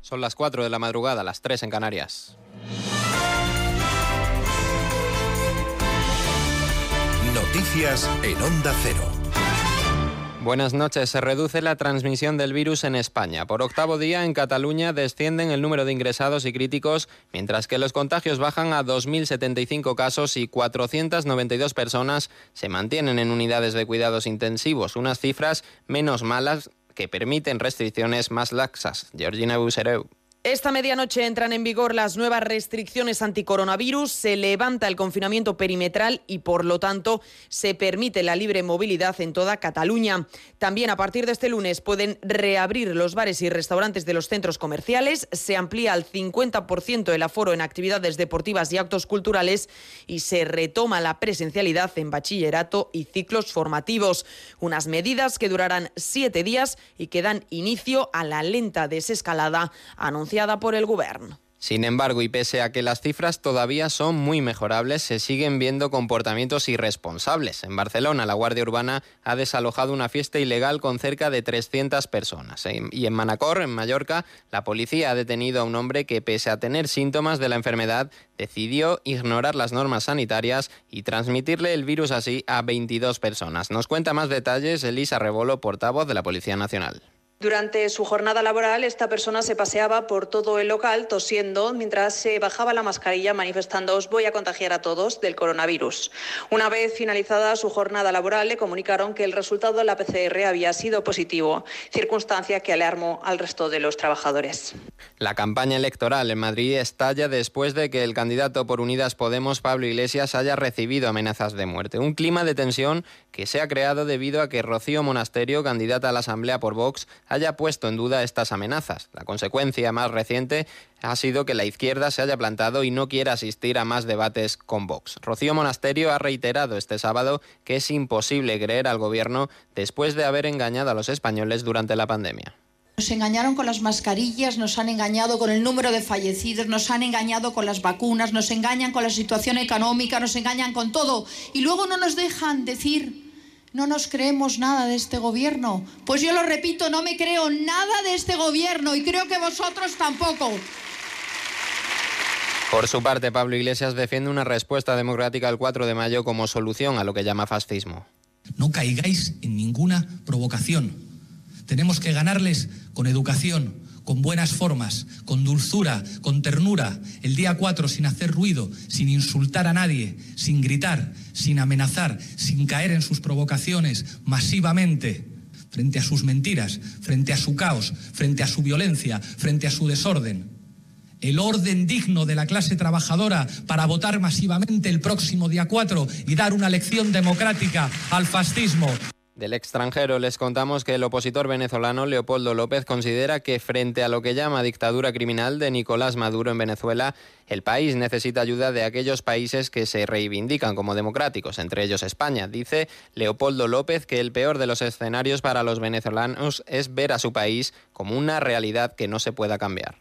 Son las 4 de la madrugada, las 3 en Canarias. Noticias en Onda Cero. Buenas noches. Se reduce la transmisión del virus en España. Por octavo día en Cataluña descienden el número de ingresados y críticos, mientras que los contagios bajan a 2.075 casos y 492 personas se mantienen en unidades de cuidados intensivos, unas cifras menos malas que permiten restricciones más laxas. Georgina Busereu. Esta medianoche entran en vigor las nuevas restricciones anticoronavirus, se levanta el confinamiento perimetral y, por lo tanto, se permite la libre movilidad en toda Cataluña. También a partir de este lunes pueden reabrir los bares y restaurantes de los centros comerciales, se amplía al 50% el aforo en actividades deportivas y actos culturales y se retoma la presencialidad en bachillerato y ciclos formativos. Unas medidas que durarán siete días y que dan inicio a la lenta desescalada anunciada por el Gobierno. Sin embargo, y pese a que las cifras todavía son muy mejorables, se siguen viendo comportamientos irresponsables. En Barcelona, la Guardia Urbana ha desalojado una fiesta ilegal con cerca de 300 personas. Y en Manacor, en Mallorca, la policía ha detenido a un hombre que, pese a tener síntomas de la enfermedad, decidió ignorar las normas sanitarias y transmitirle el virus así a 22 personas. Nos cuenta más detalles Elisa Rebolo, portavoz de la Policía Nacional. Durante su jornada laboral, esta persona se paseaba por todo el local tosiendo mientras se bajaba la mascarilla manifestando os voy a contagiar a todos del coronavirus. Una vez finalizada su jornada laboral, le comunicaron que el resultado de la PCR había sido positivo, circunstancia que alarmó al resto de los trabajadores. La campaña electoral en Madrid estalla después de que el candidato por Unidas Podemos, Pablo Iglesias, haya recibido amenazas de muerte. Un clima de tensión que se ha creado debido a que Rocío Monasterio, candidata a la Asamblea por Vox, haya puesto en duda estas amenazas. La consecuencia más reciente ha sido que la izquierda se haya plantado y no quiera asistir a más debates con Vox. Rocío Monasterio ha reiterado este sábado que es imposible creer al gobierno después de haber engañado a los españoles durante la pandemia. Nos engañaron con las mascarillas, nos han engañado con el número de fallecidos, nos han engañado con las vacunas, nos engañan con la situación económica, nos engañan con todo. Y luego no nos dejan decir no nos creemos nada de este gobierno. Pues yo lo repito, no me creo nada de este gobierno y creo que vosotros tampoco. Por su parte, Pablo Iglesias defiende una respuesta democrática el 4 de mayo como solución a lo que llama fascismo. No caigáis en ninguna provocación. Tenemos que ganarles con educación, con buenas formas, con dulzura, con ternura, el día 4 sin hacer ruido, sin insultar a nadie, sin gritar, sin amenazar, sin caer en sus provocaciones masivamente frente a sus mentiras, frente a su caos, frente a su violencia, frente a su desorden. El orden digno de la clase trabajadora para votar masivamente el próximo día 4 y dar una lección democrática al fascismo. Del extranjero les contamos que el opositor venezolano Leopoldo López considera que frente a lo que llama dictadura criminal de Nicolás Maduro en Venezuela, el país necesita ayuda de aquellos países que se reivindican como democráticos, entre ellos España. Dice Leopoldo López que el peor de los escenarios para los venezolanos es ver a su país como una realidad que no se pueda cambiar.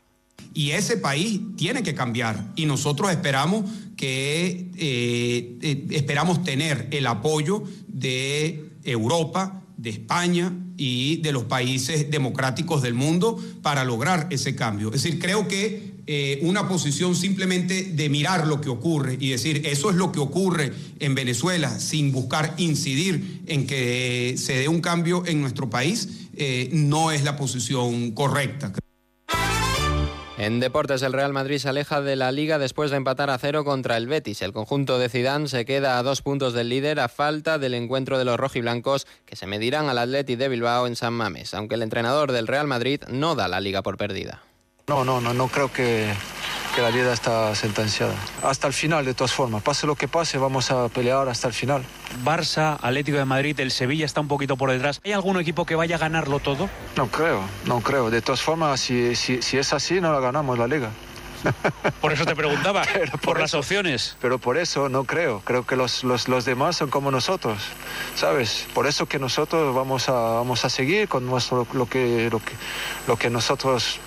Y ese país tiene que cambiar y nosotros esperamos que eh, eh, esperamos tener el apoyo de Europa, de España y de los países democráticos del mundo para lograr ese cambio. Es decir, creo que eh, una posición simplemente de mirar lo que ocurre y decir eso es lo que ocurre en Venezuela sin buscar incidir en que se dé un cambio en nuestro país eh, no es la posición correcta. En deportes, el Real Madrid se aleja de la liga después de empatar a cero contra el Betis. El conjunto de Zidane se queda a dos puntos del líder a falta del encuentro de los rojiblancos que se medirán al Atleti de Bilbao en San Mames, aunque el entrenador del Real Madrid no da la liga por perdida. No, no, no, no creo que, que la vida está sentenciada. Hasta el final, de todas formas. Pase lo que pase, vamos a pelear hasta el final. Barça, Atlético de Madrid, el Sevilla está un poquito por detrás. ¿Hay algún equipo que vaya a ganarlo todo? No creo, no creo. De todas formas, si, si, si es así, no la ganamos la liga. Por eso te preguntaba, Pero por, las eso- opciones. Pero por eso no creo. Creo que los, los, los demás son como nosotros, ¿sabes? Por eso que nosotros vamos a, vamos a seguir con nuestro, lo, que, lo, que, lo que nosotros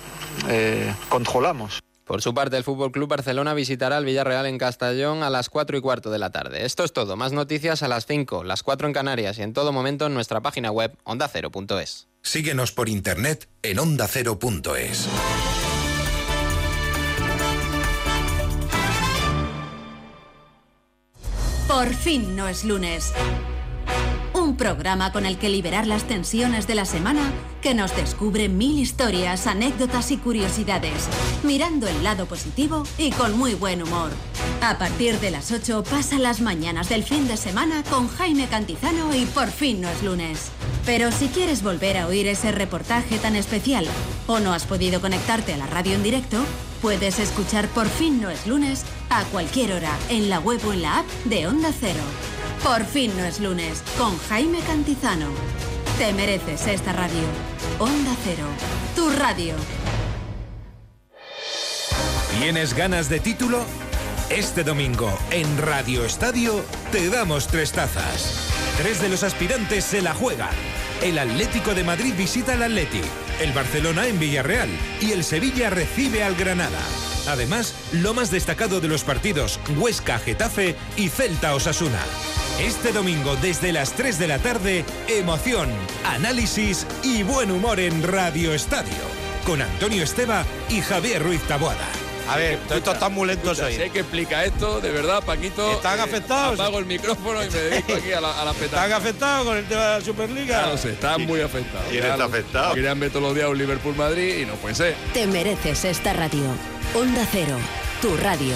eh, controlamos. Por su parte, el Fútbol Club Barcelona visitará al Villarreal en Castellón a las 4 y cuarto de la tarde. Esto es todo. Más noticias a las 5, las 4 en Canarias y en todo momento en nuestra página web ondacero.es. Síguenos por internet en ondacero.es. Por fin no es lunes. Programa con el que liberar las tensiones de la semana que nos descubre mil historias, anécdotas y curiosidades, mirando el lado positivo y con muy buen humor. A partir de las 8 pasa las mañanas del fin de semana con Jaime Cantizano y por fin no es lunes. Pero si quieres volver a oír ese reportaje tan especial o no has podido conectarte a la radio en directo, puedes escuchar Por fin no es lunes a cualquier hora en la web o en la app de Onda Cero. Por fin no es lunes con Jaime Cantizano. Te mereces esta radio. Onda Cero, tu radio. ¿Tienes ganas de título? Este domingo en Radio Estadio te damos tres tazas. Tres de los aspirantes se la juegan. El Atlético de Madrid visita al Atleti, el Barcelona en Villarreal y el Sevilla recibe al Granada. Además, lo más destacado de los partidos Huesca Getafe y Celta Osasuna. Este domingo desde las 3 de la tarde, emoción, análisis y buen humor en Radio Estadio. Con Antonio Esteba y Javier Ruiz Taboada. A ver, todo esto está muy lento Escucha, hoy. Sé que explica esto, de verdad, Paquito. ¿Están eh, afectados? Apago el micrófono y me dedico aquí a la, a la. ¿Están afectados con el tema de la Superliga? Ya lo sé, están muy afectados. ¿Quién está afectado? Querían ver todos los días un Liverpool-Madrid y no puede ser. Te mereces esta radio. Onda Cero, tu radio.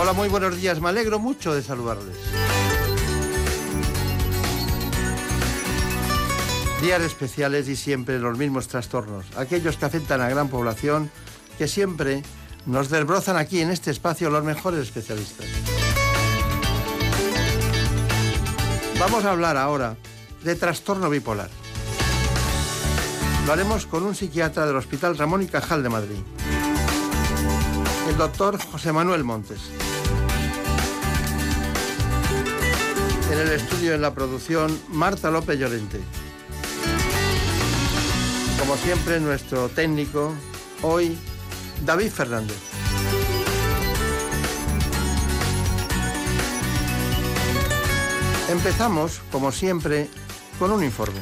Hola, muy buenos días. Me alegro mucho de saludarles. Días especiales y siempre los mismos trastornos, aquellos que afectan a gran población, que siempre nos desbrozan aquí en este espacio los mejores especialistas. Vamos a hablar ahora de trastorno bipolar. Lo haremos con un psiquiatra del Hospital Ramón y Cajal de Madrid, el doctor José Manuel Montes. En el estudio en la producción, Marta López Llorente. Como siempre, nuestro técnico, hoy, David Fernández. Empezamos, como siempre, con un informe.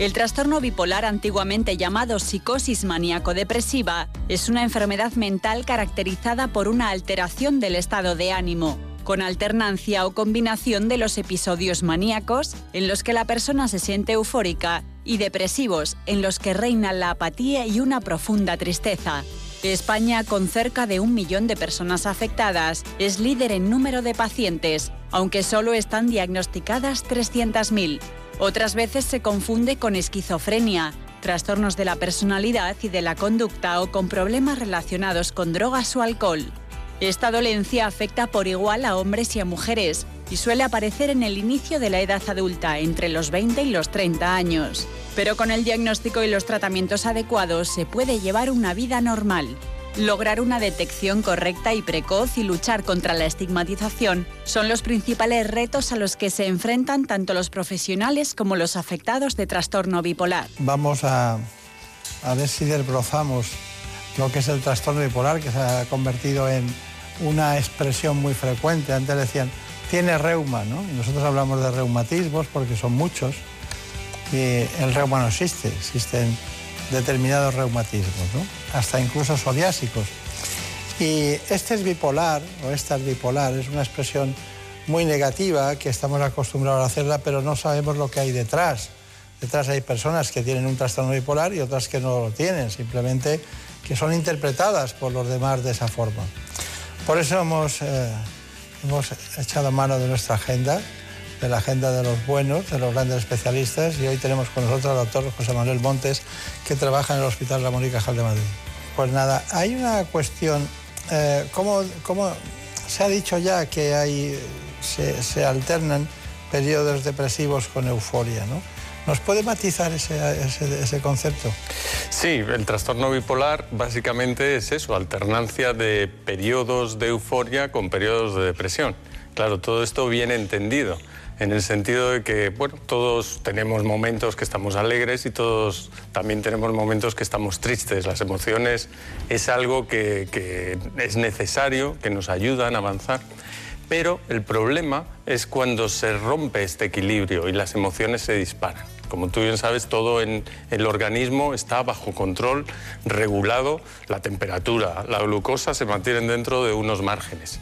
El trastorno bipolar, antiguamente llamado psicosis maníaco-depresiva, es una enfermedad mental caracterizada por una alteración del estado de ánimo, con alternancia o combinación de los episodios maníacos, en los que la persona se siente eufórica, y depresivos, en los que reina la apatía y una profunda tristeza. España, con cerca de un millón de personas afectadas, es líder en número de pacientes, aunque solo están diagnosticadas 300.000. Otras veces se confunde con esquizofrenia, trastornos de la personalidad y de la conducta o con problemas relacionados con drogas o alcohol. Esta dolencia afecta por igual a hombres y a mujeres y suele aparecer en el inicio de la edad adulta, entre los 20 y los 30 años. Pero con el diagnóstico y los tratamientos adecuados se puede llevar una vida normal. Lograr una detección correcta y precoz y luchar contra la estigmatización son los principales retos a los que se enfrentan tanto los profesionales como los afectados de trastorno bipolar. Vamos a, ver si desbrozamos lo que es el trastorno bipolar, que se ha convertido en una expresión muy frecuente. Antes decían, tiene reuma, ¿no? Y nosotros hablamos de reumatismos porque son muchos. Y el reuma no existe, existen determinados reumatismos, hasta incluso psoriásicos. Y este es bipolar, o esta es bipolar, es una expresión muy negativa, que estamos acostumbrados a hacerla, pero no sabemos lo que hay detrás. Detrás hay personas que tienen un trastorno bipolar y otras que no lo tienen, simplemente que son interpretadas por los demás de esa forma. Por eso hemos, eh, hemos echado mano de nuestra agenda, de la agenda de los buenos, de los grandes especialistas, y hoy tenemos con nosotros al doctor José Manuel Montes, que trabaja en el Hospital Ramón y Cajal de Madrid. Pues nada, hay una cuestión, eh, ¿cómo, cómo se ha dicho ya que hay, se, se alternan periodos depresivos con euforia, ¿no? ¿Nos puede matizar ese, ese, ese, concepto? Sí, el trastorno bipolar básicamente es eso, alternancia de periodos de euforia con periodos de depresión. Claro, todo esto viene entendido, en el sentido de que, bueno, todos tenemos momentos que estamos alegres y todos también tenemos momentos que estamos tristes. Las emociones es algo que, que es necesario, que nos ayudan a avanzar. Pero el problema es cuando se rompe este equilibrio y las emociones se disparan. Como tú bien sabes, todo en el organismo está bajo control, regulado, la temperatura, la glucosa se mantienen dentro de unos márgenes.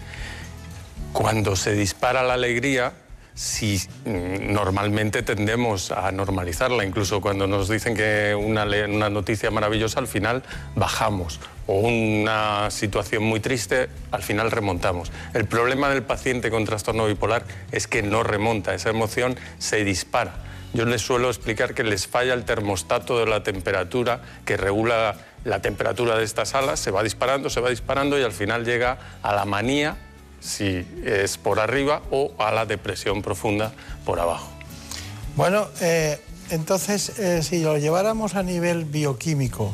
Cuando se dispara la alegría, si mm, normalmente tendemos a normalizarla, incluso cuando nos dicen que una, noticia maravillosa, al final bajamos, o una situación muy triste, al final remontamos. El problema del paciente con trastorno bipolar es que no remonta, esa emoción se dispara. Yo les suelo explicar que les falla el termostato de la temperatura que regula la temperatura de estas alas, se va disparando, se va disparando y al final llega a la manía si es por arriba o a la depresión profunda por abajo. Bueno, eh, entonces eh, si lo lleváramos a nivel bioquímico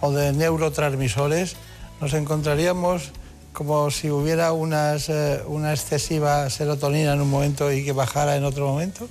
o de neurotransmisores, nos encontraríamos como si hubiera eh, una excesiva serotonina en un momento y que bajara en otro momento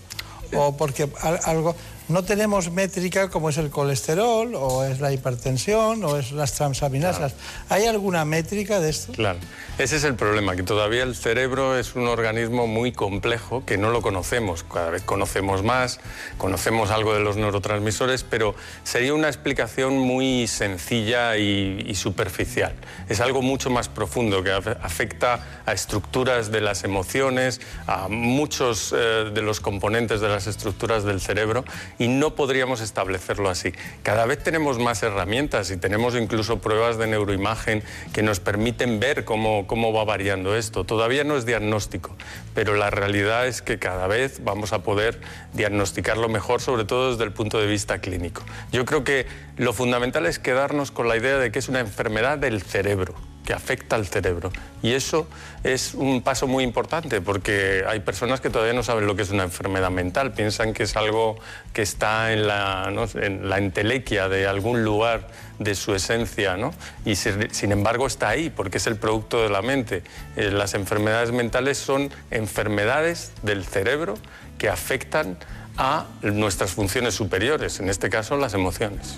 o porque algo no tenemos métrica como es el colesterol o es la hipertensión o es las transaminasas. Claro. ¿Hay alguna métrica de esto? Claro, ese es el problema, que todavía el cerebro es un organismo muy complejo que no lo conocemos. Cada vez conocemos más, conocemos algo de los neurotransmisores, pero sería una explicación muy sencilla y, y superficial. Es algo mucho más profundo que afecta a estructuras de las emociones, a muchos eh, de los componentes de las estructuras del cerebro y no podríamos establecerlo así. Cada vez tenemos más herramientas y tenemos incluso pruebas de neuroimagen que nos permiten ver cómo, cómo va variando esto. Todavía no es diagnóstico, pero la realidad es que cada vez vamos a poder diagnosticarlo mejor, sobre todo desde el punto de vista clínico. Yo creo que lo fundamental es quedarnos con la idea de que es una enfermedad del cerebro que afecta al cerebro. Y eso es un paso muy importante porque hay personas que todavía no saben lo que es una enfermedad mental, piensan que es algo que está en la, en la entelequia de algún lugar de su esencia, ¿no? y sin embargo está ahí porque es el producto de la mente. Eh, las enfermedades mentales son enfermedades del cerebro que afectan a nuestras funciones superiores, en este caso las emociones.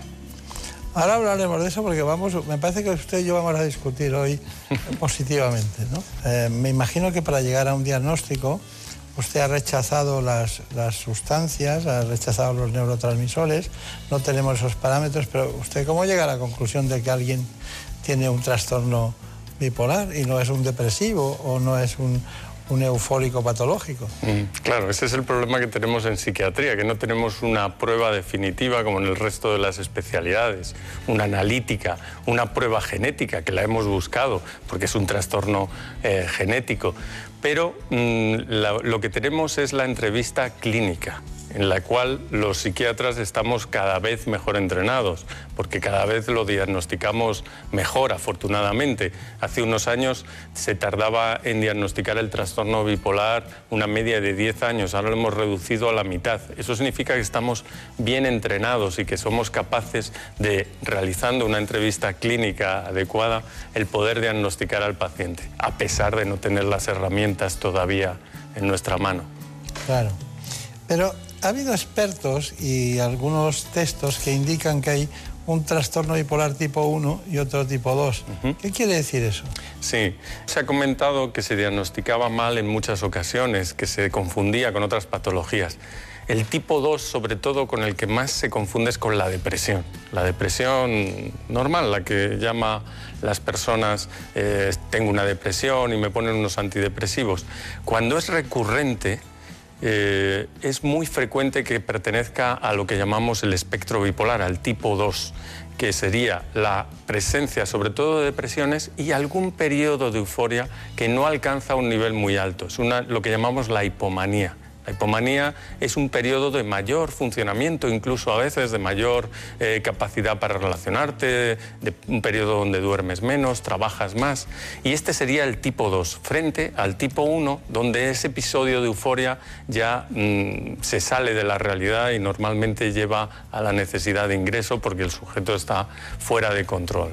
Ahora hablaremos de eso porque vamos, me parece que usted y yo vamos a discutir hoy positivamente. ¿no? Eh, me imagino que para llegar a un diagnóstico usted ha rechazado las, las, sustancias, ha rechazado los neurotransmisores, no tenemos esos parámetros, pero usted cómo llega a la conclusión de que alguien tiene un trastorno bipolar y no es un depresivo o no es un, un eufórico patológico. Mm, claro, ese es el problema que tenemos en psiquiatría, que no tenemos una prueba definitiva como en el resto de las especialidades, una analítica, una prueba genética que la hemos buscado porque es un trastorno eh, genético. Pero mm, lo que tenemos es la entrevista clínica en la cual los psiquiatras estamos cada vez mejor entrenados, porque cada vez lo diagnosticamos mejor, afortunadamente. Hace unos años se tardaba en diagnosticar el trastorno bipolar una media de 10 años, ahora lo hemos reducido a la mitad. Eso significa que estamos bien entrenados y que somos capaces de, realizando una entrevista clínica adecuada, el poder diagnosticar al paciente, a pesar de no tener las herramientas todavía en nuestra mano. Claro. Pero ha habido expertos y algunos textos que indican que hay un trastorno bipolar tipo 1 y otro tipo 2. Uh -huh. ¿Qué quiere decir eso? Sí, se ha comentado que se diagnosticaba mal en muchas ocasiones, que se confundía con otras patologías. El tipo 2, sobre todo, con el que más se confunde es con la depresión. La depresión normal, la que llama las personas, eh, tengo una depresión y me ponen unos antidepresivos. Cuando es recurrente, eh, es muy frecuente que pertenezca a lo que llamamos el espectro bipolar, al tipo 2 que sería la presencia sobre todo de depresiones y algún periodo de euforia que no alcanza un nivel muy alto. Es lo que llamamos la hipomanía. La hipomanía es un periodo de mayor funcionamiento, incluso a veces de mayor eh, capacidad para relacionarte, de un periodo donde duermes menos, trabajas más. Y este sería el tipo 2, frente al tipo 1, donde ese episodio de euforia ya mm, se sale de la realidad y normalmente lleva a la necesidad de ingreso porque el sujeto está fuera de control.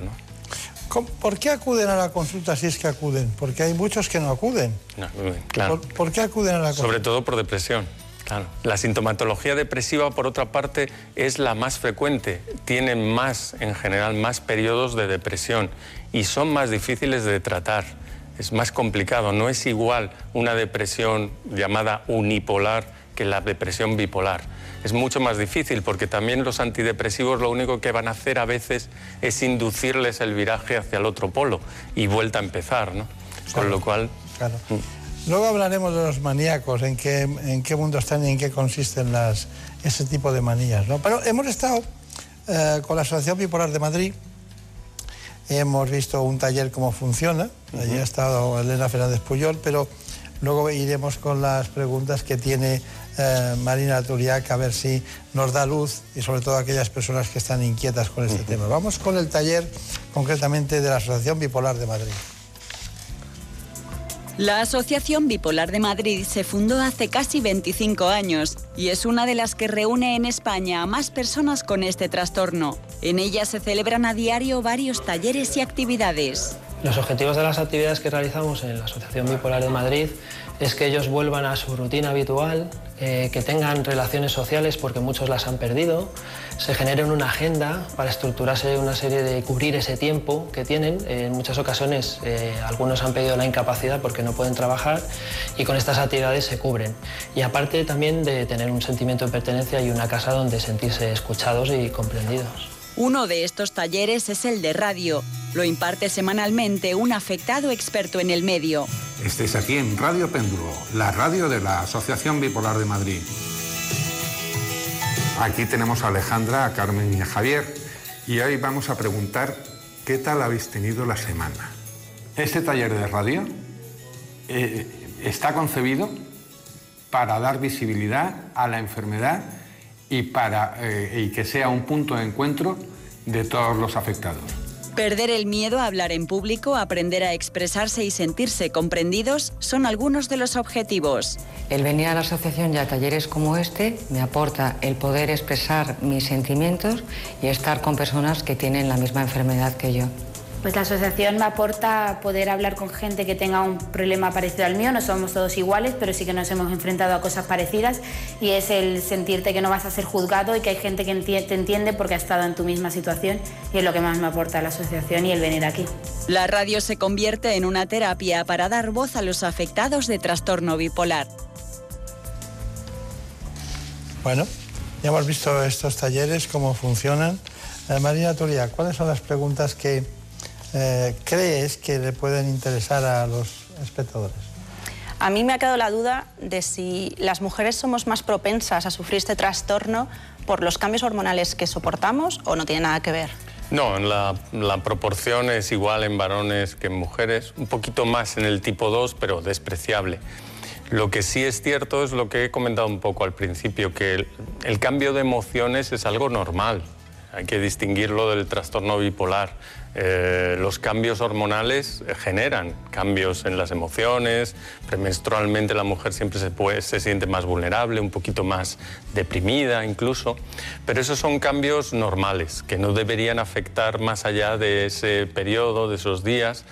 ¿Por qué acuden a la consulta si es que acuden? Porque hay muchos que no acuden. claro. ¿Por, qué acuden a la consulta? Sobre todo por depresión. Claro. La sintomatología depresiva, por otra parte, es la más frecuente. Tienen más, en general, más periodos de depresión y son más difíciles de tratar. Es más complicado. No es igual una depresión llamada unipolar que la depresión bipolar es mucho más difícil porque también los antidepresivos lo único que van a hacer a veces es inducirles el viraje hacia el otro polo y vuelta a empezar, ¿no? Con lo cual... Claro. Mm. Luego hablaremos de los maníacos, en qué, en qué mundo están y en qué consisten las, ese tipo de manías, ¿no? Pero hemos estado eh, con la Asociación Bipolar de Madrid, hemos visto un taller cómo funciona, allí ha estado Elena Fernández Puyol, pero luego iremos con las preguntas que tiene eh, Marina Turiac a ver si nos da luz y sobre todo aquellas personas que están inquietas con este tema. Vamos con el taller concretamente de la Asociación Bipolar de Madrid. La Asociación Bipolar de Madrid se fundó hace casi 25 años y es una de las que reúne en España a más personas con este trastorno. En ella se celebran a diario varios talleres y actividades. Los objetivos de las actividades que realizamos en la Asociación Bipolar de Madrid es que ellos vuelvan a su rutina habitual, eh, que tengan relaciones sociales porque muchos las han perdido, se generen una agenda para estructurarse una serie de cubrir ese tiempo que tienen. en muchas ocasiones eh, algunos han pedido la incapacidad porque no pueden trabajar y con estas actividades se cubren. Y aparte también de tener un sentimiento de pertenencia y una casa donde sentirse escuchados y comprendidos. Uno de estos talleres es el de radio. Lo imparte semanalmente un afectado experto en el medio. Estéis aquí en Radio Péndulo, la radio de la Asociación Bipolar de Madrid. Aquí tenemos a Alejandra, a Carmen y a Javier y hoy vamos a preguntar qué tal habéis tenido la semana. Este taller de radio eh, está concebido para dar visibilidad a la enfermedad y, para, eh, y que sea un punto de encuentro de todos los afectados. Perder el miedo a hablar en público, aprender a expresarse y sentirse comprendidos son algunos de los objetivos. El venir a la asociación y a talleres como este me aporta el poder expresar mis sentimientos y estar con personas que tienen la misma enfermedad que yo. Pues la asociación me aporta poder hablar con gente que tenga un problema parecido al mío. No somos todos iguales, pero sí que nos hemos enfrentado a cosas parecidas y es el sentirte que no vas a ser juzgado y que hay gente que te entiende porque ha estado en tu misma situación y es lo que más me aporta la asociación y el venir aquí. La radio se convierte en una terapia para dar voz a los afectados de trastorno bipolar. Bueno, ya hemos visto estos talleres, cómo funcionan. Eh, Marina Turia, ¿cuáles son las preguntas que eh, crees que le pueden interesar a los espectadores? A mí me ha quedado la duda de si las mujeres somos más propensas a sufrir este trastorno por los cambios hormonales que soportamos o no tiene nada que ver. No, la, la, proporción es igual en varones que en mujeres, un poquito más en el tipo 2, pero despreciable. Lo que sí es cierto es lo que he comentado un poco al principio, que el cambio de emociones es algo normal. Hay que distinguirlo del trastorno bipolar. Eh, los cambios hormonales generan cambios en las emociones, premenstrualmente la mujer siempre se, se siente más vulnerable, un poquito más deprimida incluso, pero esos son cambios normales que no deberían afectar más allá de ese periodo, de esos días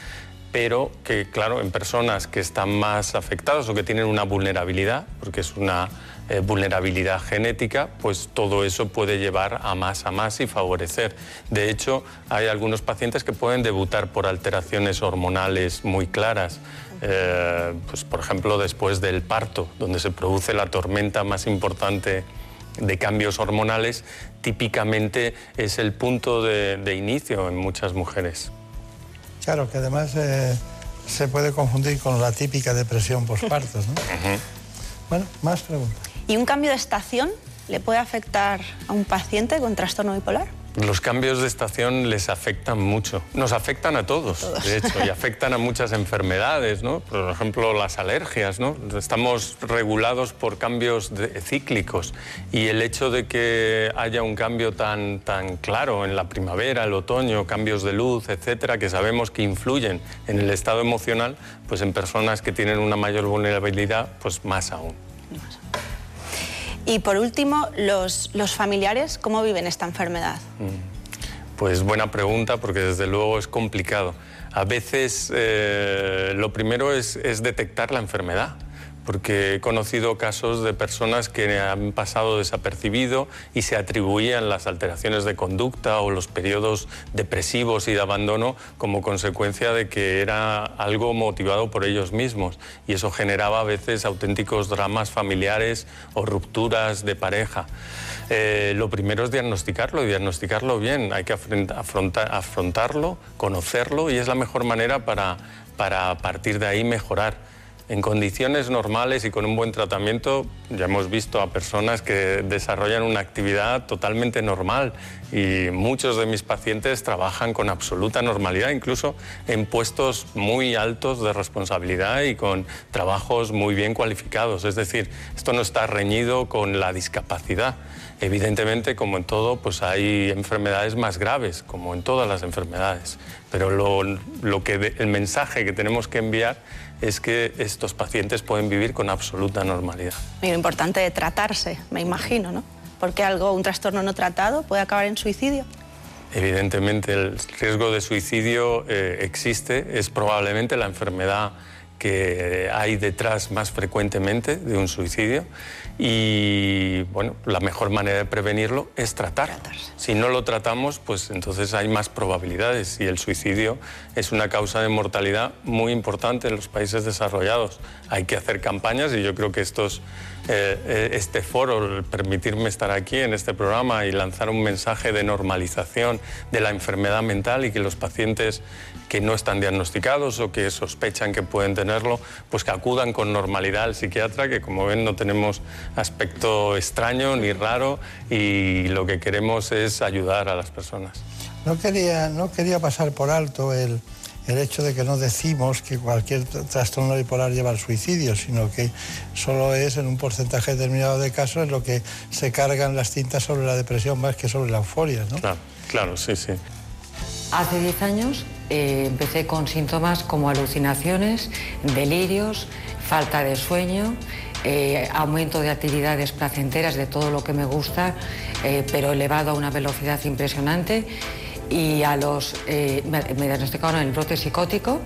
pero que, claro, en personas que están más afectadas o que tienen una vulnerabilidad, porque es una eh, vulnerabilidad genética, pues todo eso puede llevar a más a más y favorecer. De hecho, hay algunos pacientes que pueden debutar por alteraciones hormonales muy claras. Eh, pues, por ejemplo, después del parto, donde se produce la tormenta más importante de cambios hormonales, típicamente es el punto de, de inicio en muchas mujeres. Claro, que además eh, se puede confundir con la típica depresión postparto. ¿no? Bueno, más preguntas. ¿Y un cambio de estación le puede afectar a un paciente con trastorno bipolar? Los cambios de estación les afectan mucho. Nos afectan a todos, Todos. de hecho, y afectan a muchas enfermedades, ¿no? Por ejemplo, las alergias, ¿no? Estamos regulados por cambios de- cíclicos y el hecho de que haya un cambio tan, tan claro en la primavera, el otoño, cambios de luz, etcétera, que sabemos que influyen en el estado emocional, pues en personas que tienen una mayor vulnerabilidad, pues más aún. Y por último, los, los familiares, ¿cómo viven esta enfermedad? Pues buena pregunta porque desde luego es complicado. A veces eh, lo primero es, es detectar la enfermedad, porque he conocido casos de personas que han pasado desapercibido y se atribuían las alteraciones de conducta o los periodos depresivos y de abandono como consecuencia de que era algo motivado por ellos mismos y eso generaba a veces auténticos dramas familiares o rupturas de pareja. Eh, lo primero es diagnosticarlo y diagnosticarlo bien. Hay que afront- afrontar- afrontarlo, conocerlo y es la mejor manera para, para partir de ahí mejorar. En condiciones normales y con un buen tratamiento, ya hemos visto a personas que desarrollan una actividad totalmente normal y muchos de mis pacientes trabajan con absoluta normalidad, incluso en puestos muy altos de responsabilidad y con trabajos muy bien cualificados. Es decir, esto no está reñido con la discapacidad. Evidentemente, como en todo, pues hay enfermedades más graves, como en todas las enfermedades. Pero lo, que el mensaje que tenemos que enviar es que estos pacientes pueden vivir con absoluta normalidad. Y lo importante de tratarse, me imagino, ¿no? Porque algo, un trastorno no tratado puede acabar en suicidio. Evidentemente el riesgo de suicidio eh, existe, es probablemente la enfermedad que hay detrás más frecuentemente de un suicidio y bueno, la mejor manera de prevenirlo es tratar. Si no lo tratamos, pues entonces hay más probabilidades y el suicidio es una causa de mortalidad muy importante en los países desarrollados. Hay que hacer campañas y yo creo que estos, eh, eh, este foro, el permitirme estar aquí en este programa y lanzar un mensaje de normalización de la enfermedad mental y que los pacientes que no están diagnosticados o que sospechan que pueden tenerlo, pues que acudan con normalidad al psiquiatra, que como ven no tenemos aspecto extraño ni raro y lo que queremos es ayudar a las personas. No quería, no quería pasar por alto el, el hecho de que no decimos que cualquier tr- trastorno bipolar lleva al suicidio, sino que solo es en un porcentaje determinado de casos en lo que se cargan las cintas sobre la depresión más que sobre la euforia. ¿no? Claro, claro, sí, sí. Hace 10 años eh, empecé con síntomas como alucinaciones, delirios, falta de sueño, eh, aumento de actividades placenteras de todo lo que me gusta, eh, pero elevado a una velocidad impresionante. Y a los, me diagnosticaron el brote psicótico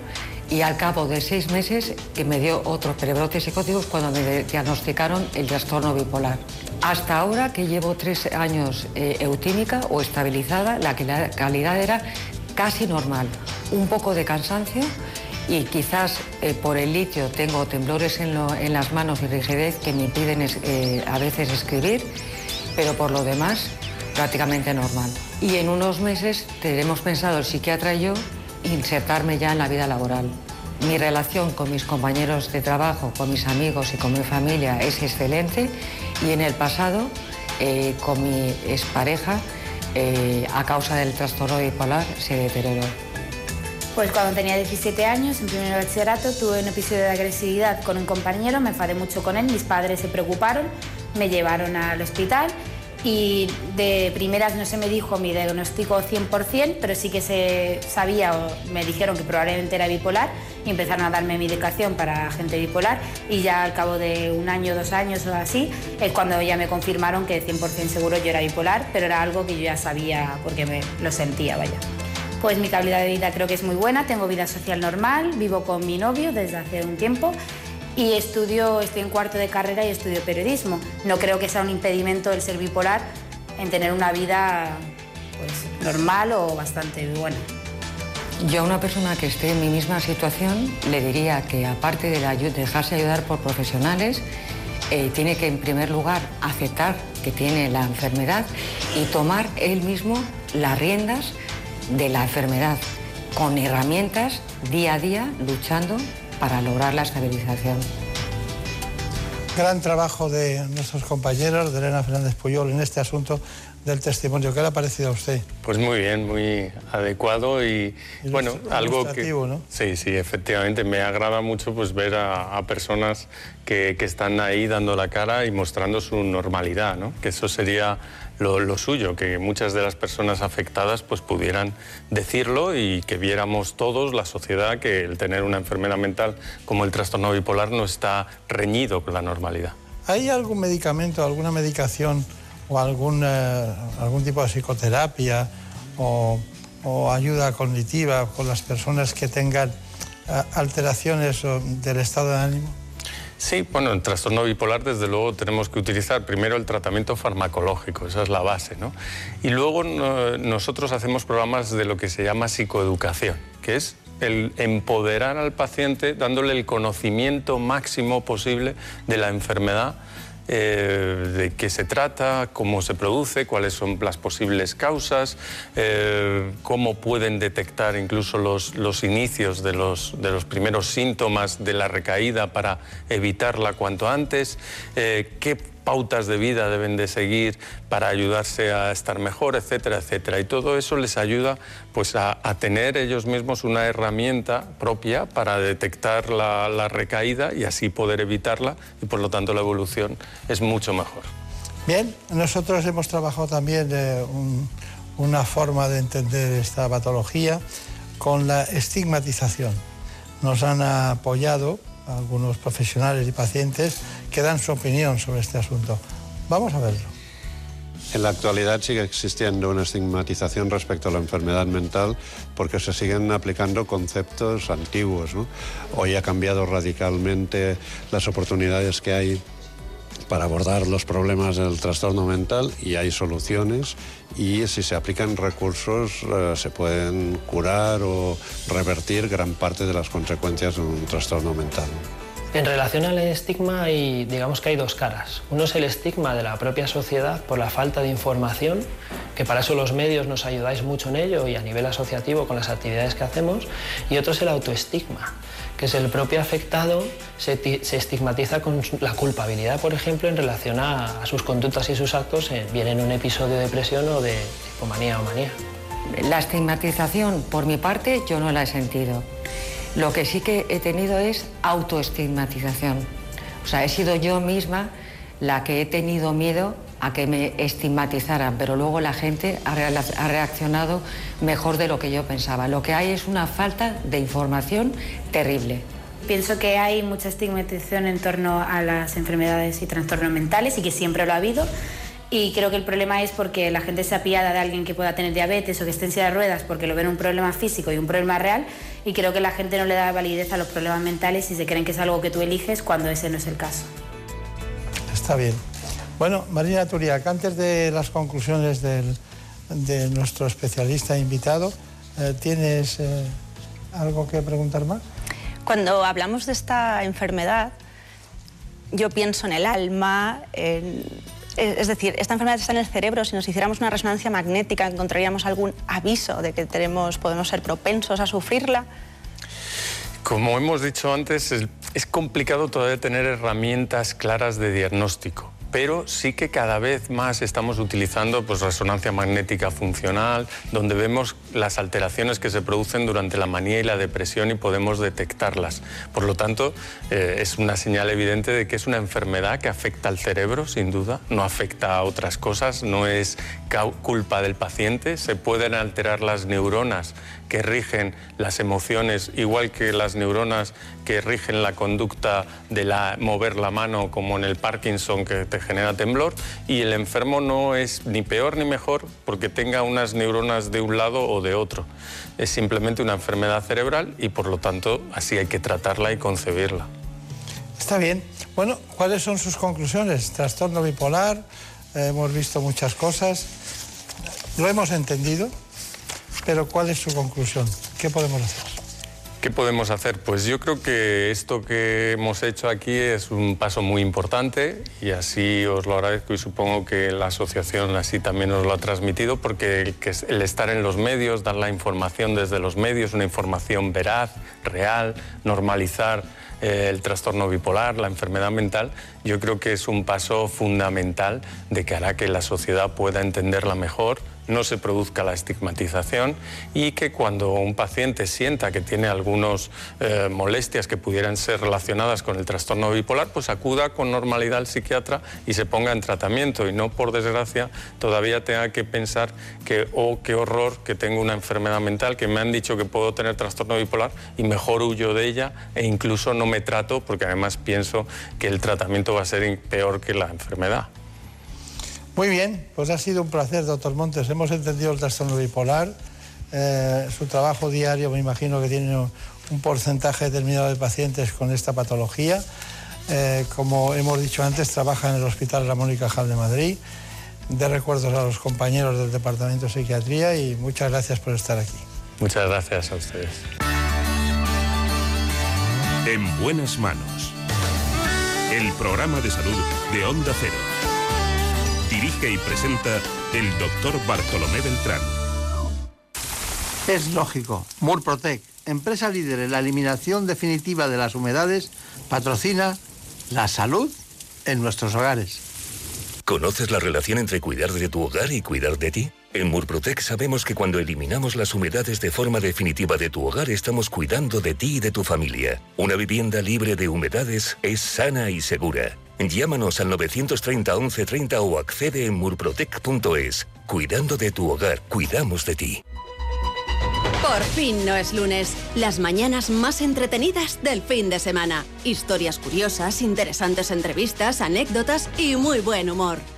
y al cabo de seis meses que me dio otro rebrote psicótico es cuando me diagnosticaron el trastorno bipolar. Hasta ahora que llevo tres años eh, eutímica o estabilizada, la calidad era casi normal. Un poco de cansancio y quizás eh, por el litio tengo temblores en, las manos y rigidez que me impiden eh, a veces escribir, pero por lo demás prácticamente normal. Y en unos meses tenemos pensado el psiquiatra y yo insertarme ya en la vida laboral. Mi relación con mis compañeros de trabajo, con mis amigos y con mi familia es excelente y en el pasado eh, con mi expareja eh, a causa del trastorno bipolar se deterioró. Pues cuando tenía 17 años, en primer bachillerato, tuve un episodio de agresividad con un compañero, me enfadé mucho con él, mis padres se preocuparon, me llevaron al hospital y de primeras no se me dijo mi diagnóstico 100%, pero sí que se sabía o me dijeron que probablemente era bipolar y empezaron a darme medicación para gente bipolar y ya al cabo de un año, dos años o así es cuando ya me confirmaron que 100% seguro yo era bipolar, pero era algo que yo ya sabía porque me lo sentía, vaya. Pues mi calidad de vida creo que es muy buena, tengo vida social normal, vivo con mi novio desde hace un tiempo y estudio, estoy en cuarto de carrera y estudio periodismo. No creo que sea un impedimento el ser bipolar en tener una vida pues, normal o bastante buena. Yo a una persona que esté en mi misma situación le diría que aparte de dejarse ayudar por profesionales, eh, tiene que en primer lugar aceptar que tiene la enfermedad y tomar él mismo las riendas de la enfermedad con herramientas día a día luchando para lograr la estabilización. Gran trabajo de nuestros compañeros, de Elena Fernández Puyol, en este asunto del testimonio. ¿Qué le ha parecido a usted? Pues muy bien, muy adecuado y, bueno, algo que... Sí, sí, efectivamente. Me agrada mucho pues ver a, a personas que, que están ahí dando la cara y mostrando su normalidad, ¿no? Que eso sería lo, suyo, que muchas de las personas afectadas pues pudieran decirlo y que viéramos todos, la sociedad, que el tener una enfermedad mental como el trastorno bipolar no está reñido con la normalidad. ¿Hay algún medicamento, alguna medicación o algún, eh, algún tipo de psicoterapia o, ayuda cognitiva con las personas que tengan eh, alteraciones del estado de ánimo? Sí, bueno, en trastorno bipolar desde luego tenemos que utilizar primero el tratamiento farmacológico, esa es la base, ¿no? Y luego no- nosotros hacemos programas de lo que se llama psicoeducación, que es el empoderar al paciente dándole el conocimiento máximo posible de la enfermedad eh, de qué se trata, cómo se produce, cuáles son las posibles causas, eh, cómo pueden detectar incluso los, los inicios de los, de los primeros síntomas de la recaída para evitarla cuanto antes, eh, qué pautas de vida deben de seguir para ayudarse a estar mejor, etcétera, etcétera. Y todo eso les ayuda pues, a, tener ellos mismos una herramienta propia para detectar la, recaída y así poder evitarla y por lo tanto la evolución es mucho mejor. Bien, nosotros hemos trabajado también eh, un- una forma de entender esta patología con la estigmatización. Nos han apoyado algunos profesionales y pacientes que dan su opinión sobre este asunto. Vamos a verlo. En la actualidad sigue existiendo una estigmatización respecto a la enfermedad mental porque se siguen aplicando conceptos antiguos. Hoy ha cambiado radicalmente las oportunidades que hay para abordar los problemas del trastorno mental y hay soluciones y si se aplican recursos eh, se pueden curar o revertir gran parte de las consecuencias de un trastorno mental. En relación al estigma, hay, digamos que hay dos caras. Uno es el estigma de la propia sociedad por la falta de información, que para eso los medios nos ayudáis mucho en ello y a nivel asociativo con las actividades que hacemos. Y otro es el autoestigma, que es el propio afectado se, ti- se estigmatiza con la culpabilidad, por ejemplo, en relación a, a sus conductas y sus actos, en- bien en un episodio de depresión o de hipomanía o manía. La estigmatización, por mi parte, yo no la he sentido. Lo que sí que he tenido es autoestigmatización. O sea, he sido yo misma la que he tenido miedo a que me estigmatizaran, pero luego la gente ha reaccionado mejor de lo que yo pensaba. Lo que hay es una falta de información terrible. Pienso que hay mucha estigmatización en torno a las enfermedades y trastornos mentales y que siempre lo ha habido. Y creo que el problema es porque la gente se apiada de alguien que pueda tener diabetes o que esté en silla de ruedas porque lo ven un problema físico y un problema real. Y creo que la gente no le da validez a los problemas mentales y se creen que es algo que tú eliges cuando ese no es el caso. Está bien. Bueno, Marina Turiac, antes de las conclusiones del- de nuestro especialista invitado, eh, ¿tienes eh, algo que preguntar más? Cuando hablamos de esta enfermedad, yo pienso en el alma, en- es es decir, esta enfermedad está en el cerebro. Si nos hiciéramos una resonancia magnética, encontraríamos algún aviso de que tenemos, podemos ser propensos a sufrirla. Como hemos dicho antes, es, es complicado todavía tener herramientas claras de diagnóstico, pero sí que cada vez más estamos utilizando pues, resonancia magnética funcional, donde vemos las alteraciones que se producen durante la manía y la depresión y podemos detectarlas. Por lo tanto, eh, es una señal evidente de que es una enfermedad que afecta al cerebro, sin duda, no afecta a otras cosas, no es culpa del paciente, se pueden alterar las neuronas que rigen las emociones, igual que las neuronas que rigen la conducta de la, mover la mano, como en el Parkinson que te genera temblor, y el enfermo no es ni peor ni mejor porque tenga unas neuronas de un lado o de otro. Es simplemente una enfermedad cerebral y por lo tanto así hay que tratarla y concebirla. Está bien. Bueno, ¿cuáles son sus conclusiones? Trastorno bipolar, eh, hemos visto muchas cosas, lo hemos entendido, pero ¿cuál es su conclusión? ¿Qué podemos hacer? ¿Qué podemos hacer? Pues yo creo que esto que hemos hecho aquí es un paso muy importante y así os lo agradezco y supongo que la asociación así también os lo ha transmitido porque el, el estar en los medios, dar la información desde los medios, una información veraz, real, normalizar eh, el trastorno bipolar, la enfermedad mental, yo creo que es un paso fundamental de que hará que la sociedad pueda entenderla mejor, no se produzca la estigmatización y que cuando un paciente sienta que tiene algunas molestias que pudieran ser relacionadas con el trastorno bipolar, pues acuda con normalidad al psiquiatra y se ponga en tratamiento y no, por desgracia, todavía tenga que pensar que, oh, qué horror, que tengo una enfermedad mental, que me han dicho que puedo tener trastorno bipolar y mejor huyo de ella e incluso no me trato porque además pienso que el tratamiento va a ser peor que la enfermedad. Muy bien, pues ha sido un placer, doctor Montes. Hemos entendido el trastorno bipolar. Eh, su trabajo diario, me imagino que tiene un porcentaje determinado de pacientes con esta patología. Eh, como hemos dicho antes, trabaja en el Hospital Ramón y Cajal de Madrid. De recuerdos a los compañeros del Departamento de Psiquiatría y muchas gracias por estar aquí. Muchas gracias a ustedes. En buenas manos. El programa de salud de Onda Cero. Dirige y presenta el doctor Bartolomé Beltrán. Es lógico. Murprotec, empresa líder en la eliminación definitiva de las humedades, patrocina la salud en nuestros hogares. ¿Conoces la relación entre cuidar de tu hogar y cuidar de ti? En Murprotec sabemos que cuando eliminamos las humedades de forma definitiva de tu hogar estamos cuidando de ti y de tu familia. Una vivienda libre de humedades es sana y segura. Llámanos al 930 1130 o accede en murprotec.es. Cuidando de tu hogar, cuidamos de ti. Por fin no es lunes. Las mañanas más entretenidas del fin de semana. Historias curiosas, interesantes entrevistas, anécdotas y muy buen humor.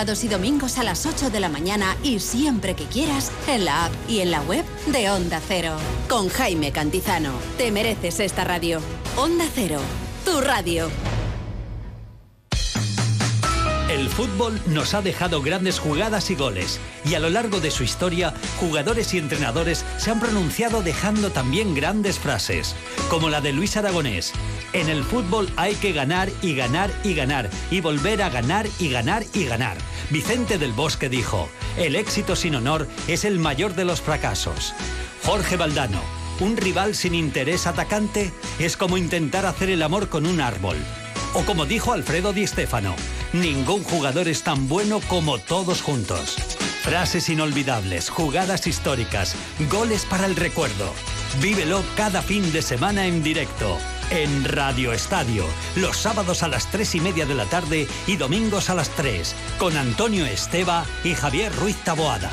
Sábados y domingos a las 8 de la mañana y siempre que quieras en la app y en la web de Onda Cero. Con Jaime Cantizano. Te mereces esta radio. Onda Cero. Tu radio. El fútbol nos ha dejado grandes jugadas y goles, y a lo largo de su historia, jugadores y entrenadores se han pronunciado dejando también grandes frases, como la de Luis Aragonés. En el fútbol hay que ganar y ganar y ganar, y volver a ganar y ganar y ganar. Vicente del Bosque dijo, el éxito sin honor es el mayor de los fracasos. Jorge Valdano, un rival sin interés atacante es como intentar hacer el amor con un árbol. O como dijo Alfredo Di Stéfano, ningún jugador es tan bueno como todos juntos. Frases inolvidables, jugadas históricas, goles para el recuerdo. Vívelo cada fin de semana en directo. En Radio Estadio, los sábados a las tres y media de la tarde y domingos a las 3, con Antonio Esteba y Javier Ruiz Taboada.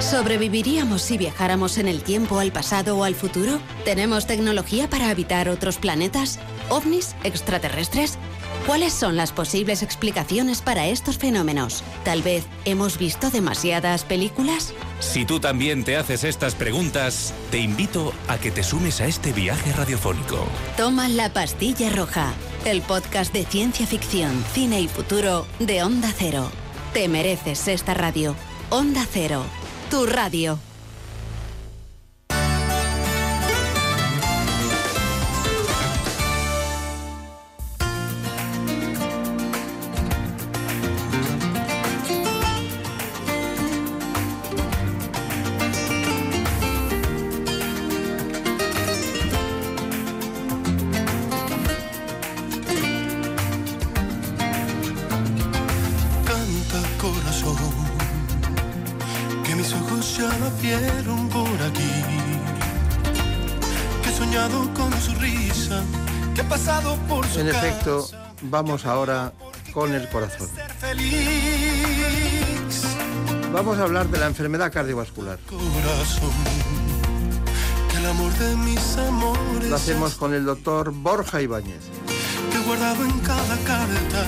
¿Sobreviviríamos si viajáramos en el tiempo al pasado o al futuro? ¿Tenemos tecnología para habitar otros planetas? ¿OVNIs? ¿Extraterrestres? ¿Cuáles son las posibles explicaciones para estos fenómenos? Tal vez hemos visto demasiadas películas. Si tú también te haces estas preguntas, te invito a que te sumes a este viaje radiofónico. Toma la pastilla roja, el podcast de ciencia ficción, cine y futuro de Onda Cero. Te mereces esta radio. Onda Cero, tu radio. Vamos ahora con el corazón. Vamos a hablar de la enfermedad cardiovascular. Lo hacemos con el doctor Borja Ibáñez. que he guardado en cada carta,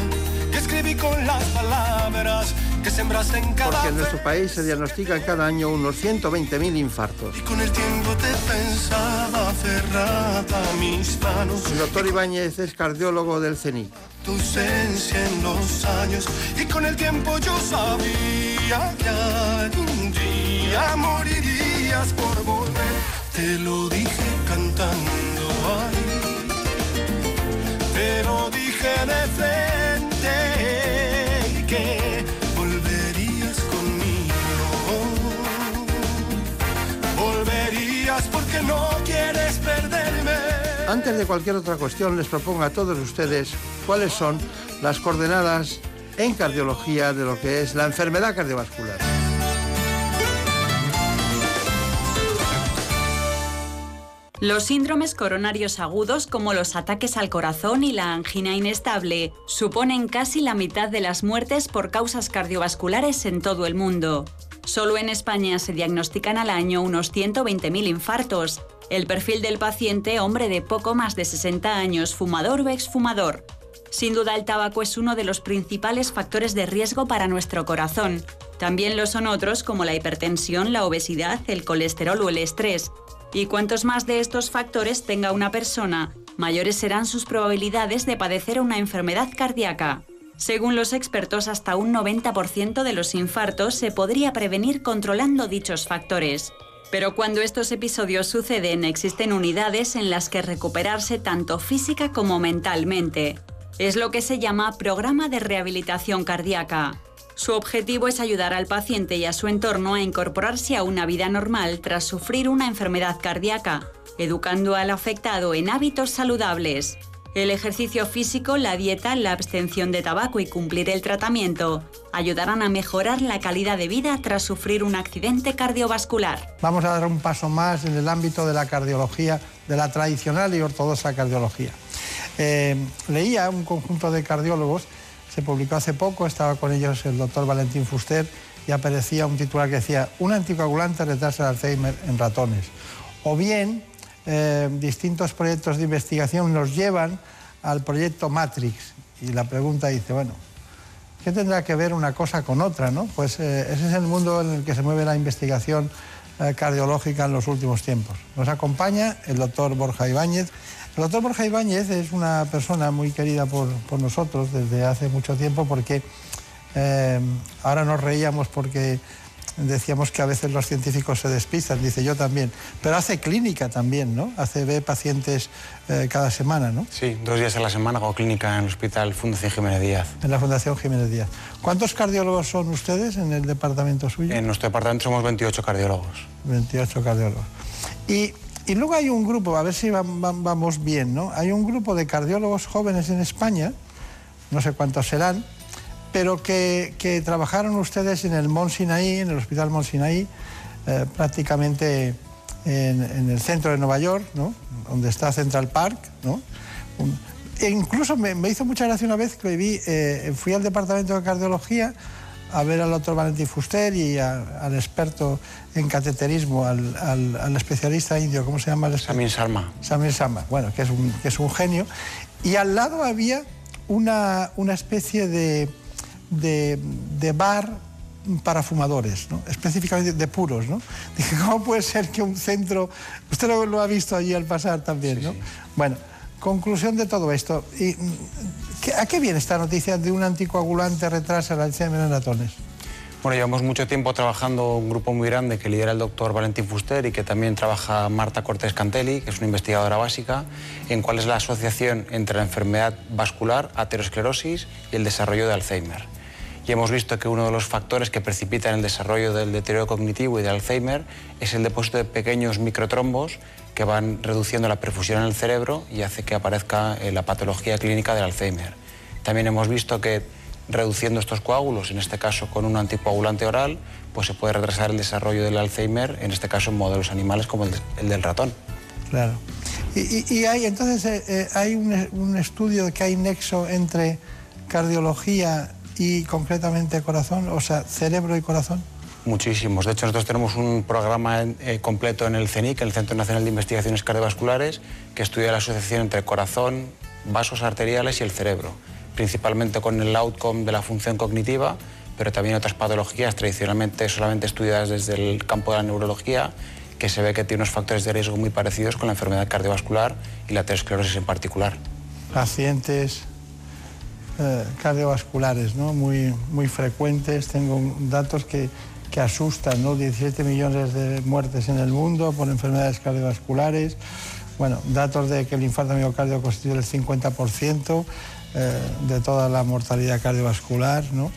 que escribí con las palabras que sembraste en cada Porque en nuestro país se diagnostican cada año unos 120.000 infartos. Con el tiempo te pensaba cerrada mis manos. El doctor Ibáñez es cardiólogo del CENIC. Tu ausencia en los años. Y con el tiempo yo sabía que algún día morirías por volver. Te lo dije cantando ahí. Te lo dije de frente. Que Porque no quieres perderme. Antes de cualquier otra cuestión, les propongo a todos ustedes cuáles son las coordenadas en cardiología de lo que es la enfermedad cardiovascular. Los síndromes coronarios agudos, como los ataques al corazón y la angina inestable, suponen casi la mitad de las muertes por causas cardiovasculares en todo el mundo. Solo en España se diagnostican al año unos 120.000 infartos. El perfil del paciente, hombre de poco más de 60 años, fumador o exfumador. Sin duda el tabaco es uno de los principales factores de riesgo para nuestro corazón. También lo son otros como la hipertensión, la obesidad, el colesterol o el estrés. Y cuantos más de estos factores tenga una persona, mayores serán sus probabilidades de padecer una enfermedad cardíaca. Según los expertos, hasta un 90% de los infartos se podría prevenir controlando dichos factores. Pero cuando estos episodios suceden, existen unidades en las que recuperarse tanto física como mentalmente. Es lo que se llama programa de rehabilitación cardíaca. Su objetivo es ayudar al paciente y a su entorno a incorporarse a una vida normal tras sufrir una enfermedad cardíaca, educando al afectado en hábitos saludables. El ejercicio físico, la dieta, la abstención de tabaco y cumplir el tratamiento ayudarán a mejorar la calidad de vida tras sufrir un accidente cardiovascular. Vamos a dar un paso más en el ámbito de la cardiología, de la tradicional y ortodoxa cardiología. Eh, leía un conjunto de cardiólogos, se publicó hace poco, estaba con ellos el doctor Valentín Fuster y aparecía un titular que decía, un anticoagulante retrasa el Alzheimer en ratones. O bien, eh, distintos proyectos de investigación nos llevan al proyecto Matrix. Y la pregunta dice, bueno, ¿qué tendrá que ver una cosa con otra? ¿no? Pues eh, ese es el mundo en el que se mueve la investigación eh, cardiológica en los últimos tiempos. Nos acompaña el doctor Borja Ibáñez. El doctor Borja Ibáñez es una persona muy querida por, por nosotros desde hace mucho tiempo porque ahora nos reíamos porque decíamos que a veces los científicos se despistan, dice yo también, pero hace clínica también, ¿no? Hace, ve pacientes eh, cada semana, ¿no? Sí, dos días a la semana hago clínica en el Hospital Fundación Jiménez Díaz. En la Fundación Jiménez Díaz. ¿Cuántos cardiólogos son ustedes en el departamento suyo? En nuestro departamento somos 28 cardiólogos. 28 cardiólogos. Y, y luego hay un grupo, a ver si va- va- vamos bien, ¿no? Hay un grupo de cardiólogos jóvenes en España, no sé cuántos serán, pero que, que trabajaron ustedes en el Mont Sinaí, en el Hospital Mont Sinaí, eh, prácticamente en, en el centro de Nueva York, ¿no? donde está Central Park. ¿no? Un- e incluso me, me hizo mucha gracia una vez que vi, eh, fui al departamento de cardiología a ver al doctor Valentín Fuster y a- al experto en cateterismo, al, al- al especialista indio, ¿cómo se llama? Samin Sharma. Samir Sama, bueno, que es un, que es un genio. Y al lado había una, una especie de, de, de bar para fumadores, ¿no? específicamente de puros. ¿no? Dije, ¿cómo puede ser que un centro... Usted lo, lo ha visto allí al pasar también, ¿no? Bueno, conclusión de todo esto. Y, mm, ¿qué- ¿A qué viene esta noticia de un anticoagulante retrasa el Alzheimer en ratones? Bueno, llevamos mucho tiempo trabajando un grupo muy grande que lidera el doctor Valentín Fuster y que también trabaja Marta Cortés Cantelli, que es una investigadora básica, en cuál es la asociación entre la enfermedad vascular, aterosclerosis y el desarrollo de Alzheimer. Y hemos visto que uno de los factores que precipitan el desarrollo del deterioro cognitivo y del Alzheimer es el depósito de pequeños microtrombos que van reduciendo la perfusión en el cerebro y hace que aparezca eh, la patología clínica del Alzheimer. También hemos visto que reduciendo estos coágulos, en este caso con un anticoagulante oral, pues se puede retrasar el desarrollo del Alzheimer, en este caso en modelos animales como el, de- el del ratón. Claro. Y hay, entonces, eh, eh, hay un, un estudio de que hay nexo entre cardiología y concretamente corazón, o sea, cerebro y corazón. Muchísimos. De hecho, nosotros tenemos un programa eh, completo en el CENIC, el Centro Nacional de Investigaciones Cardiovasculares, que estudia la asociación entre corazón, vasos arteriales y el cerebro, principalmente con el outcome de la función cognitiva, pero también otras patologías tradicionalmente solamente estudiadas desde el campo de la neurología, que se ve que tiene unos factores de riesgo muy parecidos con la enfermedad cardiovascular y la aterosclerosis en particular. pacientes eh, cardiovasculares, ¿no? Muy, muy frecuentes. Tengo datos que, que asustan, ¿no? 17 millones de muertes en el mundo por enfermedades cardiovasculares. Bueno, datos de que el infarto miocardio constituye el 50% eh, de toda la mortalidad cardiovascular, ¿no?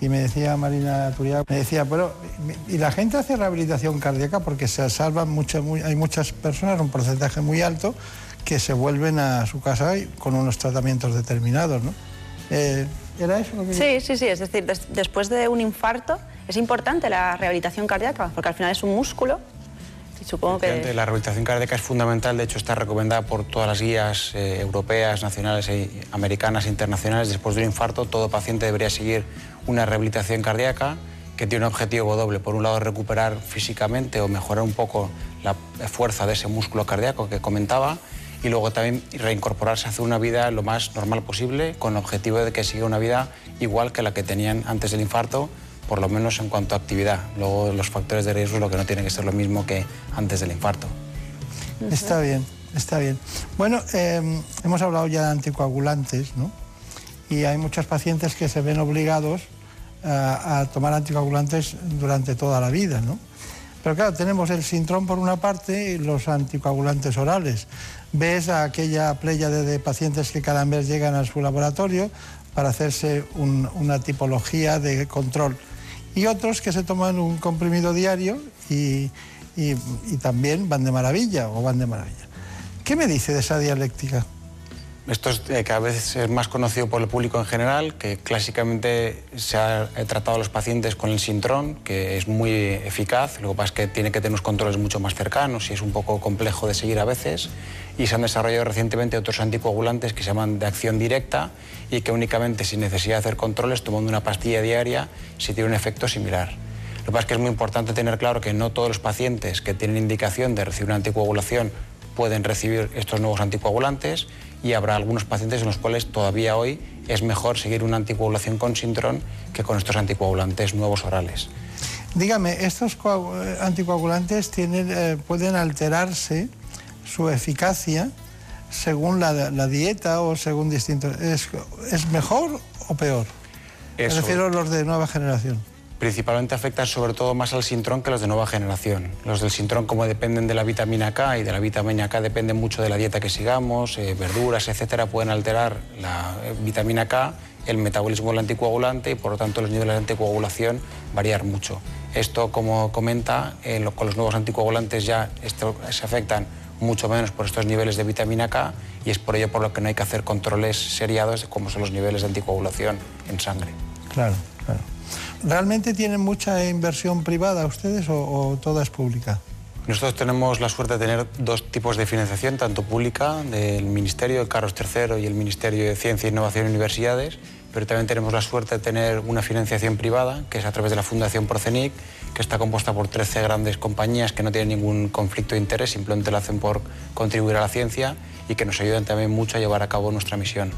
Y me decía Marina Turiaga, me decía, pero y la gente hace rehabilitación cardíaca porque se salvan mucho, muy- hay muchas personas, un porcentaje muy alto, que se vuelven a su casa con unos tratamientos determinados, ¿no? Eh, ¿Era eso lo que Sí, sí, sí. Es decir, des- después de un infarto es importante la rehabilitación cardíaca porque al final es un músculo y supongo que... La rehabilitación cardíaca es fundamental, de hecho está recomendada por todas las guías eh, europeas, nacionales, e americanas e internacionales. Después de un infarto, todo paciente debería seguir una rehabilitación cardíaca que tiene un objetivo doble. Por un lado, recuperar físicamente o mejorar un poco la fuerza de ese músculo cardíaco que comentaba y luego también reincorporarse a hacer una vida lo más normal posible con el objetivo de que siga una vida igual que la que tenían antes del infarto, por lo menos en cuanto a actividad. Luego los factores de riesgo lo que no tiene que ser lo mismo que antes del infarto. Está bien, está bien. Bueno, eh, hemos hablado ya de anticoagulantes, ¿no? Y hay muchos pacientes que se ven obligados a, a tomar anticoagulantes durante toda la vida, ¿no? Pero claro, tenemos el sintrón por una parte y los anticoagulantes orales. Ves a aquella pléyade de pacientes que cada mes llegan a su laboratorio para hacerse un- una tipología de control. Y otros que se toman un comprimido diario y- y también van de maravilla o van de maravilla. ¿Qué me dice de esa dialéctica? Esto es eh, cada vez es más conocido por el público en general, que clásicamente se ha eh, tratado a los pacientes con el sintrón, que es muy eficaz, lo que pasa es que tiene que tener unos controles mucho más cercanos y es un poco complejo de seguir a veces. Y se han desarrollado recientemente otros anticoagulantes que se llaman de acción directa y que únicamente sin necesidad de hacer controles, tomando una pastilla diaria, sí tiene un efecto similar. Lo que pasa es que es muy importante tener claro que no todos los pacientes que tienen indicación de recibir una anticoagulación pueden recibir estos nuevos anticoagulantes y habrá algunos pacientes en los cuales todavía hoy es mejor seguir una anticoagulación con sintrón que con estos anticoagulantes nuevos orales. Dígame, ¿estos eh, anticoagulantes tienen, eh, pueden alterarse su eficacia según la, la dieta o según distintos... ¿Es, es mejor o peor? Eso. Me refiero a los de nueva generación. Principalmente afectan sobre todo más al sintrón que los de nueva generación. Los del sintrón, como dependen de la vitamina K y de la vitamina K depende mucho de la dieta que sigamos, eh, verduras, etcétera, pueden alterar la eh, vitamina K, el metabolismo del anticoagulante y por lo tanto los niveles de anticoagulación variar mucho. Esto, como comenta, con los nuevos anticoagulantes ya esto, se afectan mucho menos por estos niveles de vitamina K y es por ello por lo que no hay que hacer controles seriados como son los niveles de anticoagulación en sangre. Claro, claro. ¿Realmente tienen mucha inversión privada ustedes o, o toda es pública? Nosotros tenemos la suerte de tener dos tipos de financiación, tanto pública del Ministerio de Carlos III y el Ministerio de Ciencia, Innovación y Universidades, pero también tenemos la suerte de tener una financiación privada, que es a través de la Fundación Procenic, que está compuesta por 13 grandes compañías que no tienen ningún conflicto de interés, simplemente lo hacen por contribuir a la ciencia y que nos ayudan también mucho a llevar a cabo nuestra misión.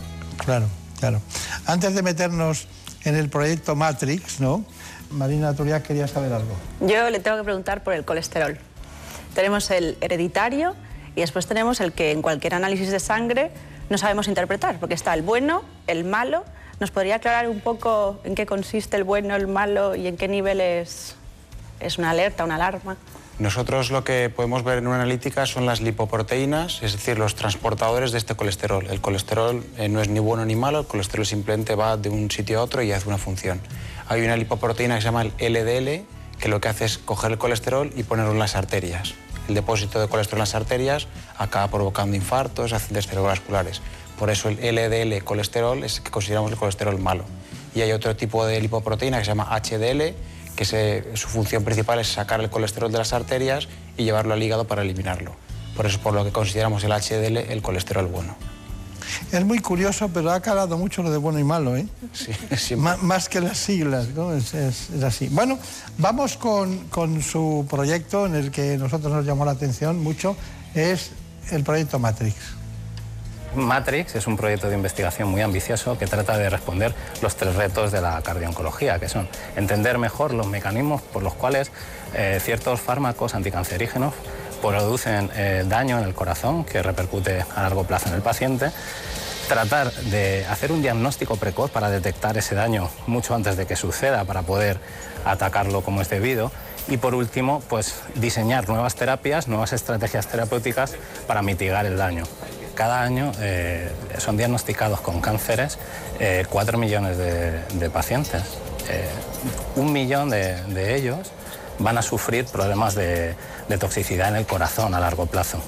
Claro, claro. Antes de meternos en el proyecto Matrix, ¿no? Marina Turiak quería saber algo. Yo le tengo que preguntar por el colesterol. Tenemos el hereditario y después tenemos el que en cualquier análisis de sangre no sabemos interpretar, porque está el bueno, el malo. ¿Nos podría aclarar un poco en qué consiste el bueno, el malo y en qué niveles es una alerta, una alarma? Nosotros lo que podemos ver en una analítica son las lipoproteínas, es decir, los transportadores de este colesterol. El colesterol eh, no es ni bueno ni malo, el colesterol simplemente va de un sitio a otro y hace una función. Hay una lipoproteína que se llama el LDL, que lo que hace es coger el colesterol y ponerlo en las arterias. El depósito de colesterol en las arterias acaba provocando infartos, accidentes cerebrovasculares. Por eso el LDL colesterol es que consideramos el colesterol malo. Y hay otro tipo de lipoproteína que se llama HDL, que se- su función principal es sacar el colesterol de las arterias y llevarlo al hígado para eliminarlo. Por eso por lo que consideramos el HDL el colesterol bueno. Es muy curioso, pero ha calado mucho lo de bueno y malo, ¿eh? Sí, más que las siglas, ¿no? Es, es- es así. Bueno, vamos con, con su proyecto en el que nosotros nos llamó la atención mucho, es el proyecto Matrix. Matrix es un proyecto de investigación muy ambicioso que trata de responder los tres retos de la cardiooncología, que son entender mejor los mecanismos por los cuales eh, ciertos fármacos anticancerígenos producen eh, daño en el corazón que repercute a largo plazo en el paciente, tratar de hacer un diagnóstico precoz para detectar ese daño mucho antes de que suceda para poder atacarlo como es debido y por último pues diseñar nuevas terapias, nuevas estrategias terapéuticas para mitigar el daño. Cada año eh, son diagnosticados con cánceres eh, 4 millones de, pacientes. Eh, un millón de, ellos van a sufrir problemas de, toxicidad en el corazón a largo plazo.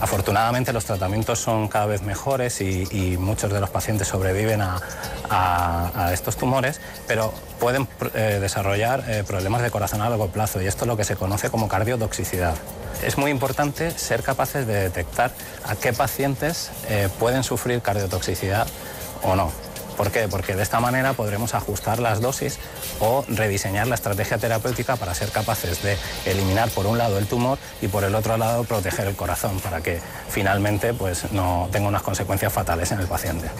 Afortunadamente los tratamientos son cada vez mejores y, muchos de los pacientes sobreviven a, estos tumores, pero pueden eh, desarrollar problemas de corazón a largo plazo y esto es lo que se conoce como cardiotoxicidad. Es muy importante ser capaces de detectar a qué pacientes eh, pueden sufrir cardiotoxicidad o no. ¿Por qué? Porque de esta manera podremos ajustar las dosis o rediseñar la estrategia terapéutica para ser capaces de eliminar por un lado el tumor y por el otro lado proteger el corazón para que finalmente pues, no tenga unas consecuencias fatales en el paciente.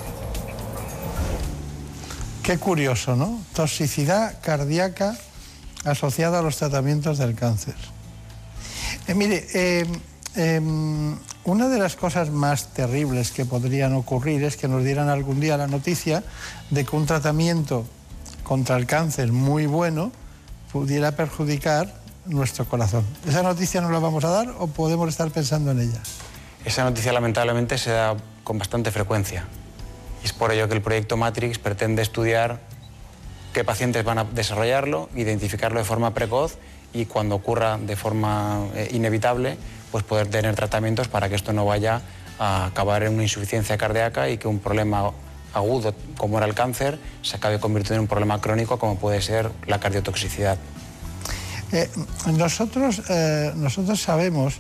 Qué curioso, ¿no? Toxicidad cardíaca asociada a los tratamientos del cáncer. Eh, mire, eh, eh, una de las cosas más terribles que podrían ocurrir es que nos dieran algún día la noticia de que un tratamiento contra el cáncer muy bueno pudiera perjudicar nuestro corazón. ¿Esa noticia no la vamos a dar o podemos estar pensando en ella? Esa noticia lamentablemente se da con bastante frecuencia. Y es por ello que el proyecto Matrix pretende estudiar qué pacientes van a desarrollarlo, identificarlo de forma precoz y cuando ocurra de forma eh, inevitable, pues poder tener tratamientos para que esto no vaya a acabar en una insuficiencia cardíaca y que un problema agudo como era el cáncer se acabe convirtiendo en un problema crónico como puede ser la cardiotoxicidad. Eh, nosotros, eh, nosotros sabemos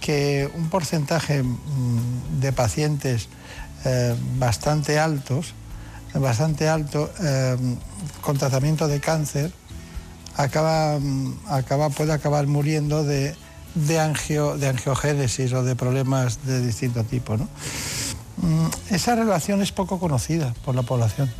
que un porcentaje mm, de pacientes bastante altos, bastante alto, con tratamiento de cáncer, acaba, mm, acaba, puede acabar muriendo de, de, angio- de angiogénesis o de problemas de distinto tipo. ¿no? Mm, Esa relación es poco conocida por la población.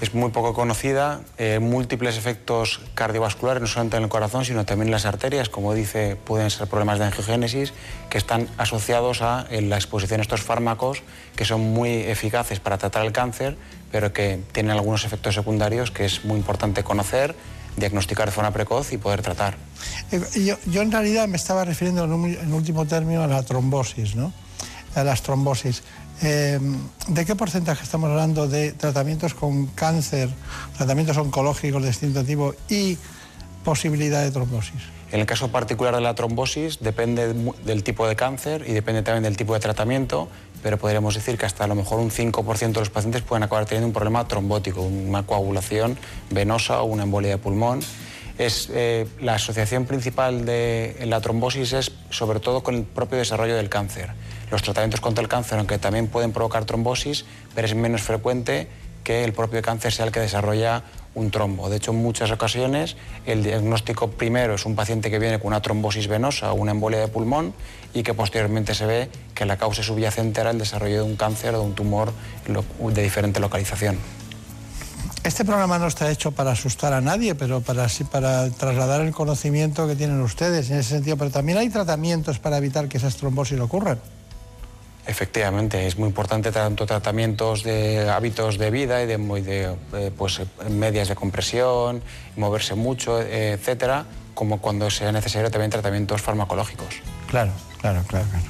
Es muy poco conocida, eh, múltiples efectos cardiovasculares, no solamente en el corazón, sino también en las arterias, como dice, pueden ser problemas de angiogénesis que están asociados a la exposición a estos fármacos que son muy eficaces para tratar el cáncer, pero que tienen algunos efectos secundarios que es muy importante conocer, diagnosticar de forma precoz y poder tratar. Eh, Yo, yo en realidad me estaba refiriendo en, un- en último término a la trombosis, ¿no? A las trombosis. Eh, ¿De qué porcentaje estamos hablando de tratamientos con cáncer, tratamientos oncológicos de distinto tipo y posibilidad de trombosis? En el caso particular de la trombosis depende del tipo de cáncer y depende también del tipo de tratamiento, pero podríamos decir que hasta a lo mejor un 5% de los pacientes pueden acabar teniendo un problema trombótico, una coagulación venosa o una embolia de pulmón. Es, eh, la asociación principal de la trombosis es sobre todo con el propio desarrollo del cáncer. Los tratamientos contra el cáncer, aunque también pueden provocar trombosis, pero es menos frecuente que el propio cáncer sea el que desarrolla un trombo. De hecho, en muchas ocasiones el diagnóstico primero es un paciente que viene con una trombosis venosa o una embolia de pulmón y que posteriormente se ve que la causa subyacente era el desarrollo de un cáncer o de un tumor de diferente localización. Este programa no está hecho para asustar a nadie, pero para, sí- para trasladar el conocimiento que tienen ustedes en ese sentido. Pero también hay tratamientos para evitar que esas trombosis ocurran. Efectivamente, es muy importante tanto tratamientos de hábitos de vida y de, muy de, eh, pues, eh, medias de compresión, moverse mucho, eh, etcétera, como cuando sea necesario también tratamientos farmacológicos. Claro, claro, claro. claro.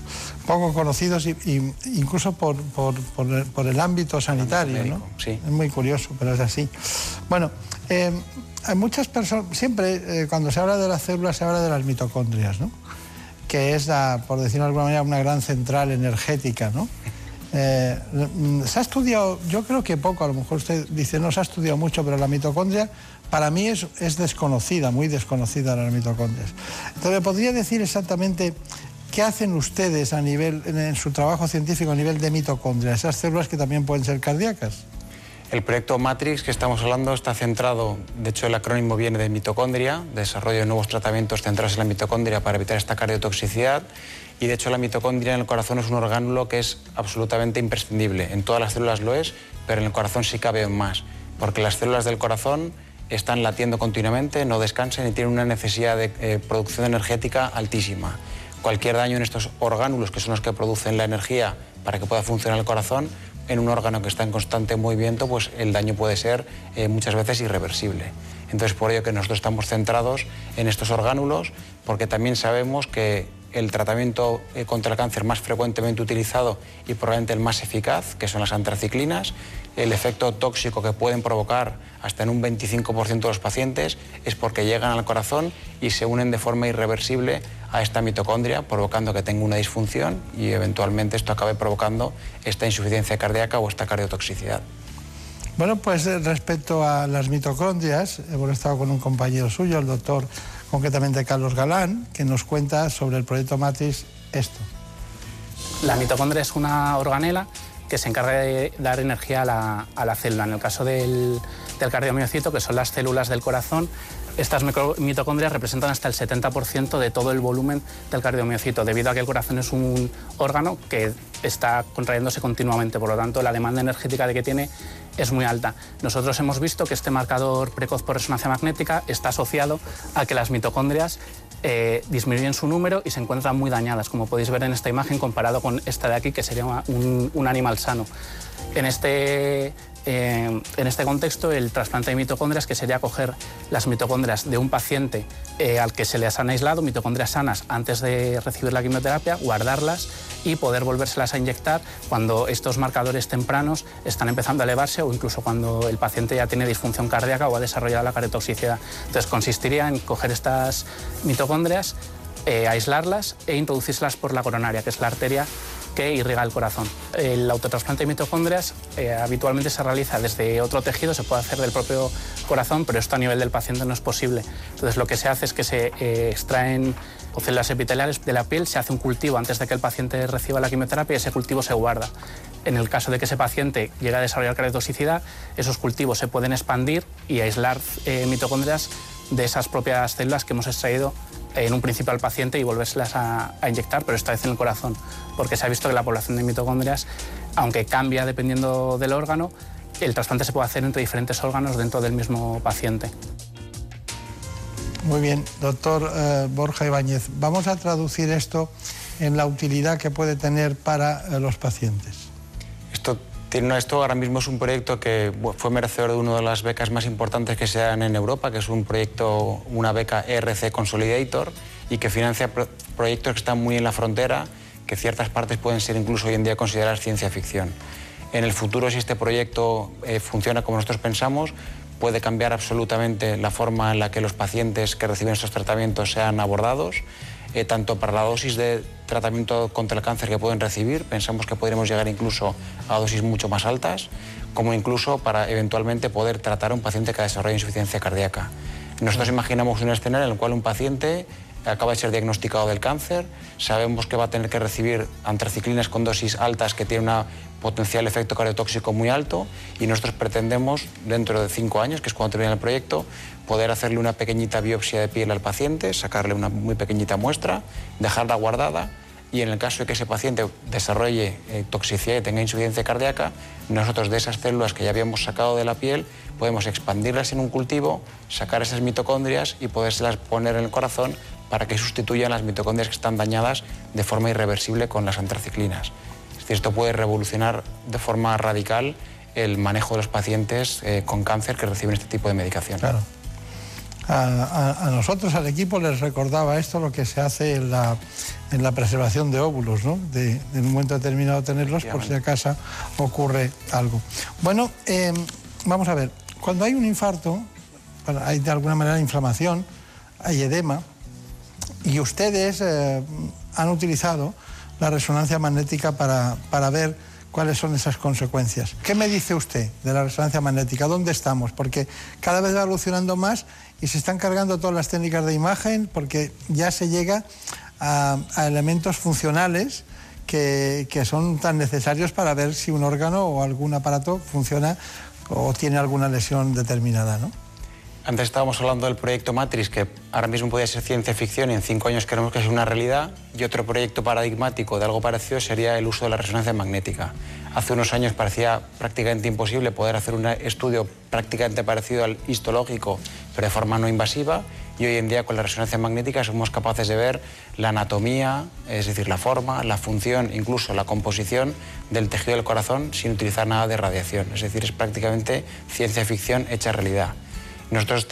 Poco conocidos y, y incluso por, por- por el, por el ámbito sanitario, ¿no? Sí. Es muy curioso, pero es así. Bueno, eh, hay muchas personas, siempre eh, cuando se habla de las células se habla de las mitocondrias, ¿no? Que es, por decirlo de alguna manera, una gran central energética, ¿no? Eh, mm, se ha estudiado, yo creo que poco, a lo mejor usted dice no se ha estudiado mucho, pero la mitocondria para mí es, es desconocida, muy desconocida las mitocondrias. Entonces, ¿me podría decir exactamente ¿Qué hacen ustedes a nivel, en su trabajo científico a nivel de mitocondria, esas células que también pueden ser cardíacas? El proyecto Matrix que estamos hablando está centrado, de hecho el acrónimo viene de mitocondria, desarrollo de nuevos tratamientos centrados en la mitocondria para evitar esta cardiotoxicidad y de hecho la mitocondria en el corazón es un orgánulo que es absolutamente imprescindible. En todas las células lo es, pero en el corazón sí cabe más, porque las células del corazón están latiendo continuamente, no descansan y tienen una necesidad de eh, producción energética altísima. Cualquier daño en estos orgánulos, que son los que producen la energía para que pueda funcionar el corazón, en un órgano que está en constante movimiento, pues el daño puede ser eh, muchas veces irreversible. Entonces, por ello que nosotros estamos centrados en estos orgánulos, porque también sabemos que el tratamiento eh, contra el cáncer más frecuentemente utilizado y probablemente el más eficaz, que son las antraciclinas, el efecto tóxico que pueden provocar hasta en un 25% de los pacientes es porque llegan al corazón y se unen de forma irreversible a esta mitocondria, provocando que tenga una disfunción y eventualmente esto acabe provocando esta insuficiencia cardíaca o esta cardiotoxicidad. Bueno, pues eh, respecto a las mitocondrias, hemos estado con un compañero suyo, el doctor concretamente Carlos Galán, que nos cuenta sobre el proyecto Matrix esto. La mitocondria es una organela que se encarga de dar energía a la, célula. En el caso del, del cardiomiocito, que son las células del corazón, estas mitocondrias representan hasta el 70% de todo el volumen del cardiomiocito, debido a que el corazón es un órgano que está contrayéndose continuamente, por lo tanto la demanda energética de que tiene es muy alta. Nosotros hemos visto que este marcador precoz por resonancia magnética está asociado a que las mitocondrias eh, disminuyen su número y se encuentran muy dañadas, como podéis ver en esta imagen comparado con esta de aquí, que sería un, un animal sano. En este eh, en este contexto, el trasplante de mitocondrias, que sería coger las mitocondrias de un paciente eh, al que se les han aislado, mitocondrias sanas, antes de recibir la quimioterapia, guardarlas y poder volvérselas a inyectar cuando estos marcadores tempranos están empezando a elevarse o incluso cuando el paciente ya tiene disfunción cardíaca o ha desarrollado la cardiotoxicidad. Entonces, consistiría en coger estas mitocondrias, eh, aislarlas e introducírselas por la coronaria, que es la arteria que irriga el corazón. El autotrasplante de mitocondrias eh, habitualmente se realiza desde otro tejido, se puede hacer del propio corazón, pero esto a nivel del paciente no es posible. Entonces lo que se hace es que se eh, extraen células epiteliales de la piel, se hace un cultivo antes de que el paciente reciba la quimioterapia y ese cultivo se guarda. En el caso de que ese paciente llegue a desarrollar cardiotoxicidad, esos cultivos se pueden expandir y aislar eh, mitocondrias de esas propias células que hemos extraído en un principio al paciente y volvérselas a, inyectar, pero esta vez en el corazón, porque se ha visto que la población de mitocondrias, aunque cambia dependiendo del órgano, el trasplante se puede hacer entre diferentes órganos dentro del mismo paciente. Muy bien, doctor eh, Borja Ibáñez, vamos a traducir esto en la utilidad que puede tener para eh, los pacientes. Esto esto ahora mismo es un proyecto que fue merecedor de una de las becas más importantes que se dan en Europa, que es un proyecto, una beca ERC Consolidator, y que financia proyectos que están muy en la frontera, que ciertas partes pueden ser incluso hoy en día consideradas ciencia ficción. En el futuro, si este proyecto eh, funciona como nosotros pensamos, puede cambiar absolutamente la forma en la que los pacientes que reciben estos tratamientos sean abordados eh, tanto para la dosis de tratamiento contra el cáncer que pueden recibir, pensamos que podríamos llegar incluso a dosis mucho más altas, como incluso para eventualmente poder tratar a un paciente que desarrolla insuficiencia cardíaca. Nosotros imaginamos un escenario en el cual un paciente acaba de ser diagnosticado del cáncer, sabemos que va a tener que recibir antraciclinas con dosis altas que tienen un potencial efecto cardiotóxico muy alto y nosotros pretendemos, dentro de cinco años, que es cuando termina el proyecto, poder hacerle una pequeñita biopsia de piel al paciente, sacarle una muy pequeñita muestra, dejarla guardada y en el caso de que ese paciente desarrolle eh, toxicidad y tenga insuficiencia cardíaca, nosotros de esas células que ya habíamos sacado de la piel podemos expandirlas en un cultivo, sacar esas mitocondrias y podérselas poner en el corazón para que sustituyan las mitocondrias que están dañadas de forma irreversible con las antraciclinas. Es decir, esto puede revolucionar de forma radical el manejo de los pacientes eh, con cáncer que reciben este tipo de medicación. Claro. A, nosotros, al equipo, les recordaba esto, lo que se hace en la, en la preservación de óvulos, ¿no? De, en un momento determinado tenerlos por si acaso ocurre algo. Bueno, em, vamos a ver, cuando hay un infarto, hay de alguna manera inflamación, hay edema, y ustedes eh, han utilizado la resonancia magnética para, para ver cuáles son esas consecuencias. ¿Qué me dice usted de la resonancia magnética? ¿Dónde estamos? Porque cada vez va evolucionando más y se están cargando todas las técnicas de imagen porque ya se llega a, a elementos funcionales que, que son tan necesarios para ver si un órgano o algún aparato funciona o tiene alguna lesión determinada. ¿no? Antes estábamos hablando del proyecto Matrix, que ahora mismo podría ser ciencia ficción y en cinco años queremos que sea una realidad. Y otro proyecto paradigmático de algo parecido sería el uso de la resonancia magnética. Hace unos años parecía prácticamente imposible poder hacer un estudio prácticamente parecido al histológico, pero de forma no invasiva. Y hoy en día con la resonancia magnética somos capaces de ver la anatomía, es decir, la forma, la función, incluso la composición del tejido del corazón sin utilizar nada de radiación. Es decir, es prácticamente ciencia ficción hecha realidad. Nosotros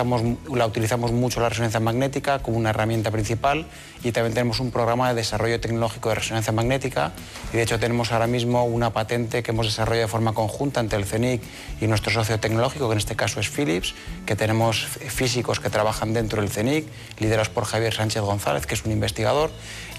la utilizamos mucho la resonancia magnética como una herramienta principal y también tenemos un programa de desarrollo tecnológico de resonancia magnética. Y de hecho tenemos ahora mismo una patente que hemos desarrollado de forma conjunta entre el CENIC y nuestro socio tecnológico, que en este caso es Philips, que tenemos físicos que trabajan dentro del CENIC, liderados por Javier Sánchez González, que es un investigador,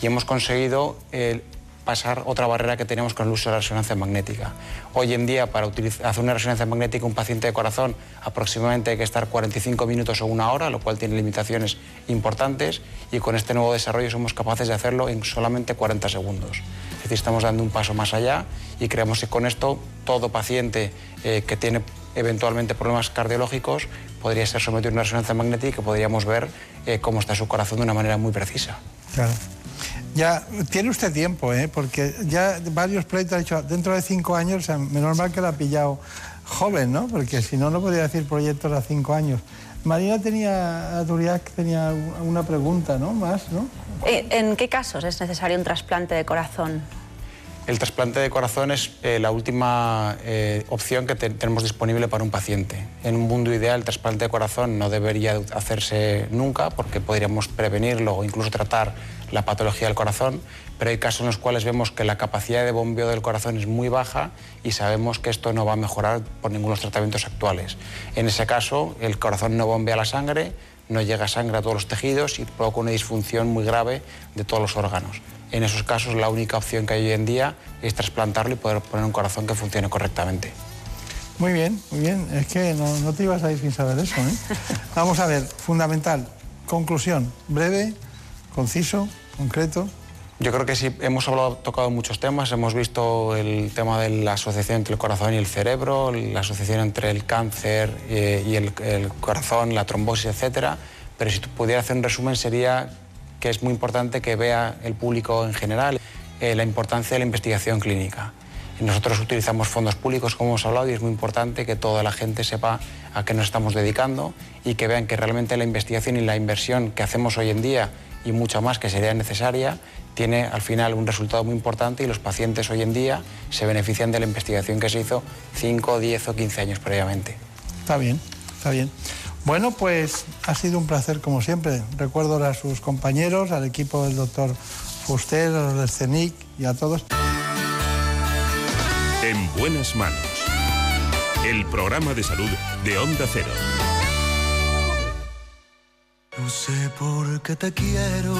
y hemos conseguido el pasar otra barrera que tenemos con el uso de la resonancia magnética. Hoy en día, para hacer una resonancia magnética un paciente de corazón, aproximadamente hay que estar 45 minutos o una hora, lo cual tiene limitaciones importantes, y con este nuevo desarrollo somos capaces de hacerlo en solamente 40 segundos. Es decir, estamos dando un paso más allá y creemos que con esto todo paciente eh, que tiene eventualmente problemas cardiológicos podría ser sometido a una resonancia magnética y podríamos ver eh, cómo está su corazón de una manera muy precisa. Claro. Ya tiene usted tiempo, ¿eh? porque ya varios proyectos ha dicho dentro de cinco años, o sea, menos mal que lo ha pillado joven, ¿no? Porque si no, no podría decir proyectos a cinco años. Marina tenía, Duriac tenía una pregunta, ¿no? Más, ¿no? Eh, ¿En qué casos es necesario un trasplante de corazón? El trasplante de corazón es eh, la última eh, opción que tenemos disponible para un paciente. En un mundo ideal, el trasplante de corazón no debería hacerse nunca porque podríamos prevenirlo o incluso tratar la patología del corazón, pero hay casos en los cuales vemos que la capacidad de bombeo del corazón es muy baja y sabemos que esto no va a mejorar por ninguno de los tratamientos actuales. En ese caso, el corazón no bombea la sangre, no llega sangre a todos los tejidos y provoca una disfunción muy grave de todos los órganos. En esos casos, la única opción que hay hoy en día es trasplantarlo y poder poner un corazón que funcione correctamente. Muy bien, muy bien. Es que no, no te ibas a ir sin saber eso. ¿eh? Vamos a ver, fundamental, conclusión, breve, conciso, concreto. Yo creo que sí, hemos tocado muchos temas, hemos visto el tema de la asociación entre el corazón y el cerebro, la asociación entre el cáncer eh, y el, corazón, la trombosis, etcétera. Pero si pudiera hacer un resumen sería que es muy importante que vea el público en general eh, la importancia de la investigación clínica. Nosotros utilizamos fondos públicos, como hemos hablado, y es muy importante que toda la gente sepa a qué nos estamos dedicando y que vean que realmente la investigación y la inversión que hacemos hoy en día y mucha más que sería necesaria, tiene al final un resultado muy importante y los pacientes hoy en día se benefician de la investigación que se hizo 5, 10 o 15 años previamente. Está bien, está bien. Bueno, pues ha sido un placer como siempre. Recuerdo a sus compañeros, al equipo del doctor Fuster, a los del CENIC y a todos. En buenas manos. El programa de salud de Onda Cero. No sé por qué te quiero,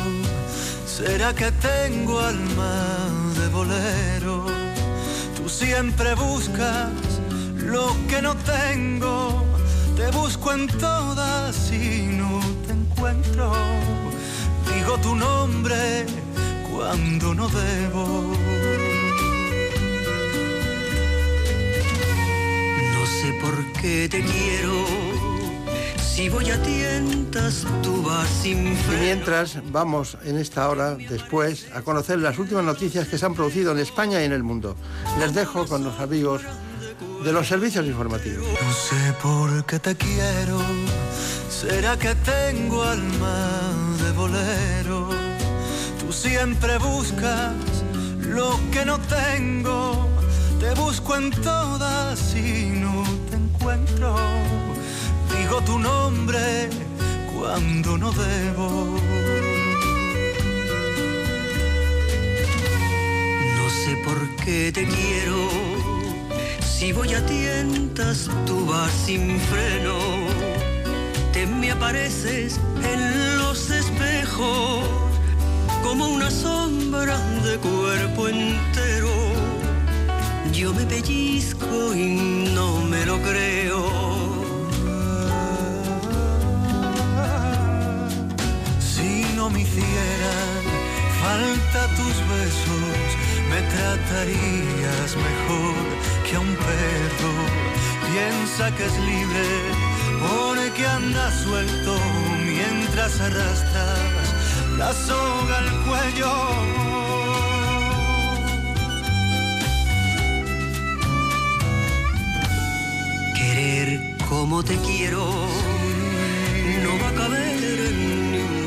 será que tengo alma de bolero. Tú siempre buscas lo que no tengo, te busco en todas y no te encuentro. Digo tu nombre cuando no debo. No sé por qué te quiero si voy a tientas, tú vas sin freno. Y mientras vamos en esta hora, después, a conocer las últimas noticias que se han producido en España y en el mundo. Les dejo con los amigos de los servicios informativos. No sé por qué te quiero, será que tengo alma de bolero. Tú siempre buscas lo que no tengo, te busco en todas y no te encuentro digo tu nombre cuando no debo. No sé por qué te quiero, si voy a tientas tú vas sin freno, te me apareces en los espejos como una sombra de cuerpo entero. Yo me pellizco y no me lo creo me hicieran tratarías mejor que a un perro. Piensa que es libre porque anda suelto mientras arrastras la soga al cuello. Querer como te quiero no va a caber en ningún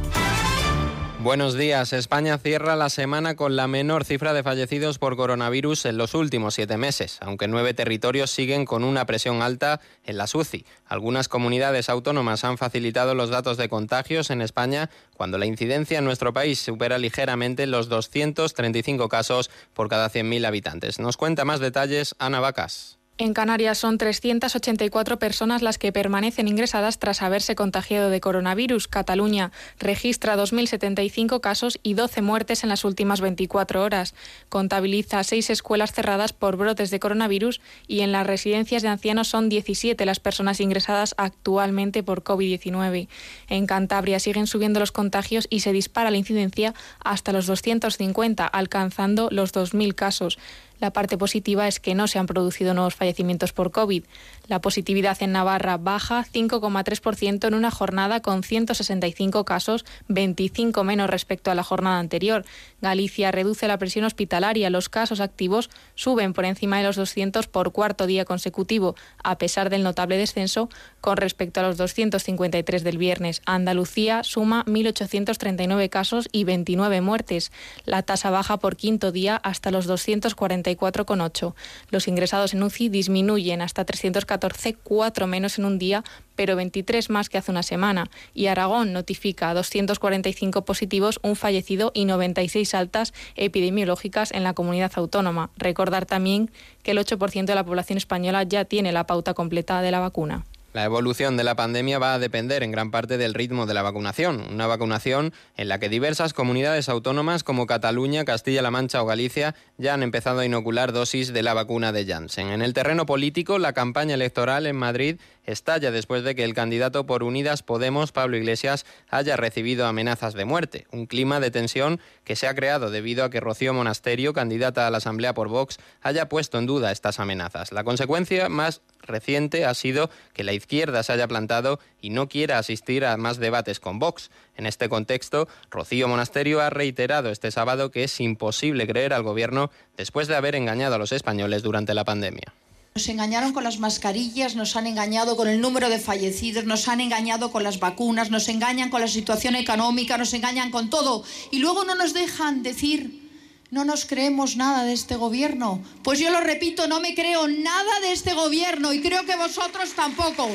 Buenos días. España cierra la semana con la menor cifra de fallecidos por coronavirus en los últimos siete meses, aunque nueve territorios siguen con una presión alta en la SUCI. Algunas comunidades autónomas han facilitado los datos de contagios en España cuando la incidencia en nuestro país supera ligeramente los 235 casos por cada 100.000 habitantes. Nos cuenta más detalles Ana Vacas. En Canarias son 384 personas las que permanecen ingresadas tras haberse contagiado de coronavirus. Cataluña registra 2.075 casos y 12 muertes en las últimas 24 horas. Contabiliza seis escuelas cerradas por brotes de coronavirus y en las residencias de ancianos son 17 las personas ingresadas actualmente por COVID-19. En Cantabria siguen subiendo los contagios y se dispara la incidencia hasta los 250, alcanzando los 2.000 casos. La parte positiva es que no se han producido nuevos fallecimientos por COVID. La positividad en Navarra baja 5,3% en una jornada con 165 casos, 25 menos respecto a la jornada anterior. Galicia reduce la presión hospitalaria. Los casos activos suben por encima de los 200 por cuarto día consecutivo, a pesar del notable descenso con respecto a los 253 del viernes. Andalucía suma 1.839 casos y 29 muertes. La tasa baja por quinto día hasta los 244,8. Los ingresados en UCI disminuyen hasta 314, 4 menos en un día, pero 23 más que hace una semana. Y Aragón notifica 245 positivos, un fallecido y 96 altas epidemiológicas en la comunidad autónoma. Recordar también que el 8% de la población española ya tiene la pauta completa de la vacuna. La evolución de la pandemia va a depender en gran parte del ritmo de la vacunación, una vacunación en la que diversas comunidades autónomas como Cataluña, Castilla-La Mancha o Galicia ya han empezado a inocular dosis de la vacuna de Janssen. En el terreno político, la campaña electoral en Madrid estalla después de que el candidato por Unidas Podemos, Pablo Iglesias, haya recibido amenazas de muerte, un clima de tensión que se ha creado debido a que Rocío Monasterio, candidata a la Asamblea por Vox, haya puesto en duda estas amenazas. La consecuencia más reciente ha sido que la izquierda se haya plantado y no quiera asistir a más debates con Vox. En este contexto, Rocío Monasterio ha reiterado este sábado que es imposible creer al gobierno después de haber engañado a los españoles durante la pandemia. Nos engañaron con las mascarillas, nos han engañado con el número de fallecidos, nos han engañado con las vacunas, nos engañan con la situación económica, nos engañan con todo. Y luego no nos dejan decir, no nos creemos nada de este gobierno. Pues yo lo repito, no me creo nada de este gobierno y creo que vosotros tampoco.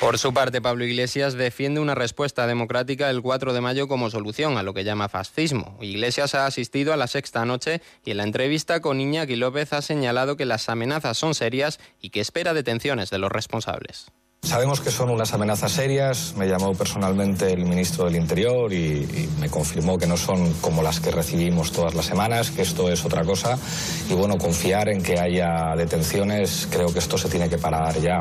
Por su parte, Pablo Iglesias defiende una respuesta democrática el 4 de mayo como solución a lo que llama fascismo. Iglesias ha asistido a la sexta noche y en la entrevista con Iñaki López ha señalado que las amenazas son serias y que espera detenciones de los responsables. Sabemos que son unas amenazas serias. Me llamó personalmente el ministro del Interior y, y, me confirmó que no son como las que recibimos todas las semanas, que esto es otra cosa. Y bueno, confiar en que haya detenciones, creo que esto se tiene que parar ya.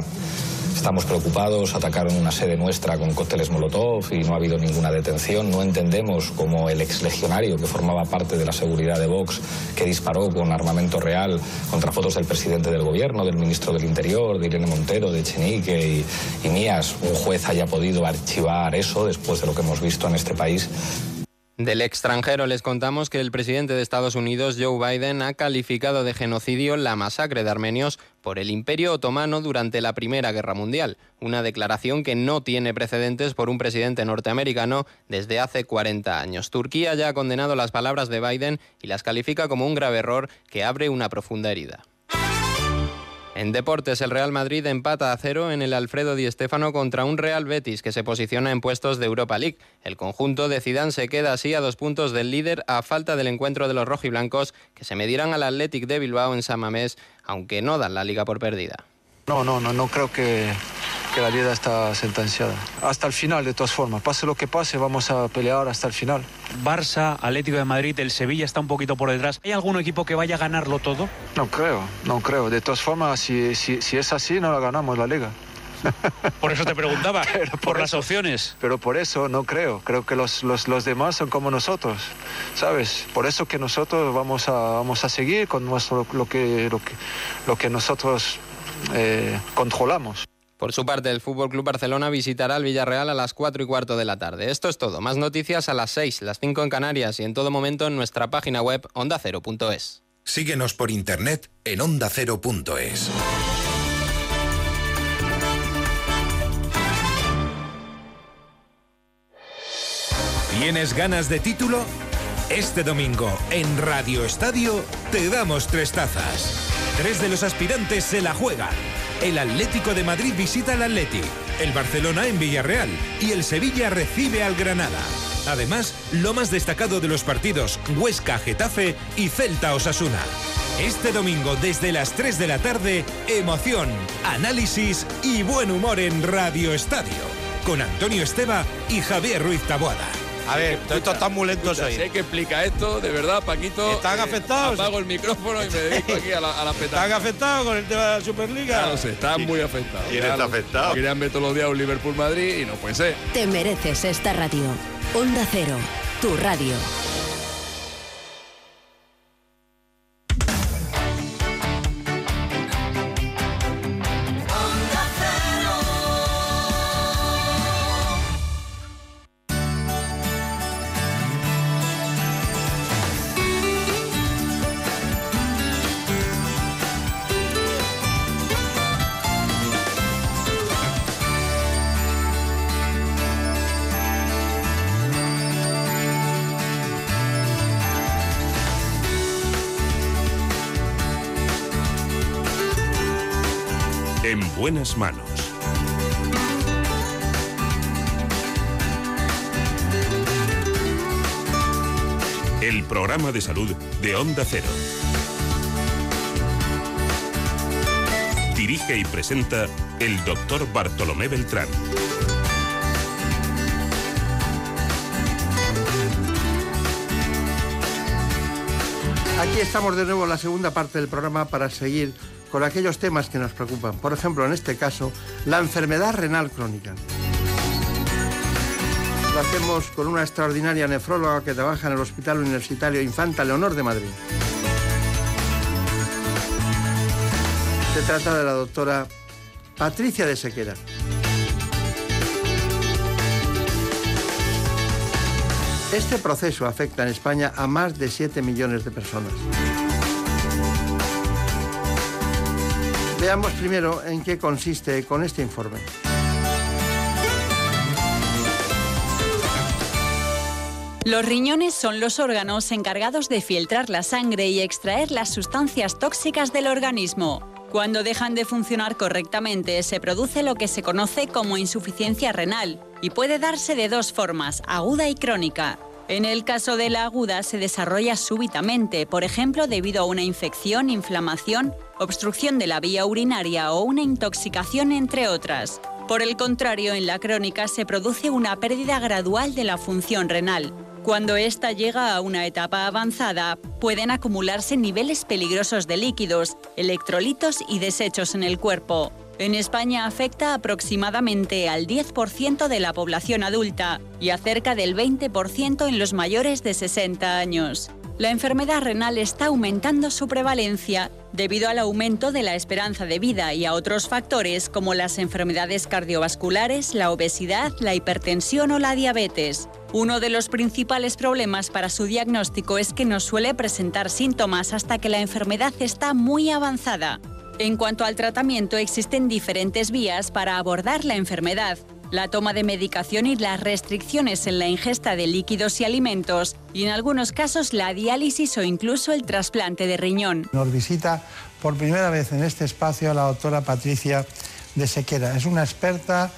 Estamos preocupados, atacaron una sede nuestra con cócteles Molotov y no ha habido ninguna detención. No entendemos cómo el exlegionario que formaba parte de la seguridad de Vox, que disparó con armamento real contra fotos del presidente del gobierno, del ministro del Interior, de Irene Montero, de Echenique y, y mías, un juez haya podido archivar eso después de lo que hemos visto en este país. Del extranjero les contamos que el presidente de Estados Unidos, Joe Biden, ha calificado de genocidio la masacre de armenios por el Imperio Otomano durante la Primera Guerra Mundial, una declaración que no tiene precedentes por un presidente norteamericano desde hace 40 años. Turquía ya ha condenado las palabras de Biden y las califica como un grave error que abre una profunda herida. En deportes, el Real Madrid empata a cero en el Alfredo Di Stéfano contra un Real Betis que se posiciona en puestos de Europa League. El conjunto de Zidane se queda así a dos puntos del líder a falta del encuentro de los rojiblancos que se medirán al Athletic de Bilbao en San Mamés, aunque no dan la liga por perdida. No, no, no, no creo que, que la vida está sentenciada. Hasta el final, de todas formas. Pase lo que pase, vamos a pelear hasta el final. Barça, Atlético de Madrid, el Sevilla está un poquito por detrás. ¿Hay algún equipo que vaya a ganarlo todo? No creo, no creo. De todas formas, si, si, si es así, no la ganamos la liga. Por eso te preguntaba, por, las opciones. Pero por eso no creo. Creo que los, los, los, demás son como nosotros, ¿sabes? Por eso que nosotros vamos a, vamos a seguir con nuestro, lo, que, lo, que, lo que nosotros eh, controlamos. Por su parte, el Fútbol Club Barcelona visitará el Villarreal a las 4 y cuarto de la tarde. Esto es todo. Más noticias a las 6, las 5 en Canarias y en todo momento en nuestra página web ondacero.es. Síguenos por internet en ondacero.es. ¿Tienes ganas de título? Este domingo en Radio Estadio te damos tres tazas. Tres de los aspirantes se la juegan. El Atlético de Madrid visita al Atleti, el Barcelona en Villarreal y el Sevilla recibe al Granada. Además, lo más destacado de los partidos Huesca-Getafe y Celta-Osasuna. Este domingo desde las 3 de la tarde, emoción, análisis y buen humor en Radio Estadio. Con Antonio Esteba y Javier Ruiz Taboada. A ver, esto está muy lento hoy. Sé que explica esto, de verdad, Paquito. ¿Están eh, afectados? Apago el micrófono y me dedico aquí a la, a ¿Están afectados con el tema de la Superliga? No sé, están muy afectados. ¿Quién está afectado? Querían ver todos los días un Liverpool-Madrid y no puede ser. Te mereces esta radio. Onda Cero, tu radio. Manos. El programa de salud de Onda Cero. Dirige y presenta el doctor Bartolomé Beltrán. Aquí estamos de nuevo en la segunda parte del programa para seguir con aquellos temas que nos preocupan. Por ejemplo, en este caso, la enfermedad renal crónica. Lo hacemos con una extraordinaria nefróloga que trabaja en el Hospital Universitario Infanta Leonor de Madrid. Se trata de la doctora Patricia de Sequera. Este proceso afecta en España a más de 7 millones de personas. Veamos primero en qué consiste con este informe. Los riñones son los órganos encargados de filtrar la sangre y extraer las sustancias tóxicas del organismo. Cuando dejan de funcionar correctamente se produce lo que se conoce como insuficiencia renal y puede darse de dos formas, aguda y crónica. En el caso de la aguda se desarrolla súbitamente, por ejemplo debido a una infección, inflamación, obstrucción de la vía urinaria o una intoxicación, entre otras. Por el contrario, en la crónica se produce una pérdida gradual de la función renal. Cuando ésta llega a una etapa avanzada, pueden acumularse niveles peligrosos de líquidos, electrolitos y desechos en el cuerpo. En España afecta aproximadamente al 10% de la población adulta y a cerca del 20% en los mayores de 60 años. La enfermedad renal está aumentando su prevalencia debido al aumento de la esperanza de vida y a otros factores como las enfermedades cardiovasculares, la obesidad, la hipertensión o la diabetes. Uno de los principales problemas para su diagnóstico es que no suele presentar síntomas hasta que la enfermedad está muy avanzada. En cuanto al tratamiento, existen diferentes vías para abordar la enfermedad. La toma de medicación y las restricciones en la ingesta de líquidos y alimentos, y en algunos casos la diálisis o incluso el trasplante de riñón. Nos visita por primera vez en este espacio la doctora Patricia de Sequera. Es una experta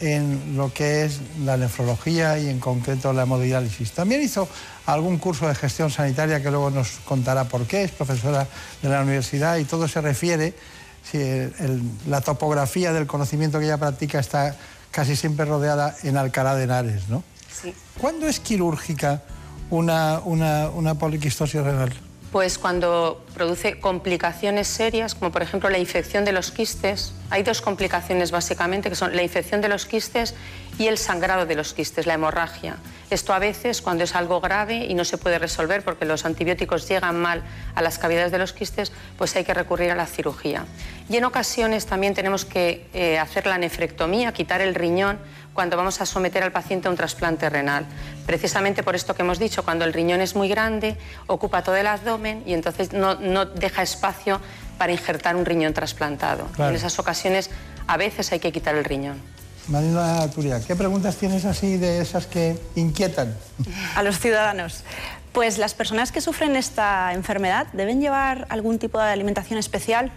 en lo que es la nefrología y en concreto la hemodiálisis. También hizo algún curso de gestión sanitaria que luego nos contará por qué, es profesora de la universidad y todo se refiere si la topografía del conocimiento que ella practica está casi siempre rodeada en Alcalá de Henares, ¿no? Sí. ¿Cuándo es quirúrgica una, una, una poliquistosis renal? Pues cuando produce complicaciones serias, como por ejemplo la infección de los quistes, hay dos complicaciones básicamente, que son la infección de los quistes y el sangrado de los quistes, la hemorragia. Esto a veces, cuando es algo grave y no se puede resolver porque los antibióticos llegan mal a las cavidades de los quistes, pues hay que recurrir a la cirugía. Y en ocasiones también tenemos que eh, hacer la nefrectomía, quitar el riñón, cuando vamos a someter al paciente a un trasplante renal. Precisamente por esto que hemos dicho, cuando el riñón es muy grande, ocupa todo el abdomen y entonces no, no deja espacio para injertar un riñón trasplantado. Claro. En esas ocasiones a veces hay que quitar el riñón. Marina Turia, ¿qué preguntas tienes así de esas que inquietan? a los ciudadanos. Pues las personas que sufren esta enfermedad deben llevar algún tipo de alimentación especial.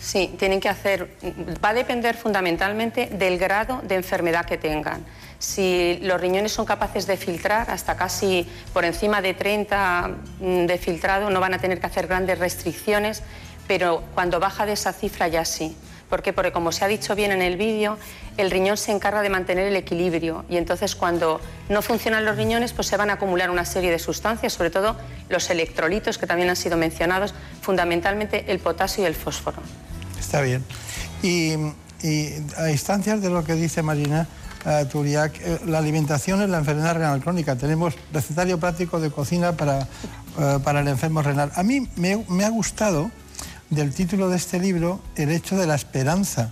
Sí, tienen que hacer, va a depender fundamentalmente del grado de enfermedad que tengan. Si los riñones son capaces de filtrar hasta casi por encima de 30 mm, de filtrado, no van a tener que hacer grandes restricciones, pero cuando baja de esa cifra ya sí. ¿Por qué? Porque como se ha dicho bien en el vídeo, el riñón se encarga de mantener el equilibrio y entonces cuando no funcionan los riñones pues se van a acumular una serie de sustancias, sobre todo los electrolitos que también han sido mencionados, fundamentalmente el potasio y el fósforo. Está bien. Y, a instancias de lo que dice Marina eh, la alimentación es la enfermedad renal crónica. Tenemos recetario práctico de cocina para, eh, para el enfermo renal. A mí me ha gustado del título de este libro el hecho de la esperanza.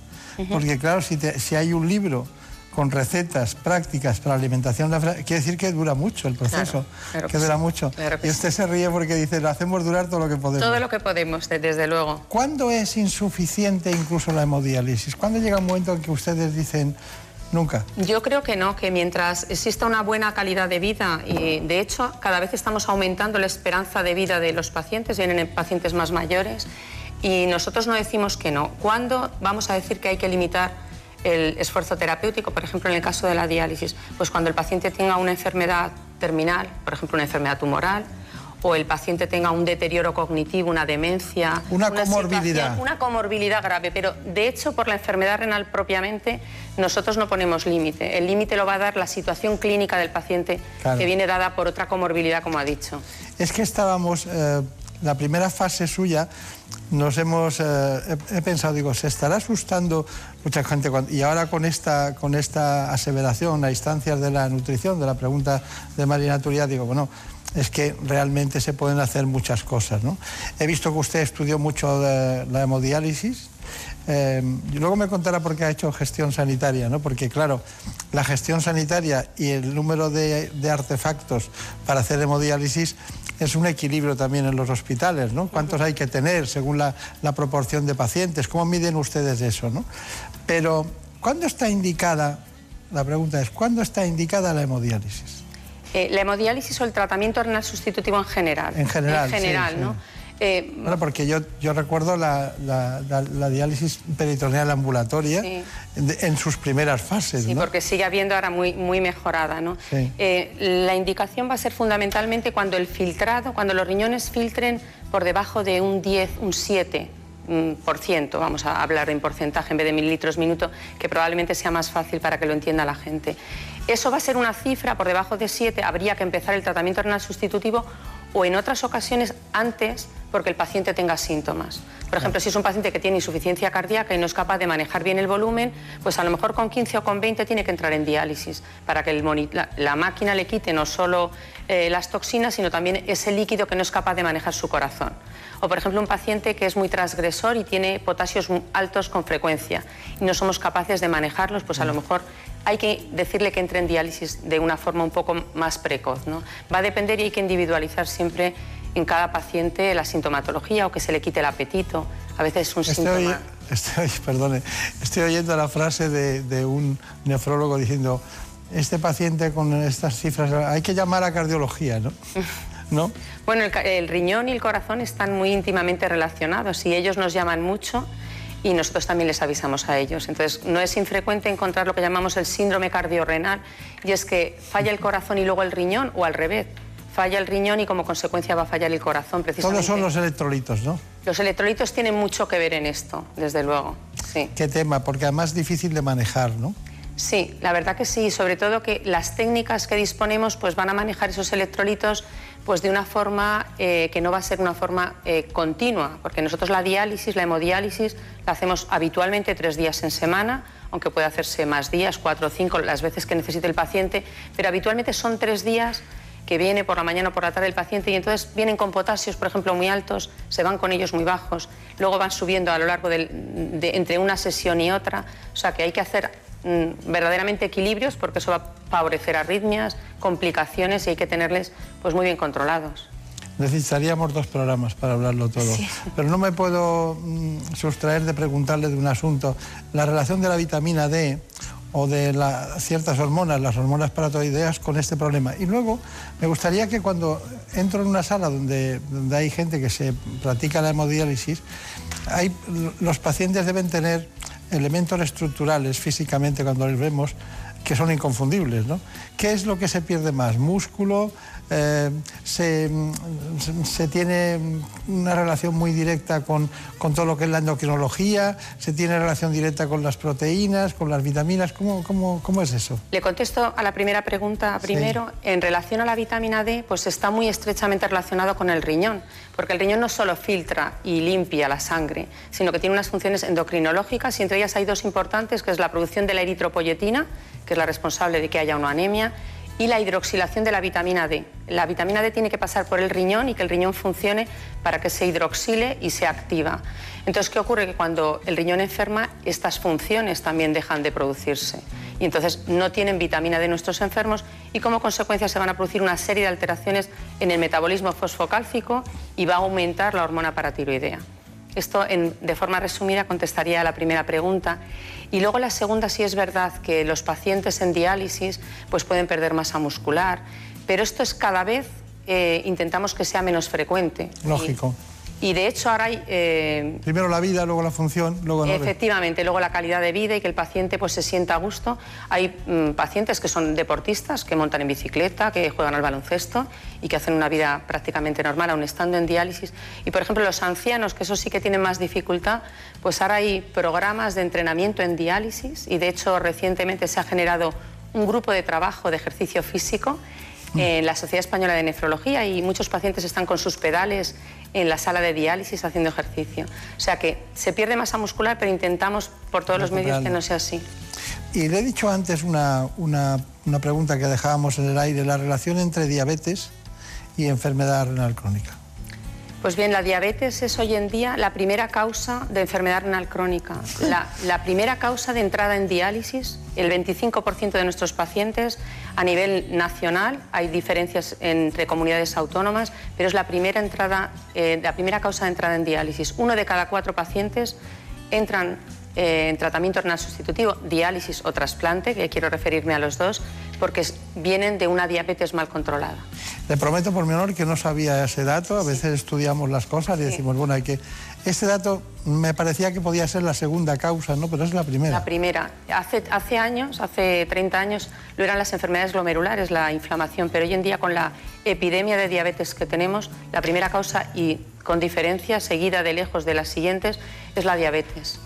Porque claro, si, te- si hay un libro con recetas prácticas para la alimentación, quiere decir que dura mucho el proceso, Claro, claro que que dura sí, mucho. claro que y usted se ríe porque dice, lo hacemos durar todo lo que podemos. Todo lo que podemos, de- desde luego. ¿Cuándo es insuficiente incluso la hemodiálisis? ¿Cuándo llega un momento en que ustedes dicen nunca? Yo creo que no, que mientras exista una buena calidad de vida y de hecho cada vez estamos aumentando la esperanza de vida de los pacientes, vienen en pacientes más mayores y nosotros no decimos que no. ¿Cuándo vamos a decir que hay que limitar el esfuerzo terapéutico, por ejemplo en el caso de la diálisis? Pues cuando el paciente tenga una enfermedad terminal, por ejemplo una enfermedad tumoral, o el paciente tenga un deterioro cognitivo, una demencia. Una comorbilidad. situación- una comorbilidad grave, pero de hecho por la enfermedad renal propiamente nosotros no ponemos límite. El límite lo va a dar la situación clínica del paciente Claro. que viene dada por otra comorbilidad, como ha dicho. Es que estábamos, eh, la primera fase suya, nos hemos, eh, he, pensado, digo, se estará asustando mucha gente. cuando- y ahora con esta, con esta aseveración a instancias de la nutrición, de la pregunta de Marina Turia, digo, bueno, es que realmente se pueden hacer muchas cosas. ¿no? He visto que usted estudió mucho de la hemodiálisis. Eh, y luego me contará por qué ha hecho gestión sanitaria, ¿no? Porque claro, la gestión sanitaria y el número de, de artefactos para hacer hemodiálisis es un equilibrio también en los hospitales, ¿no? ¿Cuántos hay que tener según la, la proporción de pacientes? ¿Cómo miden ustedes eso, no? Pero, ¿cuándo está indicada, la pregunta es, ¿cuándo está indicada la hemodiálisis? Eh, la hemodiálisis o el tratamiento renal sustitutivo en general. En general, En general, sí, sí. Eh, Bueno, porque yo, yo recuerdo la, la- la- la diálisis peritoneal ambulatoria Sí. de- en sus primeras fases, Sí, ¿no? porque sigue habiendo ahora muy, muy mejorada. ¿no? Sí. Eh, la indicación va a ser fundamentalmente cuando el filtrado, cuando los riñones filtren por debajo de un 10, un 7 mm, por ciento, vamos a hablar en porcentaje en vez de mililitros minuto, que probablemente sea más fácil para que lo entienda la gente. Eso va a ser una cifra, por debajo de 7 habría que empezar el tratamiento renal sustitutivo o en otras ocasiones antes porque el paciente tenga síntomas. Por ejemplo, si es un paciente que tiene insuficiencia cardíaca y no es capaz de manejar bien el volumen, pues a lo mejor con 15 o con 20 tiene que entrar en diálisis para que el la, la máquina le quite no solo eh, las toxinas, sino también ese líquido que no es capaz de manejar su corazón. O, por ejemplo, un paciente que es muy transgresor y tiene potasios altos con frecuencia y no somos capaces de manejarlos, pues a lo mejor hay que decirle que entre en diálisis de una forma un poco más precoz. ¿no? Va a depender y hay que individualizar siempre en cada paciente la sintomatología o que se le quite el apetito. A veces es un Estoy, síntoma. estoy- perdone, estoy oyendo la frase de, de un nefrólogo diciendo, este paciente con estas cifras, hay que llamar a cardiología, ¿no? ¿No? Bueno, el, el riñón y el corazón están muy íntimamente relacionados y ellos nos llaman mucho y nosotros también les avisamos a ellos. Entonces, no es infrecuente encontrar lo que llamamos el síndrome cardiorrenal y es que falla el corazón y luego el riñón o al revés. Falla el riñón y como consecuencia va a fallar el corazón precisamente. Todos son los electrolitos, ¿no? Los electrolitos tienen mucho que ver en esto, desde luego. Sí. Qué tema, porque además es difícil de manejar, ¿no? Sí, la verdad que sí, sobre todo que las técnicas que disponemos pues van a manejar esos electrolitos pues de una forma eh, que no va a ser una forma eh, continua, porque nosotros la diálisis, la hemodiálisis, la hacemos habitualmente tres días en semana, aunque puede hacerse más días, cuatro o cinco, las veces que necesite el paciente, pero habitualmente son tres días que viene por la mañana o por la tarde el paciente y entonces vienen con potasios, por ejemplo, muy altos, se van con ellos muy bajos, luego van subiendo a lo largo del- de, entre una sesión y otra, o sea que hay que hacer mm, verdaderamente equilibrios porque eso va a favorecer arritmias, complicaciones y hay que tenerles pues muy bien controlados. Necesitaríamos dos programas para hablarlo todo. Pero no me puedo mm, sustraer de preguntarle de un asunto. La relación de la vitamina D o de ciertas hormonas, las hormonas paratoideas, con este problema. Y luego, me gustaría que cuando entro en una sala donde, donde hay gente que se practica la hemodiálisis, hay, los pacientes deben tener elementos estructurales físicamente cuando les vemos que son inconfundibles. ¿no? ¿Qué es lo que se pierde más? ¿Músculo? Eh, se, se- se tiene una relación muy directa con, con todo lo que es la endocrinología? ¿Se tiene relación directa con las proteínas, con las vitaminas? ¿Cómo, cómo, cómo es eso? Le contesto a la primera pregunta primero. En relación a la vitamina D, pues está muy estrechamente relacionado con el riñón, porque el riñón no solo filtra y limpia la sangre, sino que tiene unas funciones endocrinológicas y entre ellas hay dos importantes, que es la producción de la eritropoyetina, que es la responsable de que haya una anemia, y la hidroxilación de la vitamina D. La vitamina D tiene que pasar por el riñón y que el riñón funcione para que se hidroxile y se activa. Entonces, ¿qué ocurre? Que cuando el riñón enferma, estas funciones también dejan de producirse. Y entonces no tienen vitamina D nuestros enfermos y como consecuencia se van a producir una serie de alteraciones en el metabolismo fosfocálcico y va a aumentar la hormona paratiroidea. Esto, en- de forma resumida, contestaría a la primera pregunta. Y luego la segunda, sí es verdad que los pacientes en diálisis pues pueden perder masa muscular, pero esto es cada vez, eh, intentamos que sea menos frecuente. Lógico. Y de hecho ahora hay... eh, Primero la vida, luego la función, luego no. Efectivamente, luego la calidad de vida y que el paciente pues, se sienta a gusto. Hay mm, pacientes que son deportistas, que montan en bicicleta, que juegan al baloncesto y que hacen una vida prácticamente normal, aun estando en diálisis. Y por ejemplo, los ancianos, que eso sí que tienen más dificultad, pues ahora hay programas de entrenamiento en diálisis y de hecho recientemente se ha generado un grupo de trabajo de ejercicio físico en la Sociedad Española de Nefrología y muchos pacientes están con sus pedales en la sala de diálisis haciendo ejercicio. O sea que se pierde masa muscular, pero intentamos por todos los medios que no sea así. Y le he dicho antes una, una- una pregunta que dejábamos en el aire, la relación entre diabetes y enfermedad renal crónica. Pues bien, la diabetes es hoy en día la primera causa de enfermedad renal crónica. La, primera causa de entrada en diálisis, el 25% de nuestros pacientes a nivel nacional, hay diferencias entre comunidades autónomas, pero es la primera, entrada, eh, la primera causa de entrada en diálisis. Uno de cada cuatro pacientes entran eh, en tratamiento renal sustitutivo, diálisis o trasplante, que quiero referirme a los dos, porque vienen de una diabetes mal controlada. Le prometo por mi honor que no sabía ese dato, a veces estudiamos las cosas y decimos, bueno, hay que... Este dato me parecía que podía ser la segunda causa, ¿no? Pero es la primera. La primera, hace, hace años, hace 30 años, lo eran las enfermedades glomerulares, la inflamación, pero hoy en día con la epidemia de diabetes que tenemos, la primera causa y con diferencia seguida de lejos de las siguientes es la diabetes.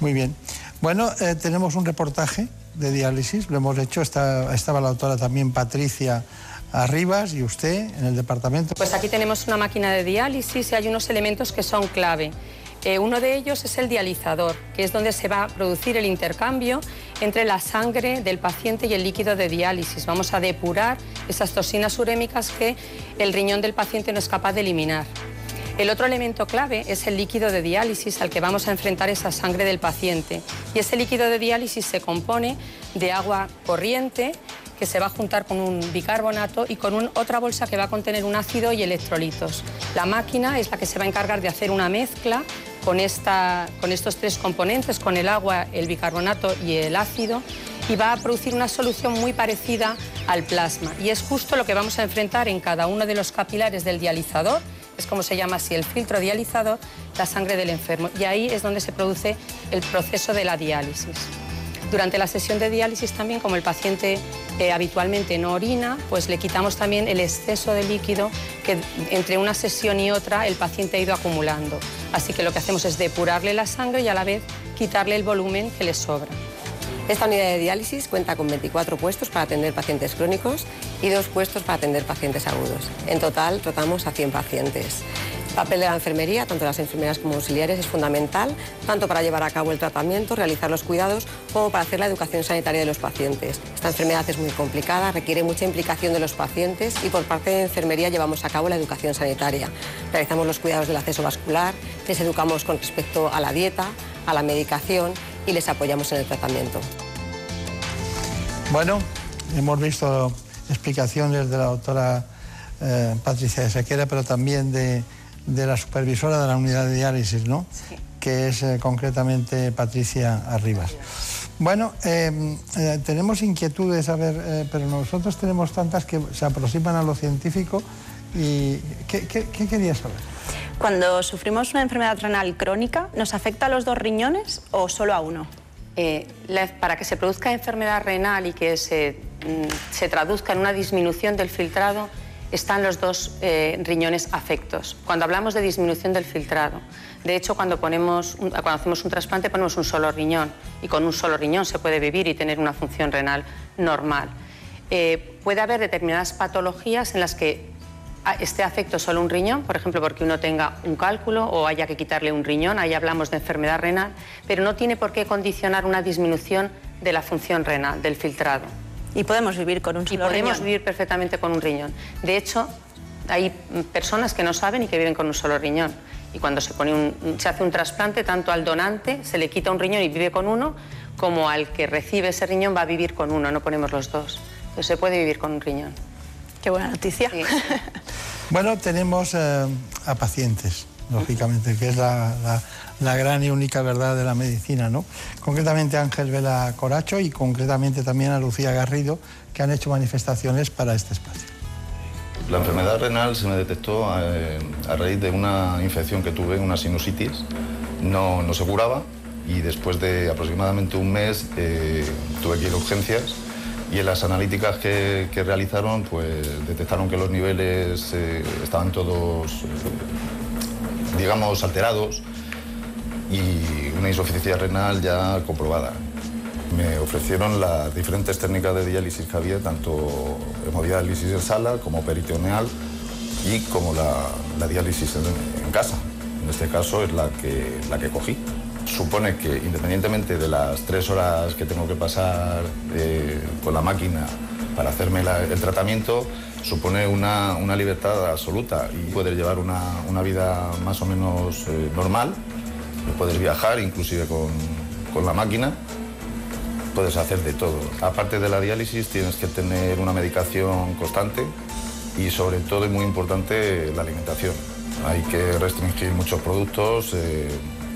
Muy bien. Bueno, eh, tenemos un reportaje de diálisis, lo hemos hecho, está- estaba la doctora también Patricia Arribas y usted en el departamento. Pues aquí tenemos una máquina de diálisis y hay unos elementos que son clave. Eh, uno de ellos es el dializador, que es donde se va a producir el intercambio entre la sangre del paciente y el líquido de diálisis. Vamos a depurar esas toxinas urémicas que el riñón del paciente no es capaz de eliminar. El otro elemento clave es el líquido de diálisis al que vamos a enfrentar esa sangre del paciente. Y ese líquido de diálisis se compone de agua corriente que se va a juntar con un bicarbonato y con otra bolsa que va a contener un ácido y electrolitos. La máquina es la que se va a encargar de hacer una mezcla con, esta, con estos tres componentes, con el agua, el bicarbonato y el ácido, y va a producir una solución muy parecida al plasma. Y es justo lo que vamos a enfrentar en cada uno de los capilares del dializador, es como se llama así el filtro dializador, la sangre del enfermo. Y ahí es donde se produce el proceso de la diálisis. Durante la sesión de diálisis también, como el paciente eh, habitualmente no orina, pues le quitamos también el exceso de líquido que entre una sesión y otra el paciente ha ido acumulando. Así que lo que hacemos es depurarle la sangre y a la vez quitarle el volumen que le sobra. Esta unidad de diálisis cuenta con 24 puestos para atender pacientes crónicos y dos puestos para atender pacientes agudos. En total tratamos a 100 pacientes. El papel de la enfermería, tanto las enfermeras como auxiliares, es fundamental, tanto para llevar a cabo el tratamiento, realizar los cuidados, como para hacer la educación sanitaria de los pacientes. Esta enfermedad es muy complicada, requiere mucha implicación de los pacientes y por parte de enfermería llevamos a cabo la educación sanitaria. Realizamos los cuidados del acceso vascular, les educamos con respecto a la dieta, a la medicación y les apoyamos en el tratamiento. Bueno, hemos visto explicaciones de la doctora eh, Patricia de Sequera, pero también de, de, la supervisora de la unidad de diálisis, ¿no? Sí. Que es eh, concretamente Patricia Arribas. Bueno, eh, tenemos inquietudes, a ver, pero nosotros tenemos tantas que se aproximan a lo científico. ¿Y qué, qué, qué querías saber? Cuando sufrimos una enfermedad renal crónica, ¿nos afecta a los dos riñones o solo a uno? Eh, para que se produzca enfermedad renal y que se, mm, se, traduzca en una disminución del filtrado, están los dos eh, riñones afectos. Cuando hablamos de disminución del filtrado, de hecho, cuando, ponemos, cuando hacemos un trasplante ponemos un solo riñón y con un solo riñón se puede vivir y tener una función renal normal. Eh, puede haber determinadas patologías en las que esté afecto solo un riñón, por ejemplo, porque uno tenga un cálculo o haya que quitarle un riñón, ahí hablamos de enfermedad renal, pero no tiene por qué condicionar una disminución de la función renal, del filtrado. Y podemos vivir con un solo Y podemos riñón. vivir perfectamente con un riñón. De hecho, hay personas que no saben y que viven con un solo riñón. Y cuando se, pone un, se hace un trasplante, tanto al donante se le quita un riñón y vive con uno, como al que recibe ese riñón va a vivir con uno, no ponemos los dos. Entonces se puede vivir con un riñón. Qué buena noticia. Sí. Bueno, tenemos eh, a pacientes, lógicamente, que es la, la, la, gran y única verdad de la medicina, ¿no? Concretamente a Ángel Vela Coracho y concretamente también a Lucía Garrido, que han hecho manifestaciones para este espacio. La enfermedad renal se me detectó eh, a raíz de una infección que tuve, una sinusitis. No, no se curaba y después de aproximadamente un mes eh, tuve que ir a urgencias y en las analíticas que, que realizaron pues detectaron que los niveles eh, estaban todos, eh, digamos, alterados y una insuficiencia renal ya comprobada. Me ofrecieron las diferentes técnicas de diálisis que había, tanto hemodiálisis en sala como peritoneal y como la, la diálisis en, en, casa. En este caso es la que, la que cogí. Supone que independientemente de las tres horas que tengo que pasar eh, con la máquina para hacerme el tratamiento, supone una, una, libertad absoluta y poder llevar una, una vida más o menos eh, normal. Puedes viajar inclusive con, con la máquina puedes hacer de todo. Aparte de la diálisis tienes que tener una medicación constante y sobre todo y muy importante la alimentación. Hay que restringir muchos productos eh,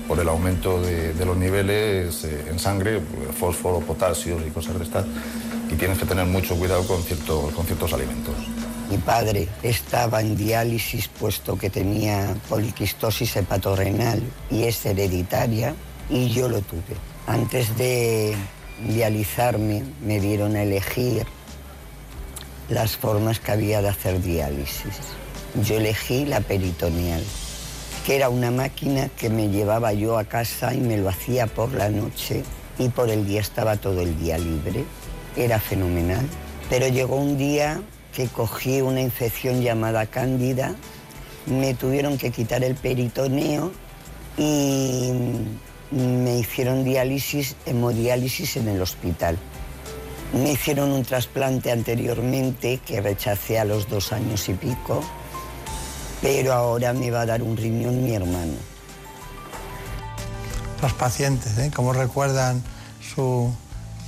por el aumento de, de los niveles eh, en sangre, fósforo, potasio y cosas de estas, y tienes que tener mucho cuidado con, con ciertos alimentos. Mi padre estaba en diálisis puesto que tenía poliquistosis hepatorrenal y es hereditaria y yo lo tuve. Antes de dializarme, me dieron a elegir las formas que había de hacer diálisis. Yo elegí la peritoneal, que era una máquina que me llevaba yo a casa y me lo hacía por la noche y por el día estaba todo el día libre. Era fenomenal. Pero llegó un día que cogí una infección llamada cándida, me tuvieron que quitar el peritoneo y me hicieron diálisis, hemodiálisis en el hospital. Me hicieron un trasplante anteriormente que rechacé a los dos años y pico, pero ahora me va a dar un riñón mi hermano. Los pacientes, ¿eh? ¿Cómo recuerdan su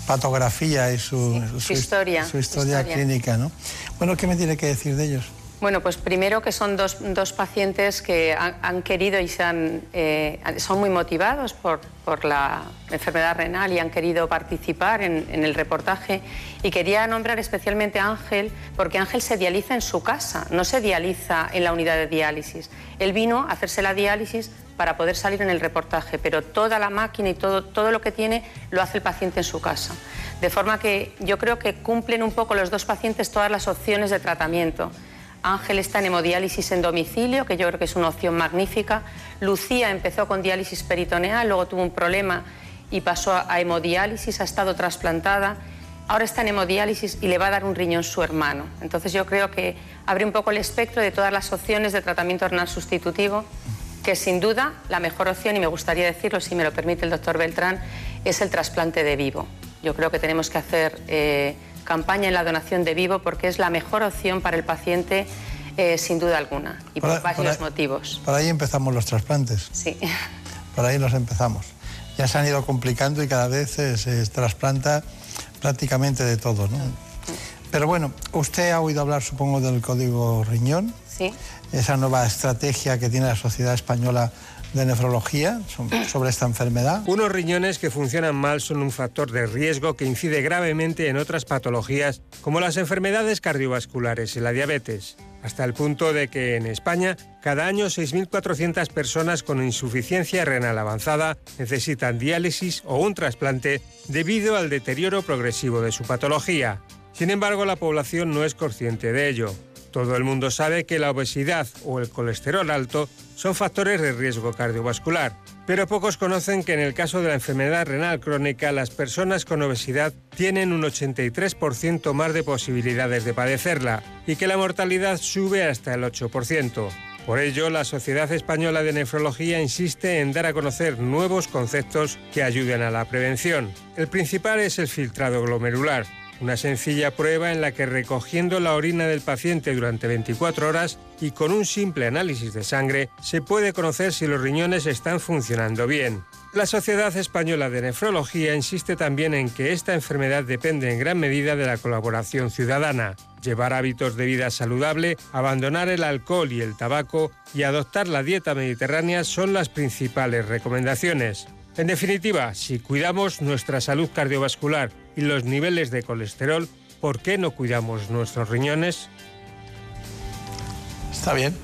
patografía y su, sí, su, su, historia, su historia, historia, clínica, ¿no? Bueno, ¿qué me tiene que decir de ellos? Bueno, pues primero que son dos, dos pacientes que han, han querido y se han, eh, son muy motivados por, por, la enfermedad renal y han querido participar en, en, el reportaje. Y quería nombrar especialmente a Ángel, porque Ángel se dializa en su casa, no se dializa en la unidad de diálisis. Él vino a hacerse la diálisis para poder salir en el reportaje, pero toda la máquina y todo, todo lo que tiene lo hace el paciente en su casa. De forma que yo creo que cumplen un poco los dos pacientes todas las opciones de tratamiento. Ángel está en hemodiálisis en domicilio, que yo creo que es una opción magnífica. Lucía empezó con diálisis peritoneal, luego tuvo un problema y pasó a hemodiálisis, ha estado trasplantada. Ahora está en hemodiálisis y le va a dar un riñón su hermano. Entonces yo creo que abre un poco el espectro de todas las opciones de tratamiento renal sustitutivo, que sin duda la mejor opción, y me gustaría decirlo si me lo permite el doctor Beltrán, es el trasplante de vivo. Yo creo que tenemos que hacer... Eh, campaña en la donación de vivo porque es la mejor opción para el paciente eh, sin duda alguna y por, por varios ahí, motivos. Por ahí empezamos los trasplantes. Sí. Por ahí los empezamos. Ya se han ido complicando y cada vez se, se trasplanta prácticamente de todo, ¿no? Pero bueno, usted ha oído hablar, supongo, del código riñón. Sí. Esa nueva estrategia que tiene la Sociedad Española de nefrología sobre esta enfermedad. Unos riñones que funcionan mal son un factor de riesgo que incide gravemente en otras patologías como las enfermedades cardiovasculares y la diabetes, hasta el punto de que en España cada año 6.400 personas con insuficiencia renal avanzada necesitan diálisis o un trasplante debido al deterioro progresivo de su patología. Sin embargo, la población no es consciente de ello. Todo el mundo sabe que la obesidad o el colesterol alto son factores de riesgo cardiovascular, pero pocos conocen que en el caso de la enfermedad renal crónica las personas con obesidad tienen un 83% más de posibilidades de padecerla y que la mortalidad sube hasta el 8%. Por ello, la Sociedad Española de Nefrología insiste en dar a conocer nuevos conceptos que ayuden a la prevención. El principal es el filtrado glomerular, una sencilla prueba en la que recogiendo la orina del paciente durante 24 horas y con un simple análisis de sangre se puede conocer si los riñones están funcionando bien. La Sociedad Española de Nefrología insiste también en que esta enfermedad depende en gran medida de la colaboración ciudadana. Llevar hábitos de vida saludable, abandonar el alcohol y el tabaco y adoptar la dieta mediterránea son las principales recomendaciones. En definitiva, si cuidamos nuestra salud cardiovascular y los niveles de colesterol, ¿por qué no cuidamos nuestros riñones? Está bien,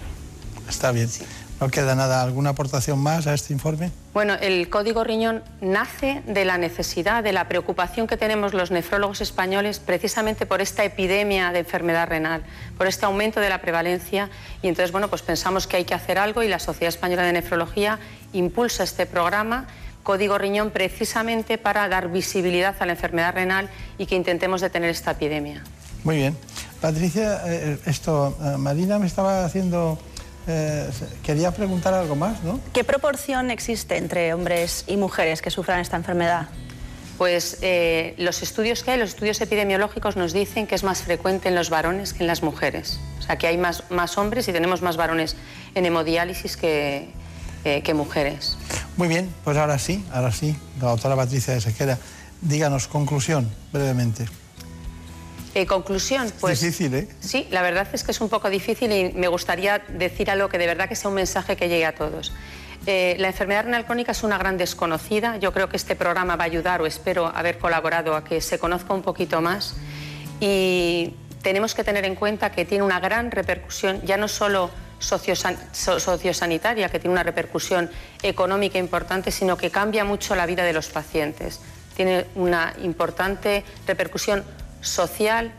está bien. Sí. ¿No queda nada? ¿Alguna aportación más a este informe? Bueno, el código riñón nace de la necesidad, de la preocupación que tenemos los nefrólogos españoles precisamente por esta epidemia de enfermedad renal, por este aumento de la prevalencia y entonces, bueno, pues pensamos que hay que hacer algo y la Sociedad Española de Nefrología impulsa este programa Código Riñón precisamente para dar visibilidad a la enfermedad renal y que intentemos detener esta epidemia. Muy bien. Patricia, eh, esto, eh, Marina me estaba haciendo... Eh, quería preguntar algo más, ¿no? ¿Qué proporción existe entre hombres y mujeres que sufran esta enfermedad? Pues eh, los estudios que hay, los estudios epidemiológicos nos dicen que es más frecuente en los varones que en las mujeres. O sea, que hay más, más hombres y tenemos más varones en hemodiálisis que, eh, que mujeres. Muy bien, pues ahora sí, ahora sí, la doctora Patricia de Sequera, díganos conclusión brevemente. Eh, conclusión, pues... Difícil, ¿eh? Sí, la verdad es que es un poco difícil y me gustaría decir algo que de verdad que sea un mensaje que llegue a todos. Eh, la enfermedad renal crónica es una gran desconocida. Yo creo que este programa va a ayudar, o espero haber colaborado, a que se conozca un poquito más. Y tenemos que tener en cuenta que tiene una gran repercusión, ya no solo sociosan sociosanitaria, que tiene una repercusión económica importante, sino que cambia mucho la vida de los pacientes. Tiene una importante repercusión social,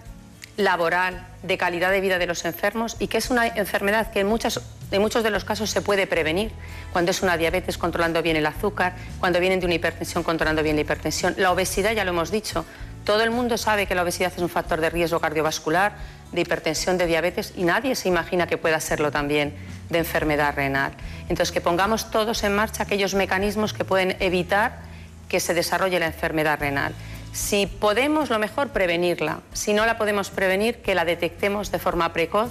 laboral, de calidad de vida de los enfermos y que es una enfermedad que en, muchas, en muchos de los casos se puede prevenir, cuando es una diabetes controlando bien el azúcar, cuando vienen de una hipertensión controlando bien la hipertensión. La obesidad, ya lo hemos dicho, todo el mundo sabe que la obesidad es un factor de riesgo cardiovascular, de hipertensión, de diabetes y nadie se imagina que pueda serlo también de enfermedad renal. Entonces, que pongamos todos en marcha aquellos mecanismos que pueden evitar que se desarrolle la enfermedad renal. Si podemos, lo mejor, prevenirla. Si no la podemos prevenir, que la detectemos de forma precoz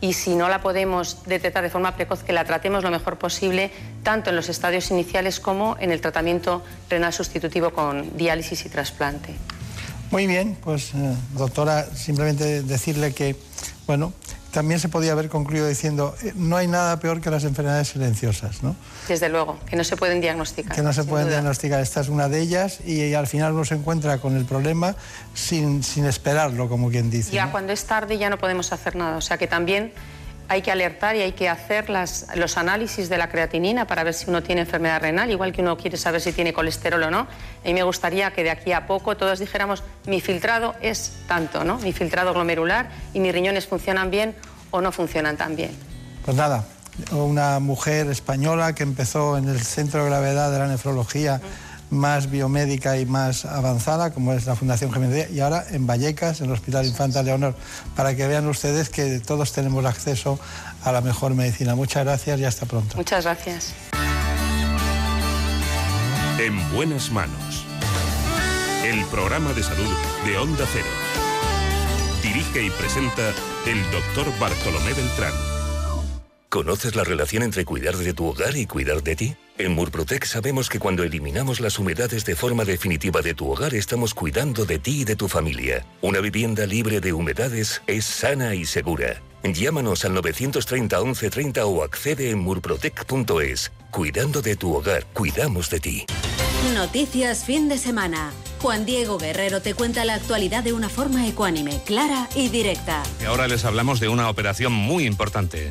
y si no la podemos detectar de forma precoz, que la tratemos lo mejor posible, tanto en los estadios iniciales como en el tratamiento renal sustitutivo con diálisis y trasplante. Muy bien, pues eh, doctora, simplemente decirle que, bueno, también se podía haber concluido diciendo, eh, no hay nada peor que las enfermedades silenciosas, ¿no? Desde luego, que no se pueden diagnosticar. Que no se pueden duda. diagnosticar. Esta es una de ellas y, al final uno se encuentra con el problema sin, sin esperarlo, como quien dice. Ya ¿no? cuando es tarde ya no podemos hacer nada. O sea que también hay que alertar y hay que hacer las- los análisis de la creatinina para ver si uno tiene enfermedad renal, igual que uno quiere saber si tiene colesterol o no. Y me gustaría que de aquí a poco todos dijéramos, mi filtrado es tanto, ¿no? Mi filtrado glomerular y mis riñones funcionan bien o no funcionan tan bien. Pues nada, una mujer española que empezó en el centro de gravedad de la nefrología más biomédica y más avanzada, como es la Fundación Jiménez, y ahora en Vallecas, en el Hospital Infanta Leonor, para que vean ustedes que todos tenemos acceso a la mejor medicina. Muchas gracias y hasta pronto. Muchas gracias. En buenas manos. El programa de salud de Onda Cero. Dirige y presenta el doctor Bartolomé Beltrán. ¿Conoces la relación entre cuidar de tu hogar y cuidar de ti? En Murprotec sabemos que cuando eliminamos las humedades de forma definitiva de tu hogar estamos cuidando de ti y de tu familia. Una vivienda libre de humedades es sana y segura. Llámanos al 930 1130 o accede en murprotec.es. Cuidando de tu hogar, cuidamos de ti. Noticias fin de semana. Juan Diego Guerrero te cuenta la actualidad de una forma ecuánime, clara y directa. Y ahora les hablamos de una operación muy importante.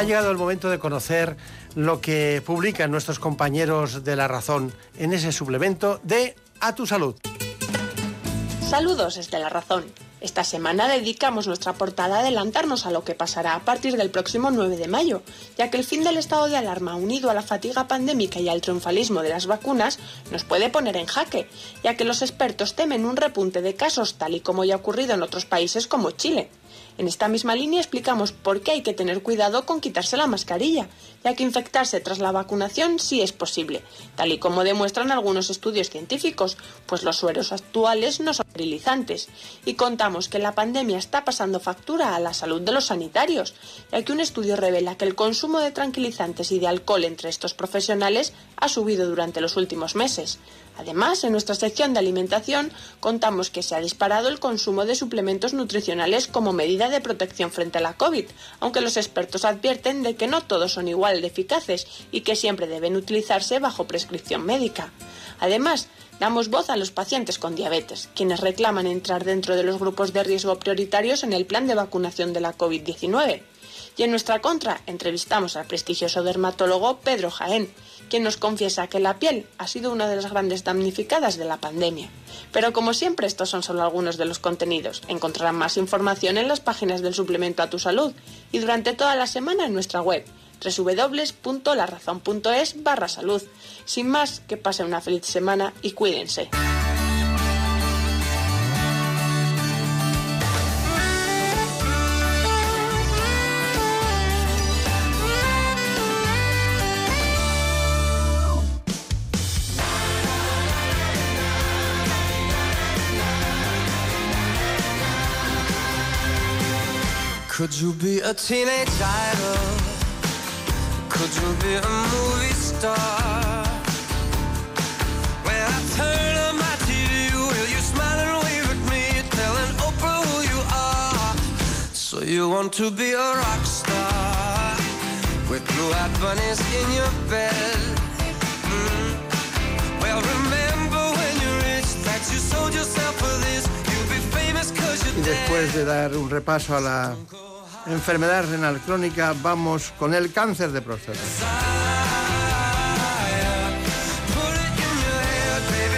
Ha llegado el momento de conocer lo que publican nuestros compañeros de La Razón en ese suplemento de A tu Salud. Saludos desde La Razón. Esta semana dedicamos nuestra portada a adelantarnos a lo que pasará a partir del próximo 9 de mayo, ya que el fin del estado de alarma unido a la fatiga pandémica y al triunfalismo de las vacunas nos puede poner en jaque, ya que los expertos temen un repunte de casos tal y como ya ha ocurrido en otros países como Chile. En esta misma línea explicamos por qué hay que tener cuidado con quitarse la mascarilla, ya que infectarse tras la vacunación sí es posible, tal y como demuestran algunos estudios científicos, pues los sueros actuales no son sterilizantes. Y contamos que la pandemia está pasando factura a la salud de los sanitarios, ya que un estudio revela que el consumo de tranquilizantes y de alcohol entre estos profesionales ha subido durante los últimos meses. Además, en nuestra sección de alimentación contamos que se ha disparado el consumo de suplementos nutricionales como medida de protección frente a la COVID, aunque los expertos advierten de que no todos son igual de eficaces y que siempre deben utilizarse bajo prescripción médica. Además, damos voz a los pacientes con diabetes, quienes reclaman entrar dentro de los grupos de riesgo prioritarios en el plan de vacunación de la COVID-19. Y en nuestra contra entrevistamos al prestigioso dermatólogo Pedro Jaén, quien nos confiesa que la piel ha sido una de las grandes damnificadas de la pandemia. Pero como siempre estos son solo algunos de los contenidos. Encontrarán más información en las páginas del suplemento a tu salud y durante toda la semana en nuestra web www.larazón.es barra salud. Sin más, que pasen una feliz semana y cuídense. Be a teenage idol? Could you be a movie star? When I turn on my TV, will you smile and wave at me, telling Oprah who you are? So you want to be a rock star with blue-eyed bunnies in your bed? Mm. Well, remember when you rich that you sold yourself for this. You'll be famous 'cause Y you're dead. después de dar un repaso a la enfermedad renal crónica, vamos con el cáncer de próstata.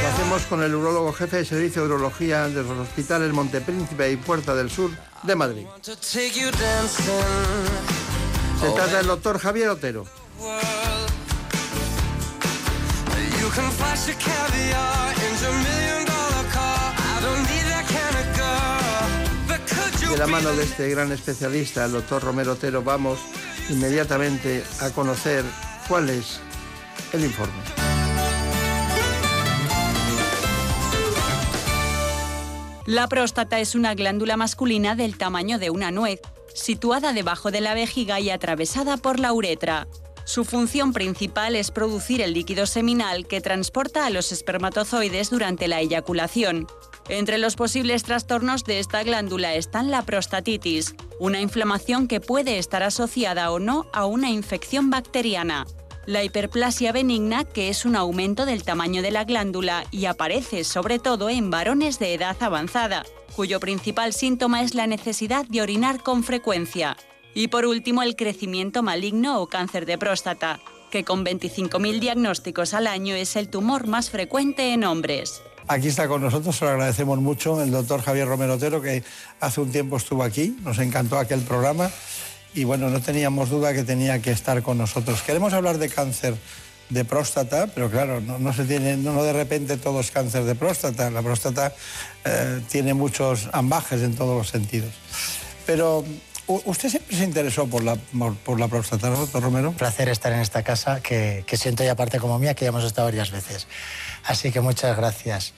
Lo hacemos con el urólogo jefe de servicio de urología de los hospitales Montepríncipe y Puerta del Sur de Madrid. Se trata del doctor Javier Otero. De la mano de este gran especialista, el doctor Romero Otero, vamos inmediatamente a conocer cuál es el informe. La próstata es una glándula masculina del tamaño de una nuez, situada debajo de la vejiga y atravesada por la uretra. Su función principal es producir el líquido seminal que transporta a los espermatozoides durante la eyaculación. Entre los posibles trastornos de esta glándula están la prostatitis, una inflamación que puede estar asociada o no a una infección bacteriana. La hiperplasia benigna, que es un aumento del tamaño de la glándula y aparece sobre todo en varones de edad avanzada, cuyo principal síntoma es la necesidad de orinar con frecuencia. Y por último, el crecimiento maligno o cáncer de próstata, que con 25.000 diagnósticos al año es el tumor más frecuente en hombres. Aquí está con nosotros, se lo agradecemos mucho, el doctor Javier Romero Otero, que hace un tiempo estuvo aquí, nos encantó aquel programa y bueno, no teníamos duda que tenía que estar con nosotros. Queremos hablar de cáncer de próstata, pero claro, no, se tiene, no, de repente todo es cáncer de próstata. La próstata eh, tiene muchos ambajes en todos los sentidos. Pero usted siempre se interesó por la, por la próstata, ¿no, doctor Romero? Un placer estar en esta casa que, que siento ya parte como mía, que ya hemos estado varias veces. Así que muchas gracias.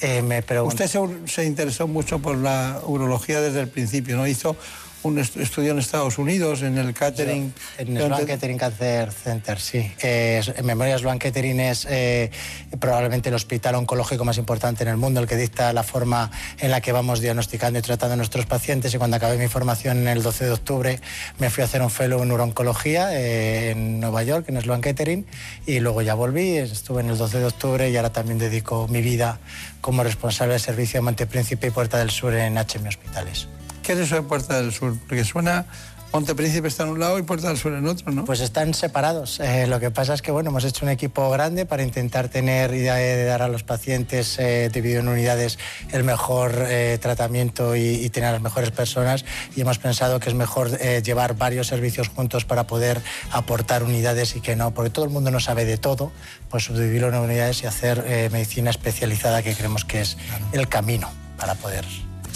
Eh, me Usted se, se interesó mucho por la urología desde el principio, ¿no? Hizo un est- estudio en Estados Unidos, en el catering. En Sloan Kettering Cancer Center, sí. Eh, es- en memoria Sloan Kettering es eh, probablemente el hospital oncológico más importante en el mundo, el que dicta la forma en la que vamos diagnosticando y tratando a nuestros pacientes. Y cuando acabé mi formación el 12 de octubre, me fui a hacer un fellow en urooncología eh, en Nueva York, en Sloan Kettering, y luego ya volví, estuve en el 12 de octubre y ahora también dedico mi vida como responsable de servicio de Montepríncipe y Puerta del Sur en HM Hospitales. ¿Qué es eso de Puerta del Sur? Porque suena Montepríncipe está en un lado y Puerta del Sur en otro, ¿no? Pues están separados. Eh, lo que pasa es que bueno, hemos hecho un equipo grande para intentar tener y de dar a los pacientes eh, dividido en unidades el mejor eh, tratamiento y, y tener a las mejores personas y hemos pensado que es mejor eh, llevar varios servicios juntos para poder aportar unidades y que no, porque todo el mundo no sabe de todo, pues subdividirlo en unidades y hacer medicina especializada que creemos que es el camino para poder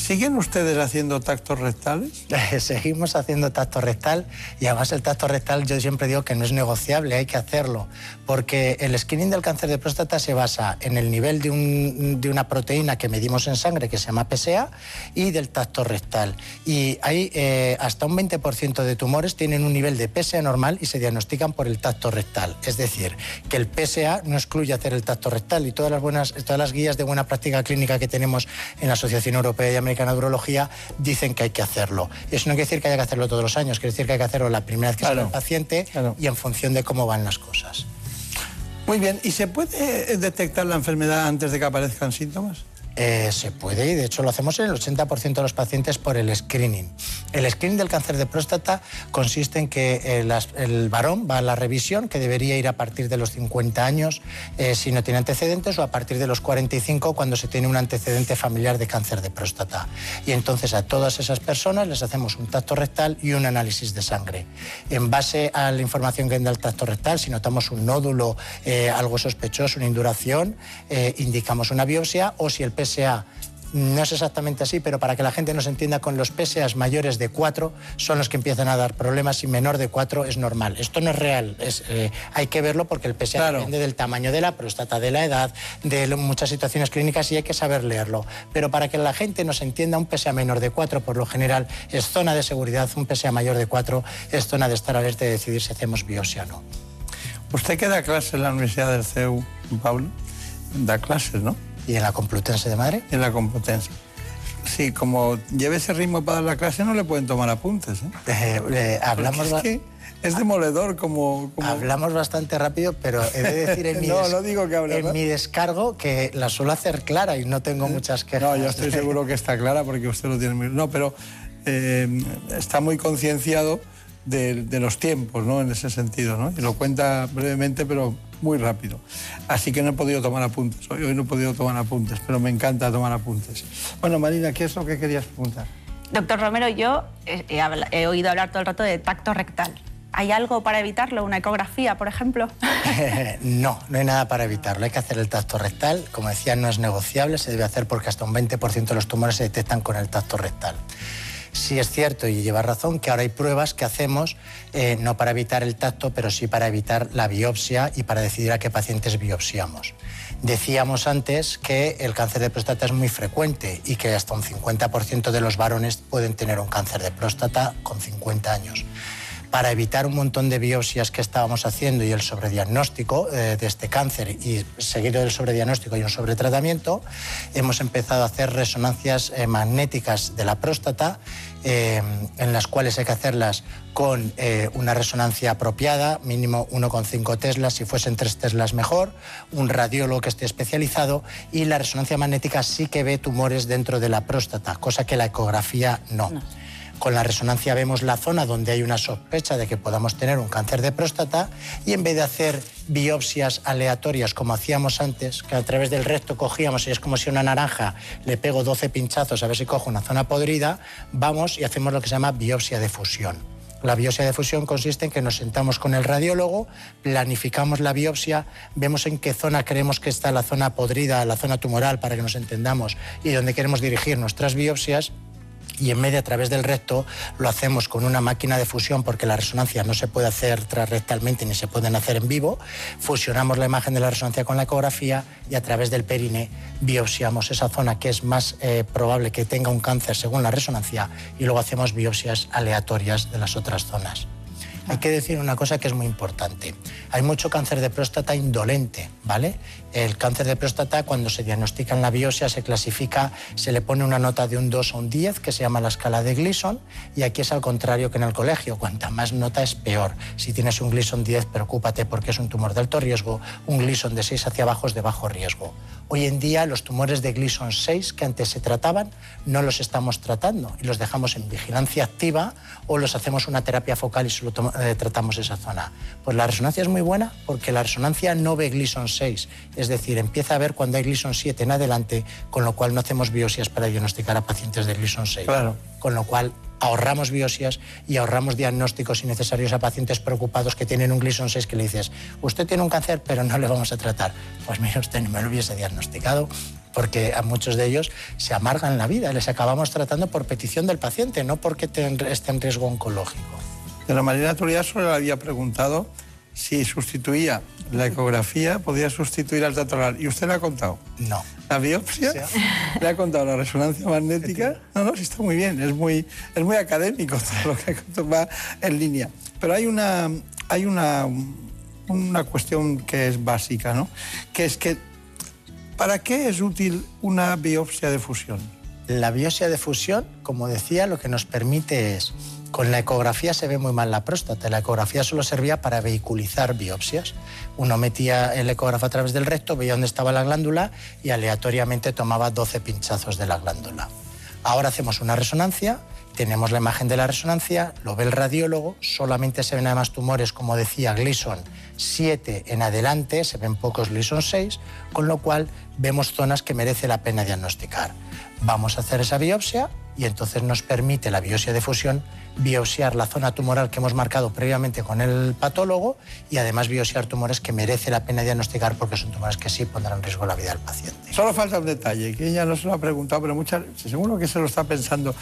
¿Siguen ustedes haciendo tactos rectales? Seguimos haciendo tacto rectal y además el tacto rectal yo siempre digo que no es negociable, hay que hacerlo, porque el screening del cáncer de próstata se basa en el nivel de, un- de una proteína que medimos en sangre que se llama PSA y del tacto rectal. Y hay eh, hasta un 20% de tumores tienen un nivel de PSA normal y se diagnostican por el tacto rectal. Es decir, que el PSA no excluye hacer el tacto rectal y todas las, buenas, todas las guías de buena práctica clínica que tenemos en la Asociación Europea y Americana de Urología dicen que hay que hacerlo. Eso no quiere decir que haya que hacerlo todos los años, quiere decir que hay que hacerlo la primera vez que sale el paciente y en función de cómo van las cosas. Muy bien, ¿y se puede detectar la enfermedad antes de que aparezcan síntomas? Eh, se puede y de hecho lo hacemos en el 80% de los pacientes por el screening. El screening del cáncer de próstata consiste en que eh, las- el varón va a la revisión, que debería ir a partir de los 50 años eh, si no tiene antecedentes o a partir de los 45 cuando se tiene un antecedente familiar de cáncer de próstata. Y entonces a todas esas personas les hacemos un tacto rectal y un análisis de sangre. En base a la información que da el tacto rectal, si notamos un nódulo, eh, algo sospechoso, una induración, eh, indicamos una biopsia o si el PSA no es exactamente así, pero para que la gente nos entienda, con los PSAs mayores de 4 son los que empiezan a dar problemas y menor de 4 es normal. Esto no es real, es, eh, hay que verlo porque el PSA depende del tamaño de la próstata, de la edad, de lo- muchas situaciones clínicas y hay que saber leerlo. Pero para que la gente nos entienda, un PSA menor de 4 por lo general es zona de seguridad, un PSA mayor de 4 es zona de estar alerta y decidir si hacemos biopsia o no. Usted que da clases en la Universidad del CEU, Pablo, da clases, ¿no? ¿Y en la Complutense de Madrid? En la Complutense. Sí, como lleve ese ritmo para dar la clase, no le pueden tomar apuntes. ¿eh? Eh, eh, hablamos es, que es demoledor como, como- Hablamos bastante rápido, pero he de decir en mi, No, des- no digo que en mi descargo que la suelo hacer clara y no tengo muchas quejas. No, yo estoy seguro que está clara porque usted lo tiene muy... No, pero está muy concienciado de, de los tiempos, ¿no? En ese sentido, ¿no? Y lo cuenta brevemente, pero muy rápido. Así que no he podido tomar apuntes. Hoy, hoy no he podido tomar apuntes, pero me encanta tomar apuntes. Bueno, Marina, ¿qué es lo que querías preguntar? Doctor Romero, yo he, he habla- he oído hablar todo el rato de tacto rectal. ¿Hay algo para evitarlo? ¿Una ecografía, por ejemplo? no, no hay nada para evitarlo. Hay que hacer el tacto rectal. Como decía, no es negociable, se debe hacer porque hasta un 20% de los tumores se detectan con el tacto rectal. Sí es cierto y lleva razón que ahora hay pruebas que hacemos eh, no para evitar el tacto, pero sí para evitar la biopsia y para decidir a qué pacientes biopsiamos. Decíamos antes que el cáncer de próstata es muy frecuente y que hasta un 50% de los varones pueden tener un cáncer de próstata con 50 años para evitar un montón de biopsias que estábamos haciendo y el sobrediagnóstico eh, de este cáncer y seguido del sobrediagnóstico y un sobretratamiento, hemos empezado a hacer resonancias eh, magnéticas de la próstata, eh, en las cuales hay que hacerlas con una resonancia apropiada, mínimo 1,5 teslas, si fuesen 3 teslas mejor, un radiólogo que esté especializado y la resonancia magnética sí que ve tumores dentro de la próstata, cosa que la ecografía no. Con la resonancia vemos la zona donde hay una sospecha de que podamos tener un cáncer de próstata y en vez de hacer biopsias aleatorias como hacíamos antes, que a través del recto cogíamos y es como si una naranja le pego 12 pinchazos a ver si cojo una zona podrida, vamos y hacemos lo que se llama biopsia de fusión. La biopsia de fusión consiste en que nos sentamos con el radiólogo, planificamos la biopsia, vemos en qué zona creemos que está la zona podrida, la zona tumoral, para que nos entendamos, y dónde queremos dirigir nuestras biopsias y en medio a través del recto lo hacemos con una máquina de fusión porque la resonancia no se puede hacer transrectalmente ni se pueden hacer en vivo. Fusionamos la imagen de la resonancia con la ecografía y a través del perine biopsiamos esa zona que es más eh, probable que tenga un cáncer según la resonancia y luego hacemos biopsias aleatorias de las otras zonas. Hay que decir una cosa que es muy importante. Hay mucho cáncer de próstata indolente, ¿vale? El cáncer de próstata cuando se diagnostica en la biopsia se clasifica, se le pone una nota de un 2 a un 10 que se llama la escala de Gleason y aquí es al contrario que en el colegio, cuanta más nota es peor. Si tienes un Gleason 10, preocúpate porque es un tumor de alto riesgo, un Gleason de 6 hacia abajo es de bajo riesgo. Hoy en día los tumores de Gleason 6 que antes se trataban no los estamos tratando y los dejamos en vigilancia activa o los hacemos una terapia focal y solo eh, tratamos esa zona. Pues la resonancia es muy buena porque la resonancia no ve Gleason 6, es decir, empieza a ver cuando hay Gleason 7 en adelante, con lo cual no hacemos biopsias para diagnosticar a pacientes de Gleason 6. Claro. Con lo cual ahorramos biopsias y ahorramos diagnósticos innecesarios a pacientes preocupados que tienen un Gleason 6 que le dices, usted tiene un cáncer pero no le vamos a tratar. Pues mire usted, ni me lo hubiese diagnosticado porque a muchos de ellos se amargan la vida, les acabamos tratando por petición del paciente, no porque esté en riesgo oncológico. De la Marina Turia solo le había preguntado si sustituía la ecografía, podía sustituir al rectal. ¿Y usted le ha contado? No. ¿La biopsia? ¿Le ha contado la resonancia magnética? No, no, sí está muy bien, es muy, es muy académico todo lo que va en línea. Pero hay una, hay una, una cuestión que es básica, ¿no? Que es que, ¿para qué es útil una biopsia de fusión? La biopsia de fusión, como decía, lo que nos permite es, con la ecografía se ve muy mal la próstata, la ecografía solo servía para vehiculizar biopsias. Uno metía el ecógrafo a través del recto, veía dónde estaba la glándula y aleatoriamente tomaba 12 pinchazos de la glándula. Ahora hacemos una resonancia, tenemos la imagen de la resonancia, lo ve el radiólogo, solamente se ven además tumores, como decía Gleason 7 en adelante, se ven pocos Gleason 6, con lo cual vemos zonas que merece la pena diagnosticar. Vamos a hacer esa biopsia y entonces nos permite la biopsia de fusión biopsiar la zona tumoral que hemos marcado previamente con el patólogo y además biopsiar tumores que merece la pena diagnosticar porque son tumores que sí pondrán en riesgo la vida del paciente. Solo falta un detalle, que ella no se lo ha preguntado, pero muchas, seguro que se lo está pensando.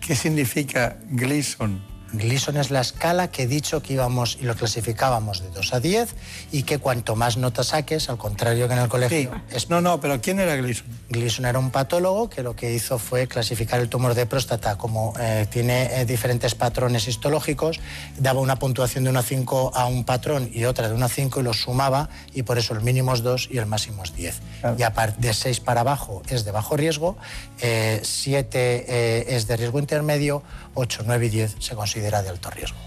¿Qué significa Gleason? Gleason es la escala que he dicho que íbamos y lo clasificábamos de 2 a 10 y que cuanto más notas saques, al contrario que en el colegio... Es... No, no, pero ¿quién era Gleason? Gleason era un patólogo que lo que hizo fue clasificar el tumor de próstata como eh, tiene eh, diferentes patrones histológicos, daba una puntuación de 1 a 5 a un patrón y otra de 1 a 5 y los sumaba y por eso el mínimo es 2 y el máximo es 10. Y a partir de 6 para abajo es de bajo riesgo, 7 eh, es de riesgo intermedio, 8, 9 y 10 se considera de alto riesgo.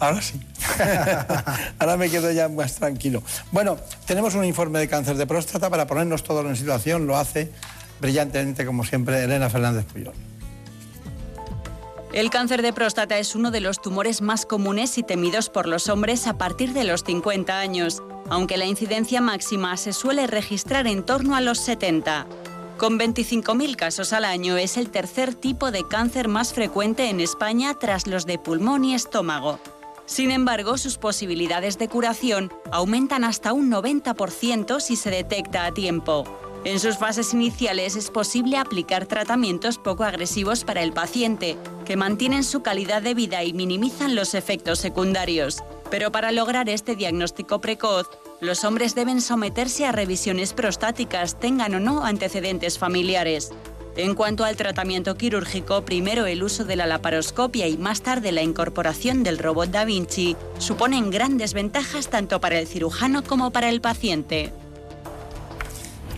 Ahora sí. Ahora me quedo ya más tranquilo. Bueno, tenemos un informe de cáncer de próstata para ponernos todos en situación. Lo hace brillantemente, como siempre, Elena Fernández Puyol. El cáncer de próstata es uno de los tumores más comunes y temidos por los hombres a partir de los 50 años, aunque la incidencia máxima se suele registrar en torno a los 70. Con 25.000 casos al año es el tercer tipo de cáncer más frecuente en España tras los de pulmón y estómago. Sin embargo, sus posibilidades de curación aumentan hasta un 90% si se detecta a tiempo. En sus fases iniciales es posible aplicar tratamientos poco agresivos para el paciente, que mantienen su calidad de vida y minimizan los efectos secundarios. Pero para lograr este diagnóstico precoz, los hombres deben someterse a revisiones prostáticas, tengan o no antecedentes familiares. En cuanto al tratamiento quirúrgico, primero el uso de la laparoscopia y más tarde la incorporación del robot Da Vinci suponen grandes ventajas tanto para el cirujano como para el paciente.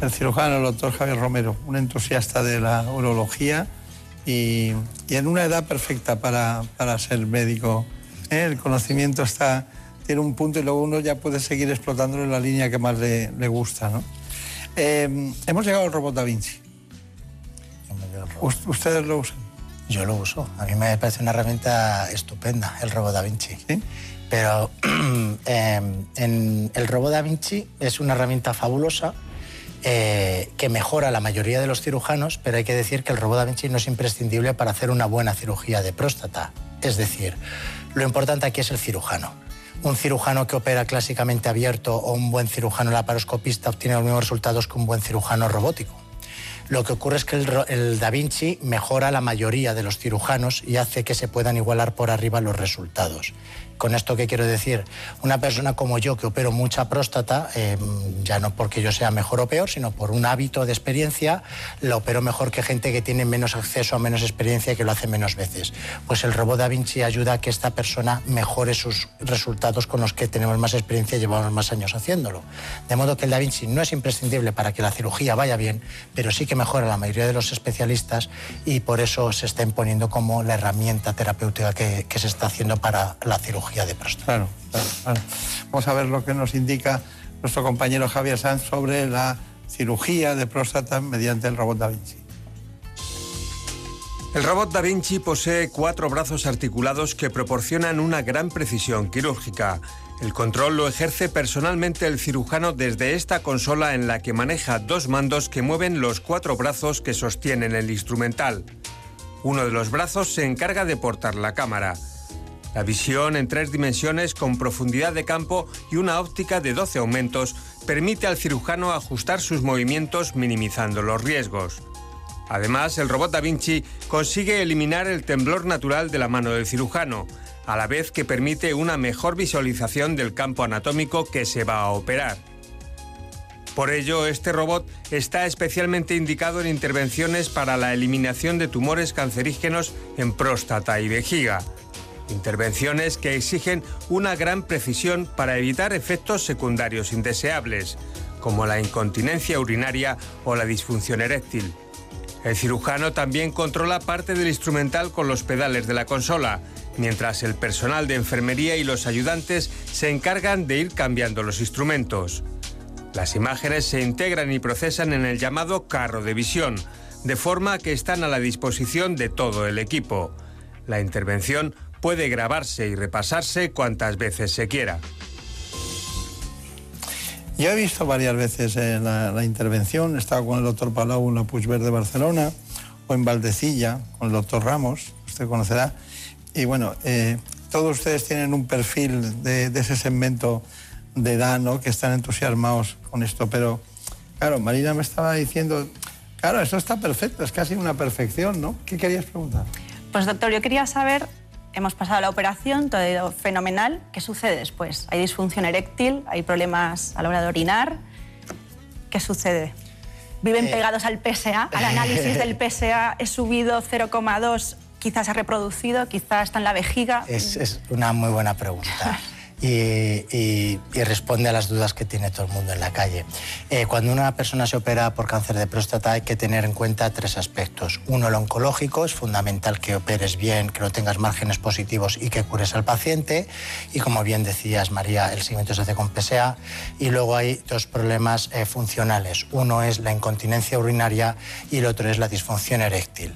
El cirujano, el doctor Javier Romero, un entusiasta de la urología y, y en una edad perfecta para, para ser médico. ¿eh? El conocimiento está, tiene un punto y luego uno ya puede seguir explotándolo en la línea que más le, le gusta. ¿no? Eh, hemos llegado al robot Da Vinci. ¿Ust- ¿Ustedes lo usan? Yo lo uso. A mí me parece una herramienta estupenda, el robot Da Vinci. Pero eh, en el robot Da Vinci es una herramienta fabulosa eh, que mejora la mayoría de los cirujanos, pero hay que decir que el robot Da Vinci no es imprescindible para hacer una buena cirugía de próstata. Es decir, lo importante aquí es el cirujano. Un cirujano que opera clásicamente abierto o un buen cirujano laparoscopista obtiene los mismos resultados que un buen cirujano robótico. Lo que ocurre es que el, Da Vinci mejora la mayoría de los cirujanos y hace que se puedan igualar por arriba los resultados. Con esto, ¿qué quiero decir? Una persona como yo, que opero mucha próstata, eh, ya no porque yo sea mejor o peor, sino por un hábito de experiencia, la opero mejor que gente que tiene menos acceso a menos experiencia y que lo hace menos veces. Pues el robot Da Vinci ayuda a que esta persona mejore sus resultados con los que tenemos más experiencia y llevamos más años haciéndolo. De modo que el Da Vinci no es imprescindible para que la cirugía vaya bien, pero sí que mejora la mayoría de los especialistas y por eso se está imponiendo como la herramienta terapéutica que se está haciendo para la cirugía de próstata. Claro, claro, claro. Vamos a ver lo que nos indica nuestro compañero Javier Sanz sobre la cirugía de próstata mediante el robot Da Vinci. El robot Da Vinci posee cuatro brazos articulados que proporcionan una gran precisión quirúrgica. El control lo ejerce personalmente el cirujano desde esta consola en la que maneja dos mandos que mueven los cuatro brazos que sostienen el instrumental. Uno de los brazos se encarga de portar la cámara. La visión en tres dimensiones con profundidad de campo y una óptica de 12 aumentos permite al cirujano ajustar sus movimientos minimizando los riesgos. Además, el robot Da Vinci consigue eliminar el temblor natural de la mano del cirujano, a la vez que permite una mejor visualización del campo anatómico que se va a operar. Por ello, este robot está especialmente indicado en intervenciones para la eliminación de tumores cancerígenos en próstata y vejiga. Intervenciones que exigen una gran precisión para evitar efectos secundarios indeseables, como la incontinencia urinaria o la disfunción eréctil. El cirujano también controla parte del instrumental con los pedales de la consola, mientras el personal de enfermería y los ayudantes se encargan de ir cambiando los instrumentos. Las imágenes se integran y procesan en el llamado carro de visión, de forma que están a la disposición de todo el equipo. La intervención puede grabarse y repasarse cuantas veces se quiera. Yo he visto varias veces eh, la, la intervención, he estado con el doctor Palau en la Puigverd de Barcelona o en Valdecilla con el doctor Ramos, usted conocerá. Y bueno, eh, todos ustedes tienen un perfil de, de ese segmento de edad, ¿no? Que están entusiasmados con esto, pero claro, Marina me estaba diciendo, claro, eso está perfecto, es casi una perfección, ¿no? ¿Qué querías preguntar? Pues doctor, yo quería saber, hemos pasado la operación, todo ha ido fenomenal, ¿qué sucede después? ¿Hay disfunción eréctil? ¿Hay problemas a la hora de orinar? ¿Qué sucede? ¿Viven Eh. pegados al PSA? ¿Al análisis del PSA he subido 0,2? Quizás ha reproducido, quizás está en la vejiga. Es, es una muy buena pregunta. Y, responde a las dudas que tiene todo el mundo en la calle. Eh, cuando una persona se opera por cáncer de próstata hay que tener en cuenta tres aspectos. Uno, el oncológico, es fundamental que operes bien, que no tengas márgenes positivos y que cures al paciente. Y como bien decías, María, el seguimiento se hace con PSA. Y luego hay dos problemas eh, funcionales. Uno es la incontinencia urinaria y el otro es la disfunción eréctil.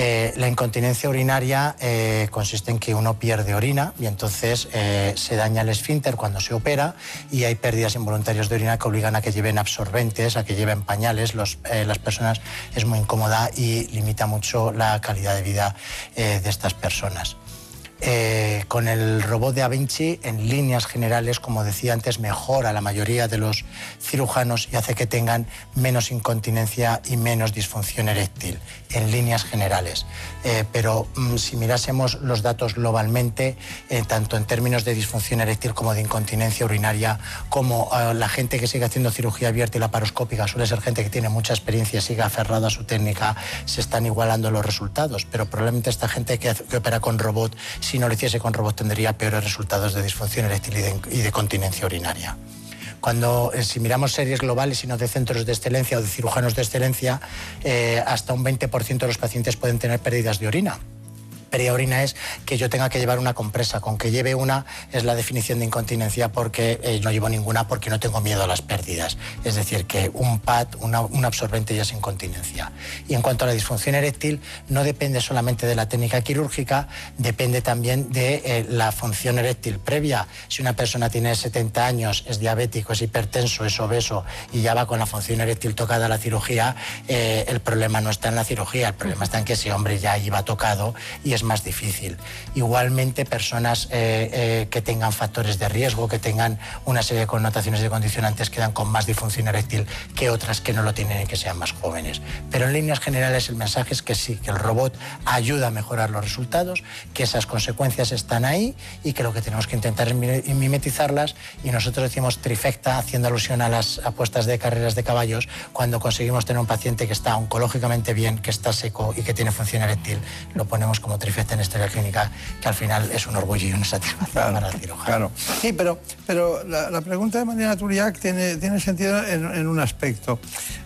Eh, la incontinencia urinaria eh, consiste en que uno pierde orina y entonces eh, se daña el esfínter cuando se opera y hay pérdidas involuntarias de orina que obligan a que lleven absorbentes, a que lleven pañales. Las personas es muy incómoda y limita mucho la calidad de vida de estas personas. Eh, con el robot de Da Vinci, en líneas generales, como decía antes, mejora la mayoría de los cirujanos y hace que tengan menos incontinencia y menos disfunción eréctil, en líneas generales. Eh, pero mm, si mirásemos los datos globalmente, eh, tanto en términos de disfunción eréctil como de incontinencia urinaria, como eh, la gente que sigue haciendo cirugía abierta y laparoscópica suele ser gente que tiene mucha experiencia, sigue aferrada a su técnica, se están igualando los resultados. Pero probablemente esta gente que opera con robot, si no lo hiciese con robot, tendría peores resultados de disfunción eréctil y de, continencia urinaria. Cuando, eh, si miramos series globales y no de centros de excelencia o de cirujanos de excelencia, eh, hasta un 20% de los pacientes pueden tener pérdidas de orina. Pérdida de orina es que yo tenga que llevar una compresa. Con que lleve una es la definición de incontinencia porque eh, no llevo ninguna porque no tengo miedo a las pérdidas. Es decir, que un pad, un absorbente ya es incontinencia. Y en cuanto a la disfunción eréctil, no depende solamente de la técnica quirúrgica, depende también de eh, la función eréctil previa. Si una persona tiene 70 años, es diabético, es hipertenso, es obeso y ya va con la función eréctil tocada a la cirugía, eh, el problema no está en la cirugía, el problema está en que ese hombre ya iba tocado y es más difícil. Igualmente, personas eh, eh, que tengan factores de riesgo, que tengan una serie de connotaciones de condicionantes, quedan con más disfunción eréctil que otras que no lo tienen y que sean más jóvenes. Pero en líneas generales el mensaje es que sí, que el robot ayuda a mejorar los resultados, que esas consecuencias están ahí y que lo que tenemos que intentar es mi- mimetizarlas y nosotros decimos trifecta haciendo alusión a las apuestas de carreras de caballos cuando conseguimos tener un paciente que está oncológicamente bien, que está seco y que tiene función eréctil, lo ponemos como trifecta en historia clínica, que al final es un orgullo y una satisfacción para el cirujano. Claro. Sí, pero, pero la, la pregunta de Mariana Turiac tiene, tiene sentido en, en un aspecto.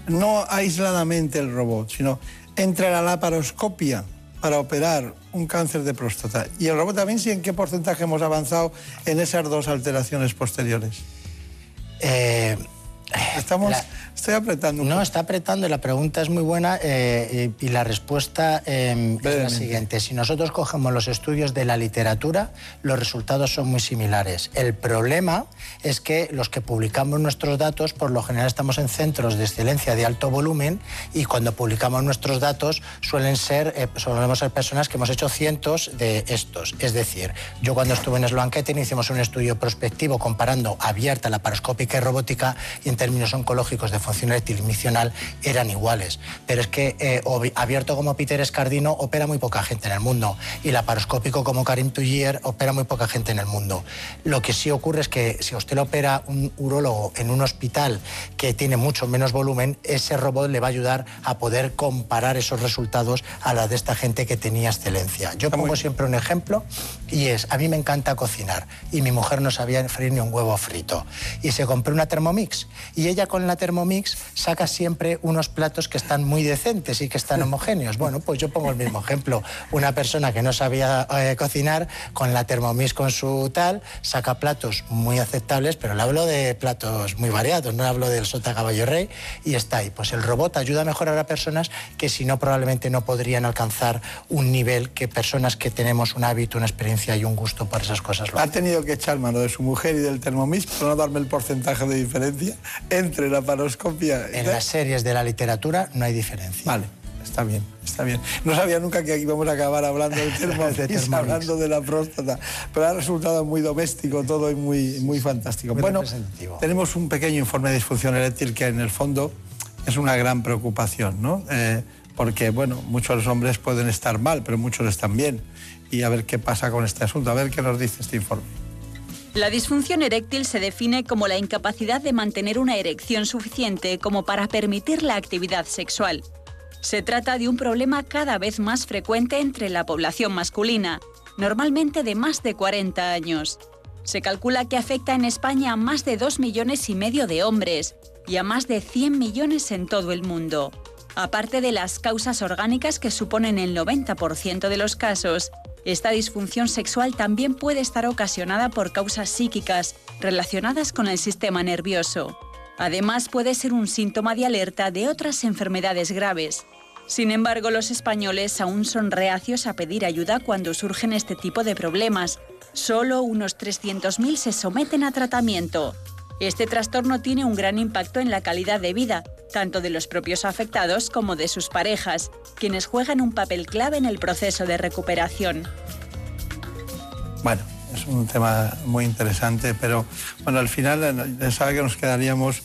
No aisladamente el robot, sino entre la laparoscopia para operar un cáncer de próstata y el robot Da Vinci, ¿en qué porcentaje hemos avanzado en esas dos alteraciones posteriores? Eh, Estamos, estoy apretando. No, está apretando y la pregunta es muy buena eh, y, y la respuesta eh, es la siguiente. Si nosotros cogemos los estudios de la literatura, los resultados son muy similares. El problema es que los que publicamos nuestros datos, por lo general estamos en centros de excelencia de alto volumen y cuando publicamos nuestros datos suelen ser, eh, solemos ser personas que hemos hecho cientos de estos. Es decir, yo cuando estuve en Sloan Kettering hicimos un estudio prospectivo comparando abierta, laparoscópica y robótica y en términos oncológicos de y miccional eran iguales. Pero es que eh, abierto como Peter Escardino opera muy poca gente en el mundo y laparoscópico como Karim Tullier opera muy poca gente en el mundo. Lo que sí ocurre es que si a usted lo opera un urólogo en un hospital que tiene mucho menos volumen, ese robot le va a ayudar a poder comparar esos resultados a la de esta gente que tenía excelencia. Yo pongo siempre un ejemplo y es, a mí me encanta cocinar y mi mujer no sabía freír ni un huevo frito y se compró una Thermomix y ella con la Thermomix saca siempre unos platos que están muy decentes y que están homogéneos. Bueno, pues yo pongo el mismo ejemplo. Una persona que no sabía eh, cocinar con la Thermomix con su tal saca platos muy aceptables, pero le hablo de platos muy variados, no hablo del sota caballo rey y está ahí. Pues el robot ayuda a mejorar a personas que si no probablemente no podrían alcanzar un nivel que personas que tenemos un hábito, una experiencia y un gusto por esas cosas lo Ha tenido que echar mano de su mujer y del Thermomix para no darme el porcentaje de diferencia entre la paroscopia En las series de la literatura no hay diferencia. Vale, está bien, está bien. No sabía nunca que aquí íbamos a acabar hablando del Thermomix, Thermomix. hablando de la próstata, pero ha resultado muy doméstico todo y muy, muy fantástico. Muy bueno, tenemos un pequeño informe de disfunción eréctil que en el fondo es una gran preocupación, ¿no? Eh, porque, bueno, muchos de hombres pueden estar mal, pero muchos están bien. Y a ver qué pasa con este asunto, a ver qué nos dice este informe. La disfunción eréctil se define como la incapacidad de mantener una erección suficiente como para permitir la actividad sexual. Se trata de un problema cada vez más frecuente entre la población masculina, normalmente de más de 40 años. Se calcula que afecta en España a más de 2 millones y medio de hombres y a más de 100 millones en todo el mundo. Aparte de las causas orgánicas que suponen el 90% de los casos, esta disfunción sexual también puede estar ocasionada por causas psíquicas relacionadas con el sistema nervioso. Además, puede ser un síntoma de alerta de otras enfermedades graves. Sin embargo, los españoles aún son reacios a pedir ayuda cuando surgen este tipo de problemas. Solo unos 300.000 se someten a tratamiento. Este trastorno tiene un gran impacto en la calidad de vida, tanto de los propios afectados como de sus parejas, quienes juegan un papel clave en el proceso de recuperación. Bueno, es un tema muy interesante, pero bueno, al final eh, pensaba que nos quedaríamos,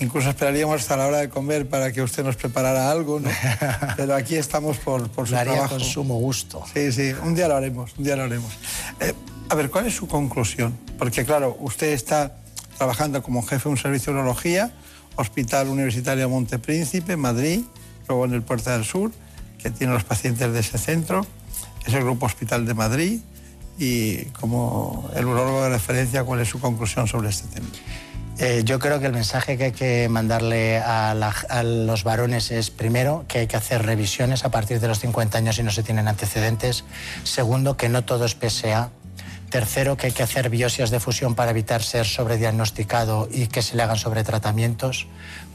incluso esperaríamos hasta la hora de comer para que usted nos preparara algo, ¿no? Pero aquí estamos por, por su Lo haría trabajo. con sumo gusto. Sí, sí, un día lo haremos, un día lo haremos. Eh, a ver, ¿cuál es su conclusión? Porque claro, usted está trabajando como jefe de un servicio de urología, Hospital Universitario Montepríncipe, Madrid, luego en el Puerta del Sur, que tiene los pacientes de ese centro, es el Grupo Hospital de Madrid, y como el urólogo de referencia, ¿cuál es su conclusión sobre este tema? Eh, yo creo que el mensaje que hay que mandarle a, a los varones es, primero, que hay que hacer revisiones a partir de los 50 años si no se tienen antecedentes. Segundo, que no todo es PSA. Tercero, que hay que hacer biopsias de fusión para evitar ser sobrediagnosticado y que se le hagan sobretratamientos.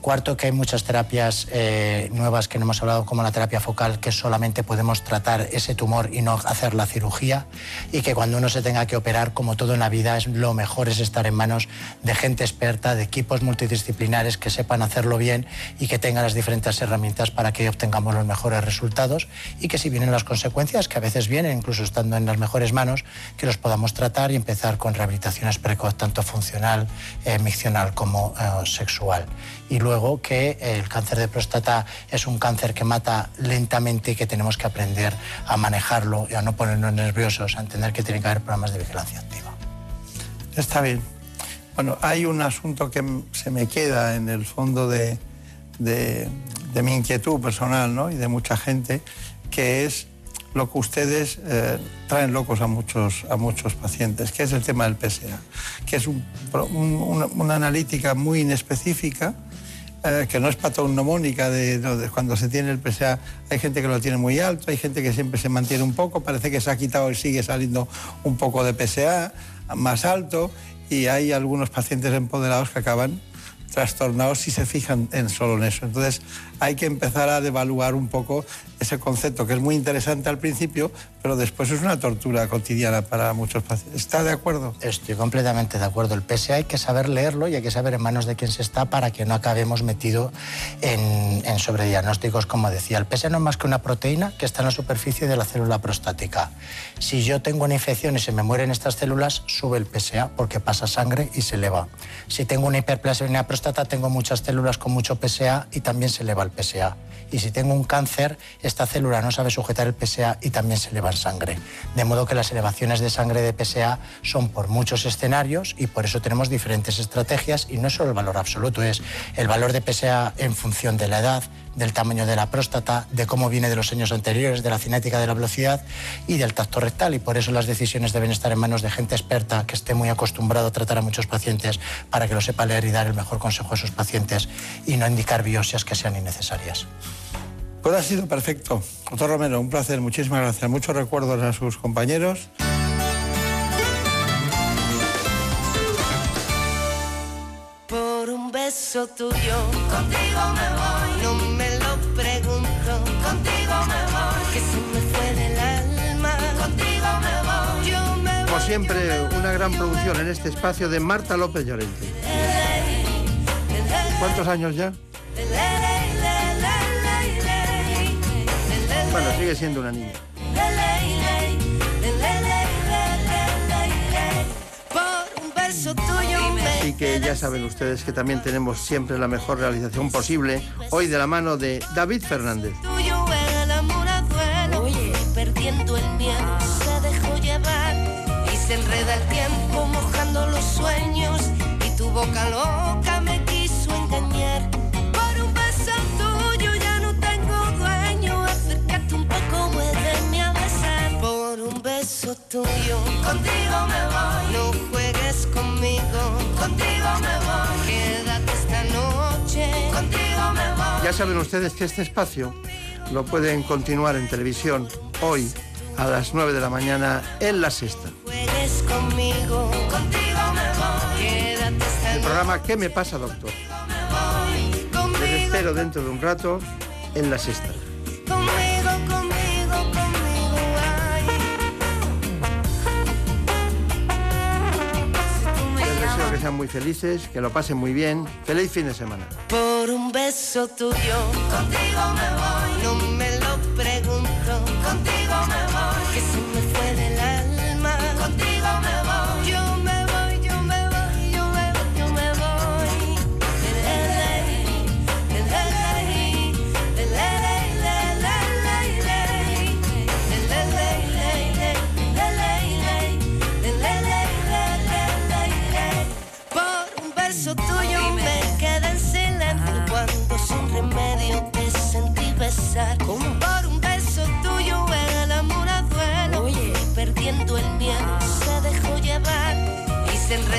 Cuarto, que hay muchas terapias eh, nuevas que no hemos hablado, como la terapia focal, que solamente podemos tratar ese tumor y no hacer la cirugía. Y que cuando uno se tenga que operar, como todo en la vida, es, lo mejor es estar en manos de gente experta, de equipos multidisciplinares que sepan hacerlo bien y que tengan las diferentes herramientas para que obtengamos los mejores resultados. Y que si vienen las consecuencias, que a veces vienen, incluso estando en las mejores manos, que los podamos tratar y empezar con rehabilitaciones precoz, tanto funcional, eh, miccional como eh, sexual. Y luego que el cáncer de próstata es un cáncer que mata lentamente y que tenemos que aprender a manejarlo y a no ponernos nerviosos, a entender que tiene que haber programas de vigilancia activa. Está bien. Bueno, hay un asunto que se me queda en el fondo de, de- mi inquietud personal ¿no? y de mucha gente, que es lo que ustedes eh, traen locos a muchos, a muchos pacientes, que es el tema del PSA, que es una analítica muy inespecífica, eh, que no es no, de cuando se tiene el PSA. Hay gente que lo tiene muy alto, hay gente que siempre se mantiene un poco, parece que se ha quitado y sigue saliendo un poco de PSA más alto y hay algunos pacientes empoderados que acaban trastornados si se fijan en solo en eso. Entonces hay que empezar a devaluar un poco ese concepto que es muy interesante al principio, pero después es una tortura cotidiana para muchos pacientes. ¿Está de acuerdo? Estoy completamente de acuerdo. El PSA hay que saber leerlo y hay que saber en manos de quién se está para que no acabemos metido en, sobrediagnósticos, como decía. El PSA no es más que una proteína que está en la superficie de la célula prostática. Si yo tengo una infección y se me mueren estas células, sube el PSA porque pasa sangre y se eleva. Si tengo una hiperplasia en la próstata, tengo muchas células con mucho PSA y también se eleva el PSA. Y si tengo un cáncer, esta célula no sabe sujetar el PSA y también se eleva en sangre. De modo que las elevaciones de sangre de PSA son por muchos escenarios y por eso tenemos diferentes estrategias y no es solo el valor absoluto, es el valor de PSA en función de la edad, del tamaño de la próstata, de cómo viene de los años anteriores, de la cinética de la velocidad y del tacto rectal. Y por eso las decisiones deben estar en manos de gente experta que esté muy acostumbrado a tratar a muchos pacientes para que lo sepa leer y dar el mejor consejo a sus pacientes y no indicar biopsias que sean innecesarias. Pues ha sido perfecto. Doctor Romero, un placer, muchísimas gracias. Muchos recuerdos a sus compañeros. Por un beso tuyo, contigo me voy. No me lo pregunto, contigo me voy. Que se me fue del alma, contigo me voy. Yo me Como siempre, una gran producción en este espacio de Marta López Llorente. ¿Cuántos años ya? Bueno, sigue siendo una niña. Así que ya saben ustedes que también tenemos siempre la mejor realización posible, hoy de la mano de David Fernández. tuyo el amor a duelo. Oye, perdiendo el miedo, se dejó llevar y se enreda el tiempo mojando los sueños y tu boca loca tuyo, contigo me voy. No juegues conmigo, contigo me voy. Quédate esta noche, contigo me voy. Ya saben ustedes que este espacio lo pueden continuar en televisión hoy a las 9 de la mañana en La Sexta. juegues conmigo, contigo me voy. Quédate esta El programa ¿Qué me pasa, doctor? noche Les espero dentro de un rato en La Sexta. Que sean muy felices, que lo pasen muy bien. Feliz fin de semana. Por un beso tuyo, contigo me voy. No me